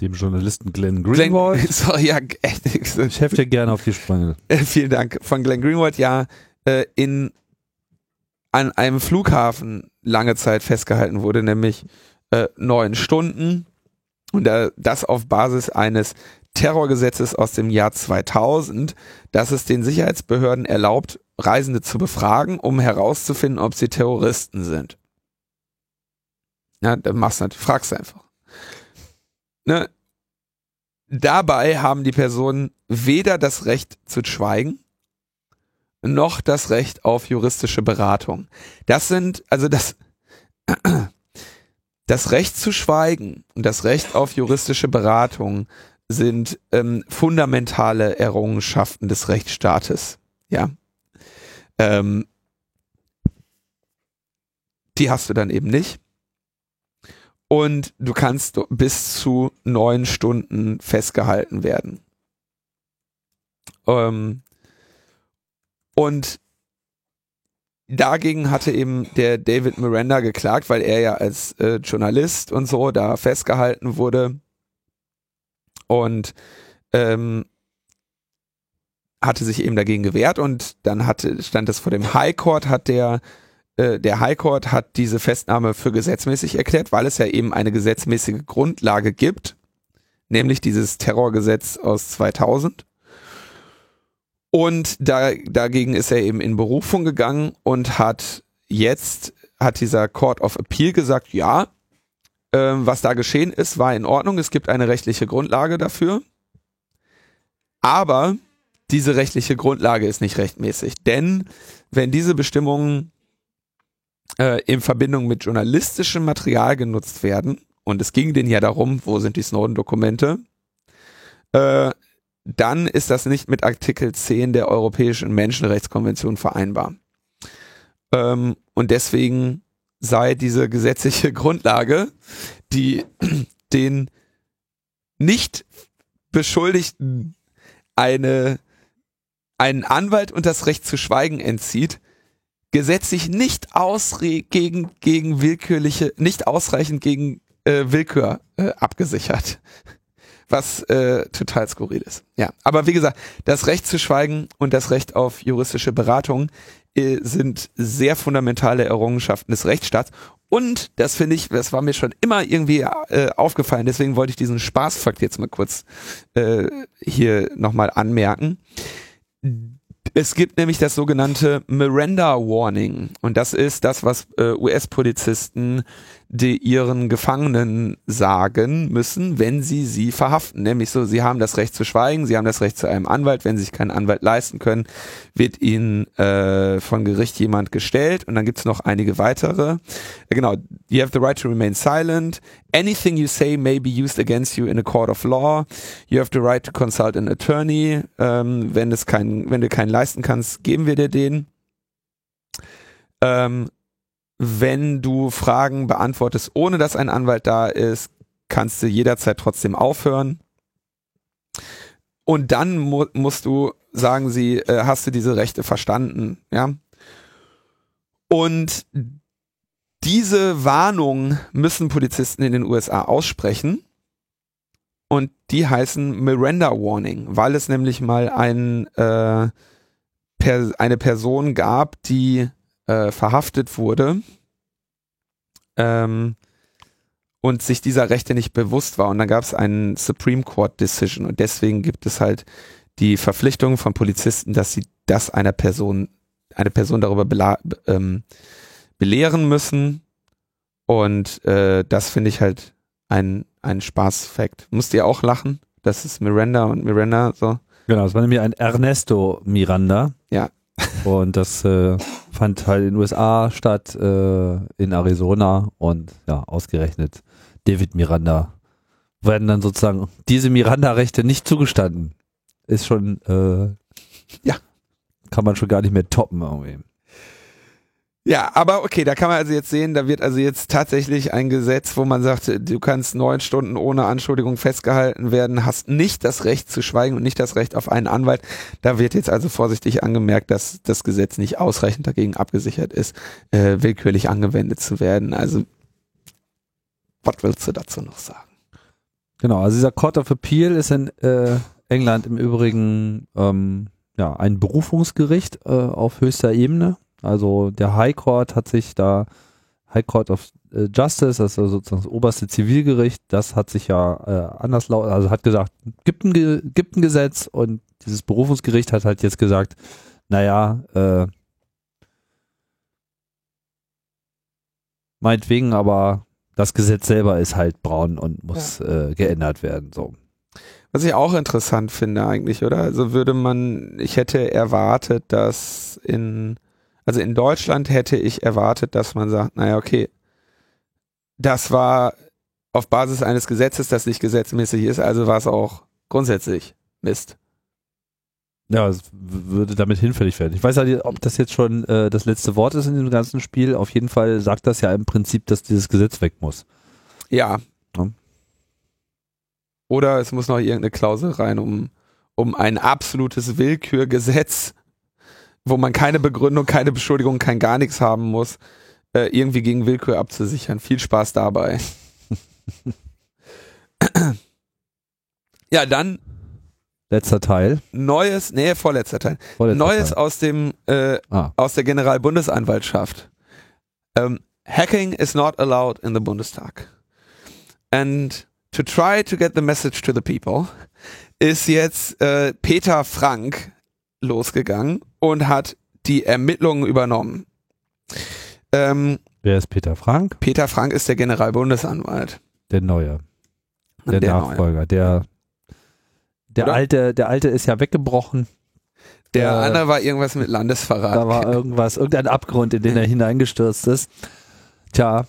S1: dem Journalisten Glenn Greenwald. [laughs]
S2: Glenn, sorry, ja, [laughs]
S1: ich helfe dir gerne auf die Sprünge. [laughs]
S2: Vielen Dank. Von Glenn Greenwald ja äh, in an einem Flughafen lange Zeit festgehalten wurde, nämlich äh, neun Stunden. Und äh, das auf Basis eines Terrorgesetzes aus dem Jahr 2000, das es den Sicherheitsbehörden erlaubt, Reisende zu befragen, um herauszufinden, ob sie Terroristen sind. Ja, dann machst du natürlich, fragst einfach. Ne? Dabei haben die Personen weder das Recht zu schweigen, noch das Recht auf juristische Beratung. Das sind, also das, [clears throat] das Recht zu schweigen und das Recht auf juristische Beratung sind ähm, fundamentale Errungenschaften des Rechtsstaates. Ja. Ähm, die hast du dann eben nicht. Und du kannst bis zu neun Stunden festgehalten werden. Ähm, und dagegen hatte eben der David Miranda geklagt, weil er ja als äh, Journalist und so da festgehalten wurde und ähm, hatte sich eben dagegen gewehrt und dann hatte, stand es vor dem High Court, hat der der High Court hat diese Festnahme für gesetzmäßig erklärt, weil es ja eben eine gesetzmäßige Grundlage gibt, nämlich dieses Terrorgesetz aus 2000. Und da, dagegen ist er eben in Berufung gegangen und hat jetzt, hat dieser Court of Appeal gesagt, ja, äh, was da geschehen ist, war in Ordnung. Es gibt eine rechtliche Grundlage dafür. Aber diese rechtliche Grundlage ist nicht rechtmäßig. Denn wenn diese Bestimmungen äh, in Verbindung mit journalistischem Material genutzt werden, und es ging denen ja darum, wo sind die Snowden-Dokumente, äh, dann ist das nicht mit Artikel 10 der Europäischen Menschenrechtskonvention vereinbar. Ähm, und deswegen sei diese gesetzliche [laughs] Grundlage, die [clears throat] den nicht Beschuldigten eine, einen Anwalt und das Recht zu schweigen entzieht, gesetzlich nicht ausre gegen, gegen willkürliche, nicht ausreichend gegen äh, Willkür äh, abgesichert was äh, total skurril ist. Ja, aber wie gesagt, das Recht zu schweigen und das Recht auf juristische Beratung äh, sind sehr fundamentale Errungenschaften des Rechtsstaats. Und das finde ich, das war mir schon immer irgendwie äh, aufgefallen. Deswegen wollte ich diesen Spaßfakt jetzt mal kurz äh, hier nochmal anmerken. Es gibt nämlich das sogenannte Miranda Warning. Und das ist das, was äh, US-Polizisten die ihren Gefangenen sagen müssen, wenn sie sie verhaften. Nämlich so, sie haben das Recht zu schweigen, sie haben das Recht zu einem Anwalt. Wenn sie sich keinen Anwalt leisten können, wird ihnen äh, von Gericht jemand gestellt. Und dann gibt's noch einige weitere. Äh, genau, you have the right to remain silent. Anything you say may be used against you in a court of law. You have the right to consult an attorney. Ähm, wenn, es kein, wenn du keinen leisten kannst, geben wir dir den. Ähm, wenn du Fragen beantwortest, ohne dass ein Anwalt da ist, kannst du jederzeit trotzdem aufhören. Und dann mu musst du, sagen sie, äh, hast du diese Rechte verstanden, ja. Und diese Warnung müssen Polizisten in den USA aussprechen. Und die heißen Miranda Warning, weil es nämlich mal ein, äh, per eine Person gab, die äh, verhaftet wurde ähm, und sich dieser Rechte nicht bewusst war. Und dann gab es einen Supreme Court Decision und deswegen gibt es halt die Verpflichtung von Polizisten, dass sie das einer Person, eine Person darüber ähm, belehren müssen. Und äh, das finde ich halt ein, ein Spaßfakt. Musst ihr auch lachen? Das ist Miranda und Miranda so.
S1: Genau, es war nämlich ein Ernesto Miranda.
S2: Ja.
S1: Und das äh, fand halt in den USA statt, äh, in Arizona und ja, ausgerechnet David Miranda werden dann sozusagen diese Miranda-Rechte nicht zugestanden. Ist schon, äh, ja, kann man schon gar nicht mehr toppen irgendwie.
S2: Ja, aber okay, da kann man also jetzt sehen, da wird also jetzt tatsächlich ein Gesetz, wo man sagt, du kannst neun Stunden ohne Anschuldigung festgehalten werden, hast nicht das Recht zu schweigen und nicht das Recht auf einen Anwalt. Da wird jetzt also vorsichtig angemerkt, dass das Gesetz nicht ausreichend dagegen abgesichert ist, äh, willkürlich angewendet zu werden. Also, was willst du dazu noch sagen?
S1: Genau, also dieser Court of Appeal ist in äh, England im Übrigen ähm, ja ein Berufungsgericht äh, auf höchster Ebene also der High Court hat sich da, High Court of äh, Justice, also sozusagen das oberste Zivilgericht, das hat sich ja äh, anders laut, also hat gesagt, gibt ein, gibt ein Gesetz und dieses Berufungsgericht hat halt jetzt gesagt, naja, äh, meinetwegen, aber das Gesetz selber ist halt braun und muss ja. äh, geändert werden. So.
S2: Was ich auch interessant finde eigentlich, oder? Also würde man, ich hätte erwartet, dass in also in Deutschland hätte ich erwartet, dass man sagt, naja, okay, das war auf Basis eines Gesetzes, das nicht gesetzmäßig ist, also war es auch grundsätzlich Mist.
S1: Ja, es würde damit hinfällig werden. Ich weiß ja nicht, ob das jetzt schon äh, das letzte Wort ist in dem ganzen Spiel. Auf jeden Fall sagt das ja im Prinzip, dass dieses Gesetz weg muss.
S2: Ja. ja. Oder es muss noch irgendeine Klausel rein, um, um ein absolutes Willkürgesetz wo man keine Begründung, keine Beschuldigung, kein gar nichts haben muss, äh, irgendwie gegen Willkür abzusichern. Viel Spaß dabei. ja, dann
S1: Letzter Teil.
S2: Neues, nee, vorletzter Teil. Vorletzter Neues Teil. aus dem äh, ah. aus der Generalbundesanwaltschaft. Um, hacking is not allowed in the Bundestag. And to try to get the message to the people ist jetzt äh, Peter Frank losgegangen und hat die Ermittlungen übernommen.
S1: Ähm, Wer ist Peter Frank?
S2: Peter Frank ist der Generalbundesanwalt.
S1: Der Neue. Der, der Nachfolger. Neue. Der, der alte, der alte ist ja weggebrochen.
S2: Der äh, andere war irgendwas mit Landesverrat.
S1: Da war irgendwas, irgendein Abgrund, in den er hineingestürzt ist. Tja,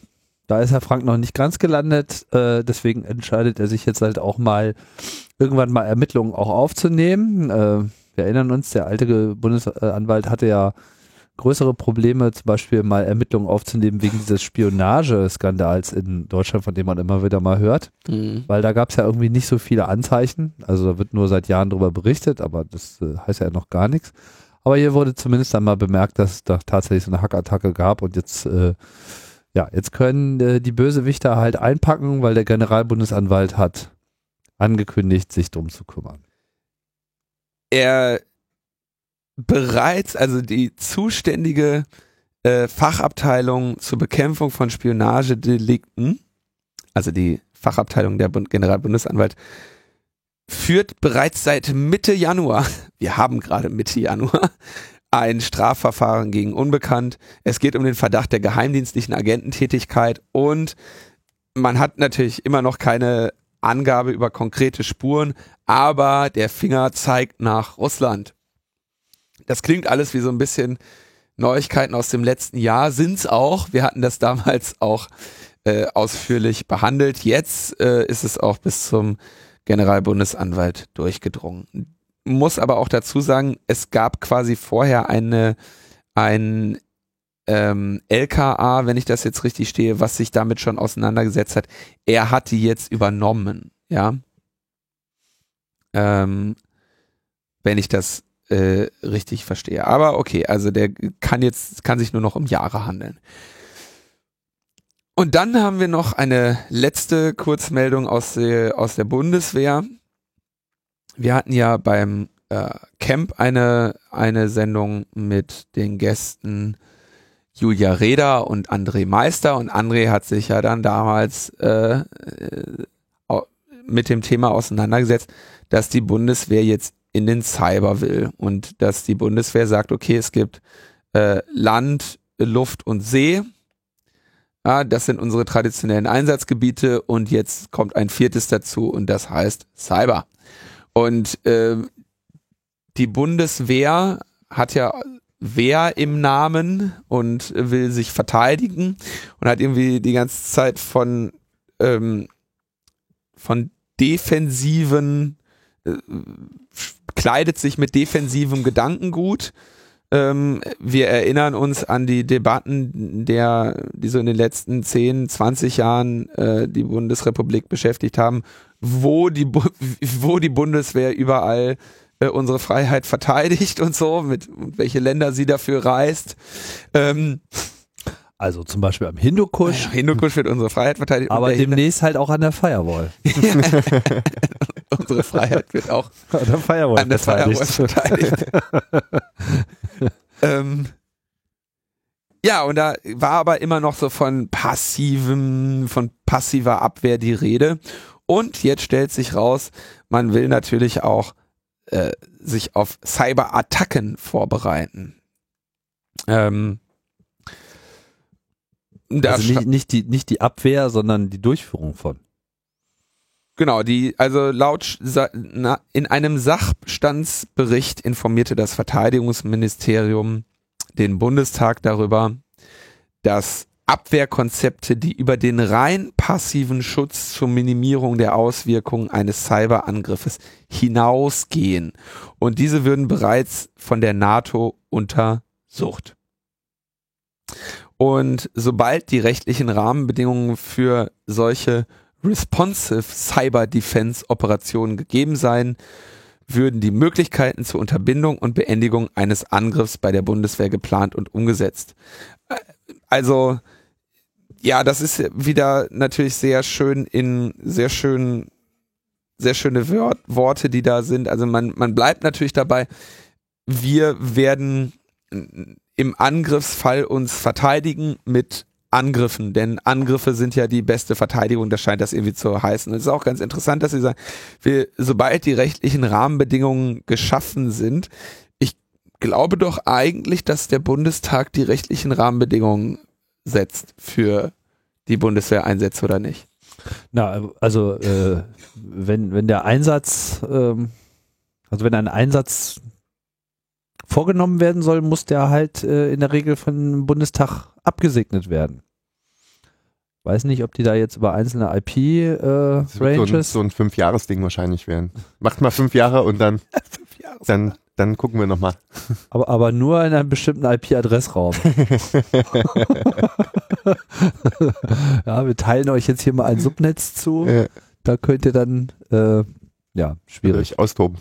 S1: da ist Herr Frank noch nicht ganz gelandet. Äh, deswegen entscheidet er sich jetzt halt auch mal, irgendwann mal Ermittlungen auch aufzunehmen. Äh, wir erinnern uns, der alte Bundesanwalt hatte ja größere Probleme, zum Beispiel mal Ermittlungen aufzunehmen wegen dieses Spionageskandals in Deutschland, von dem man immer wieder mal hört. Mhm. Weil da gab es ja irgendwie nicht so viele Anzeichen. Also da wird nur seit Jahren darüber berichtet, aber das äh, heißt ja noch gar nichts. Aber hier wurde zumindest einmal bemerkt, dass es da tatsächlich so eine Hackattacke gab und jetzt, äh, ja, jetzt können äh, die Bösewichter halt einpacken, weil der Generalbundesanwalt hat angekündigt, sich drum zu kümmern
S2: er bereits, also die zuständige äh, Fachabteilung zur Bekämpfung von Spionagedelikten, also die Fachabteilung der Bund Generalbundesanwalt, führt bereits seit Mitte Januar, [laughs] wir haben gerade Mitte Januar, ein Strafverfahren gegen Unbekannt. Es geht um den Verdacht der geheimdienstlichen Agententätigkeit und man hat natürlich immer noch keine Angabe über konkrete Spuren, aber der Finger zeigt nach Russland. Das klingt alles wie so ein bisschen Neuigkeiten aus dem letzten Jahr, sind's auch. Wir hatten das damals auch äh, ausführlich behandelt. Jetzt äh, ist es auch bis zum Generalbundesanwalt durchgedrungen. Muss aber auch dazu sagen, es gab quasi vorher eine ein ähm, LKA, wenn ich das jetzt richtig stehe, was sich damit schon auseinandergesetzt hat. Er hat die jetzt übernommen, ja. Ähm, wenn ich das äh, richtig verstehe. Aber okay, also der kann jetzt, kann sich nur noch um Jahre handeln. Und dann haben wir noch eine letzte Kurzmeldung aus der, aus der Bundeswehr. Wir hatten ja beim äh, Camp eine, eine Sendung mit den Gästen Julia Reda und André Meister und André hat sich ja dann damals äh, äh mit dem Thema auseinandergesetzt, dass die Bundeswehr jetzt in den Cyber will und dass die Bundeswehr sagt, okay, es gibt äh, Land, Luft und See. Ja, das sind unsere traditionellen Einsatzgebiete und jetzt kommt ein viertes dazu und das heißt Cyber. Und äh, die Bundeswehr hat ja Wehr im Namen und will sich verteidigen und hat irgendwie die ganze Zeit von ähm, von defensiven äh, kleidet sich mit defensivem Gedankengut. Ähm, wir erinnern uns an die Debatten, der, die so in den letzten 10, 20 Jahren äh, die Bundesrepublik beschäftigt haben, wo die, [laughs] wo die Bundeswehr überall äh, unsere Freiheit verteidigt und so, mit welche Länder sie dafür reist. Ähm,
S1: also zum Beispiel am Hindukusch.
S2: Ja, Hindukusch wird unsere Freiheit verteidigt.
S1: Aber demnächst halt auch an der Firewall. [laughs]
S2: unsere Freiheit wird auch
S1: an der Firewall
S2: an der verteidigt. Firewall verteidigt. [laughs] ähm, ja, und da war aber immer noch so von passivem, von passiver Abwehr die Rede. Und jetzt stellt sich raus, man will natürlich auch äh, sich auf Cyberattacken vorbereiten. Ähm,
S1: also nicht, nicht, die, nicht die Abwehr, sondern die Durchführung von.
S2: Genau, die, also laut in einem Sachstandsbericht informierte das Verteidigungsministerium den Bundestag darüber, dass Abwehrkonzepte, die über den rein passiven Schutz zur Minimierung der Auswirkungen eines Cyberangriffes hinausgehen. Und diese würden bereits von der NATO untersucht. Und sobald die rechtlichen Rahmenbedingungen für solche responsive Cyber Defense Operationen gegeben seien, würden die Möglichkeiten zur Unterbindung und Beendigung eines Angriffs bei der Bundeswehr geplant und umgesetzt. Also, ja, das ist wieder natürlich sehr schön in sehr schön, sehr schöne Wort, Worte, die da sind. Also man, man bleibt natürlich dabei, wir werden im Angriffsfall uns verteidigen mit Angriffen, denn Angriffe sind ja die beste Verteidigung, das scheint das irgendwie zu heißen. Und es ist auch ganz interessant, dass Sie sagen, wir, sobald die rechtlichen Rahmenbedingungen geschaffen sind, ich glaube doch eigentlich, dass der Bundestag die rechtlichen Rahmenbedingungen setzt für die Bundeswehreinsätze oder nicht.
S1: Na, also äh, wenn, wenn der Einsatz, ähm, also wenn ein Einsatz vorgenommen werden soll, muss der halt äh, in der Regel vom Bundestag abgesegnet werden. Weiß nicht, ob die da jetzt über einzelne IP-Ranges. Äh,
S3: so ein, so ein Fünf-Jahres-Ding wahrscheinlich werden. Macht mal fünf Jahre und dann, [laughs] dann, dann gucken wir nochmal. [laughs]
S1: Aber, aber nur in einem bestimmten IP-Adressraum. [laughs] [laughs] ja, wir teilen euch jetzt hier mal ein Subnetz zu. Ja. Da könnt ihr dann, äh, ja, schwierig.
S3: Austoben.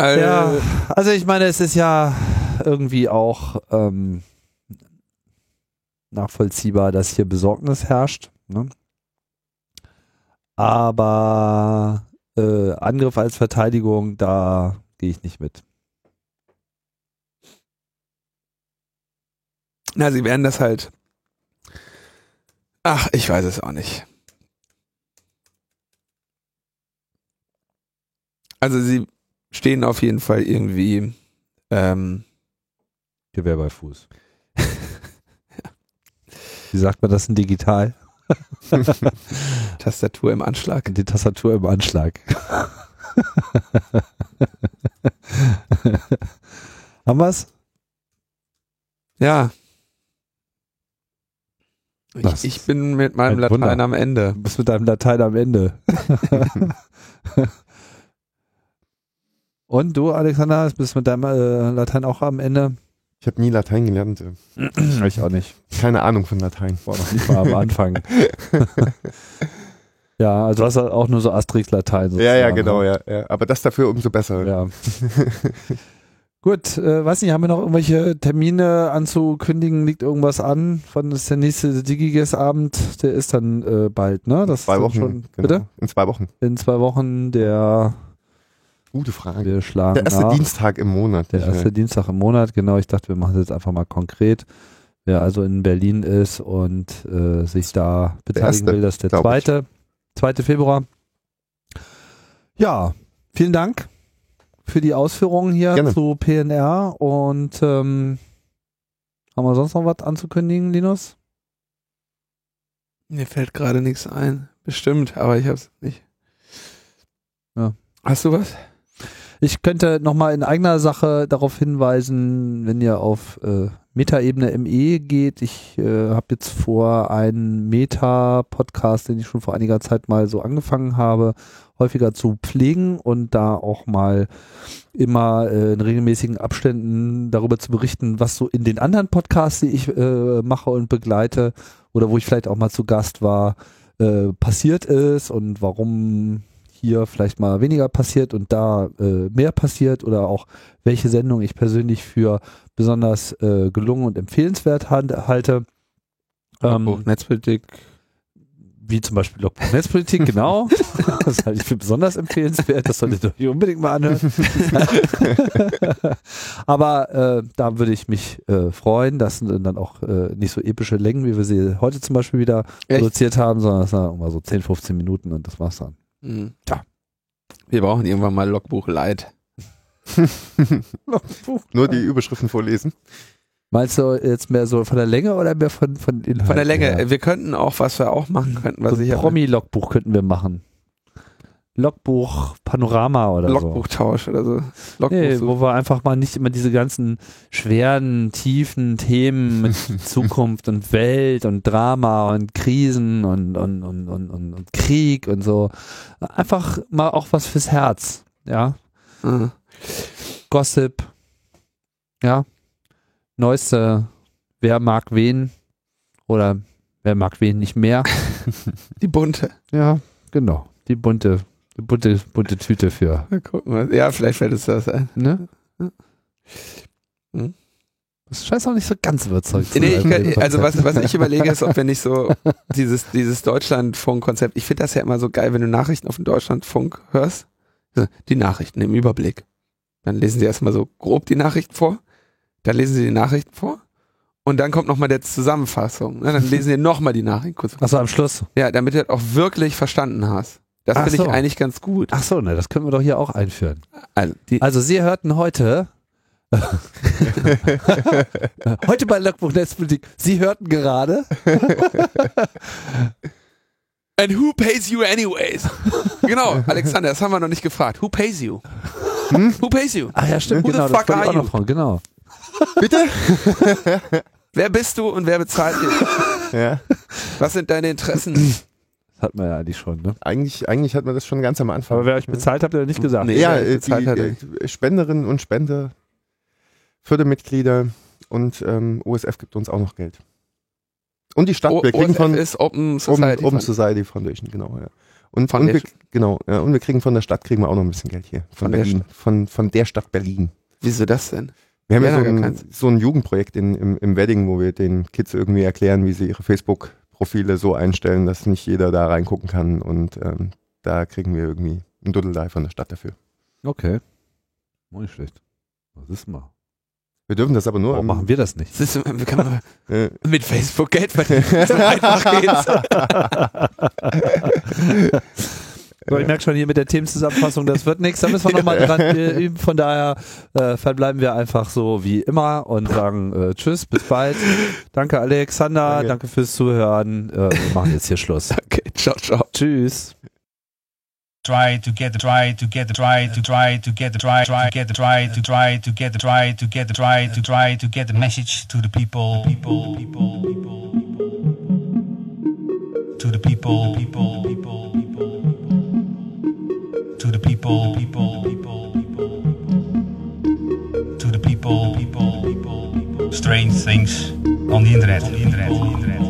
S1: Äh, ja, also ich meine, es ist ja irgendwie auch ähm, nachvollziehbar, dass hier Besorgnis herrscht. Ne? Aber äh, Angriff als Verteidigung, da gehe ich nicht mit.
S2: Na, sie werden das halt. Ach, ich weiß es auch nicht. Also sie stehen auf jeden Fall irgendwie ähm,
S1: Gewehr bei Fuß. [laughs] Wie sagt man das in digital? [laughs]
S2: Tastatur im Anschlag.
S1: Die Tastatur im Anschlag. [laughs] Haben wir's?
S2: Ja. Ich, ich bin mit meinem
S1: ein
S2: Latein
S1: Wunder.
S2: am Ende.
S1: Du bist mit deinem Latein am Ende. [laughs] Und du, Alexander, bist mit deinem äh, Latein auch am Ende?
S3: Ich habe nie Latein gelernt. äh,
S1: Ich auch nicht.
S3: Keine Ahnung von Latein.
S1: War noch nicht mal am Anfang. [laughs] ja, also du hast auch nur so Asterix-Latein.
S3: Ja, ja, genau,
S1: ne?
S3: ja, ja. Aber das dafür umso besser.
S1: Ja. [laughs] Gut, äh, weiß nicht, haben wir noch irgendwelche Termine anzukündigen? Liegt irgendwas an? Wann ist der nächste Digiges-Abend? Der ist dann äh, bald, ne? Das
S3: zwei
S1: ist
S3: Wochen.
S1: Schon,
S3: genau.
S1: Bitte?
S3: In zwei Wochen.
S1: In zwei Wochen der,
S3: Gute Frage.
S1: wir schlagen
S3: Der erste
S1: nach.
S3: Dienstag im Monat.
S1: Der erste Dienstag im Monat, genau. Ich dachte, wir machen es jetzt einfach mal konkret. Wer also in Berlin ist und äh, sich da beteiligen
S3: erste,
S1: will, das ist der
S3: ich.
S1: zweite, zweite Februar. Ja, vielen Dank für die Ausführungen hier
S3: Gerne.
S1: zu PNR und ähm, haben wir sonst noch was anzukündigen, Linus?
S2: Mir fällt gerade nichts ein. Bestimmt, aber ich hab's nicht.
S1: Ja.
S2: Hast du was?
S1: Ich könnte nochmal in eigener Sache darauf hinweisen, wenn ihr auf äh, Metaebene ME geht. Ich äh, habe jetzt vor, einen Meta-Podcast, den ich schon vor einiger Zeit mal so angefangen habe, häufiger zu pflegen und da auch mal immer äh, in regelmäßigen Abständen darüber zu berichten, was so in den anderen Podcasts, die ich äh, mache und begleite oder wo ich vielleicht auch mal zu Gast war, äh, passiert ist und warum hier vielleicht mal weniger passiert und da äh, mehr passiert oder auch welche Sendung ich persönlich für besonders äh, gelungen und empfehlenswert halte.
S2: Ähm, Netzpolitik.
S1: wie zum Beispiel Logbuch Netzpolitik, genau. [laughs] das halte ich für besonders empfehlenswert. Das solltet ihr euch unbedingt mal anhören. [laughs] Aber äh, da würde ich mich äh, freuen. Das sind dann auch äh, nicht so epische Längen, wie wir sie heute zum Beispiel wieder
S2: Echt?
S1: produziert haben, sondern das sind immer so 10, 15 Minuten und das war's dann.
S2: Mhm. Ja. Wir brauchen irgendwann mal Logbuch Light. [laughs]
S3: Nur die Überschriften vorlesen.
S1: Meinst du jetzt mehr so von der Länge oder mehr von, von Inhalten?
S2: Von der Länge.
S1: her?
S2: Wir könnten auch, was wir auch machen könnten, was
S1: so
S2: ich
S1: ein Promi-Logbuch könnten wir machen. Logbuch Panorama oder so.
S2: Logbuchtausch oder so. Logbuch
S1: Nee,
S2: so.
S1: wo wir einfach mal nicht immer diese ganzen schweren, tiefen Themen mit [laughs] Zukunft und Welt und Drama und Krisen und, und, und, und, und, Krieg und so. Einfach mal auch was fürs Herz. Ja.
S2: Ah.
S1: Gossip. Ja. Neueste, wer mag wen oder wer mag wen nicht mehr. [laughs]
S2: Die bunte.
S1: Ja, genau. Die bunte, bunte, bunte Tüte für.
S2: Mal gucken, Ja, vielleicht fällt es das ein.
S1: Ne?
S2: Hm.
S1: Das scheint auch nicht so ganz überzeugt zu
S2: Nee,
S1: sein
S2: kann, also was, was ich überlege, ist, ob wir nicht so dieses, dieses Deutschlandfunk-Konzept, ich finde das ja immer so geil, wenn du Nachrichten auf dem Deutschlandfunk hörst. Die Nachrichten im Überblick. Dann lesen sie erstmal so grob die Nachrichten vor, dann lesen sie die Nachrichten vor und dann kommt nochmal der Zusammenfassung. Ne? Dann lesen sie nochmal die Nachrichten kurz vor.
S1: Achso, am Schluss.
S2: Ja, damit du das auch wirklich verstanden hast. Das
S1: Ach
S2: finde
S1: so.
S2: ich eigentlich ganz gut.
S1: Ach so, ne, das können wir doch hier auch einführen.
S2: Also,
S1: Also Sie hörten heute [laughs] heute bei Logbuch Netzpolitik. Sie hörten gerade [laughs]
S2: And who pays you anyways? genau, Alexander, das haben wir noch nicht gefragt. Who pays you? Who pays you?
S1: Ah ja, stimmt,
S2: Who the
S1: genau,
S2: fuck
S1: das wollte ich
S2: are you?
S1: fragen, genau. [laughs]
S2: Wer bist du und wer bezahlt dich?
S3: Ja.
S2: Was sind deine Interessen?
S1: Das hat man ja eigentlich schon, ne?
S3: Eigentlich, eigentlich hat man das schon ganz am Anfang.
S1: Aber wer euch bezahlt, habt ihr nicht gesagt.
S2: Nee.
S3: ja, äh, die
S2: hat,
S3: äh, Spenderinnen und Spender, Fördermitglieder und ähm, OSF gibt uns auch noch Geld. Und die Stadt,
S2: O
S3: wir kriegen
S2: OSF
S3: von
S2: ist Open Society.
S3: Open. Society Foundation, genau. Ja. Und, und wir, genau, ja, und wir kriegen von der Stadt kriegen wir auch noch ein bisschen Geld hier. Von,
S2: Von der
S3: Berlin. Von, von der Stadt Berlin.
S2: Wieso das denn?
S3: Wir haben ja,
S2: Ja,
S3: so, ein, so ein Jugendprojekt in, im, im Wedding, wo wir den Kids irgendwie erklären, wie sie ihre Facebook-Profile so einstellen, dass nicht jeder da reingucken kann. Und ähm, da kriegen wir irgendwie ein Duddelei von der Stadt dafür.
S1: Okay. Auch nicht schlecht. Was ist mal?
S3: Wir dürfen das aber nur.
S1: Warum machen wir das nicht?
S2: Das ist, kann man [laughs] mit Facebook Geld verdienen? [laughs] So einfach geht's. [laughs]
S1: So, ich merke schon hier mit der Themenzusammenfassung, das wird nichts, da müssen wir nochmal [laughs] dran üben. Von daher äh, verbleiben wir einfach so wie immer und sagen äh, Tschüss, bis bald. Danke Alexander, danke, danke fürs Zuhören. Äh, wir machen jetzt hier Schluss. [laughs]
S2: Okay, ciao, ciao.
S1: Tschüss.
S4: try to get the try to get the try to try to get the try try get the try to try to get the try to get the try to try to get the message to the people people people people to the people people people to the people. People people people to the people. People people strange things on the internet on the internet on the internet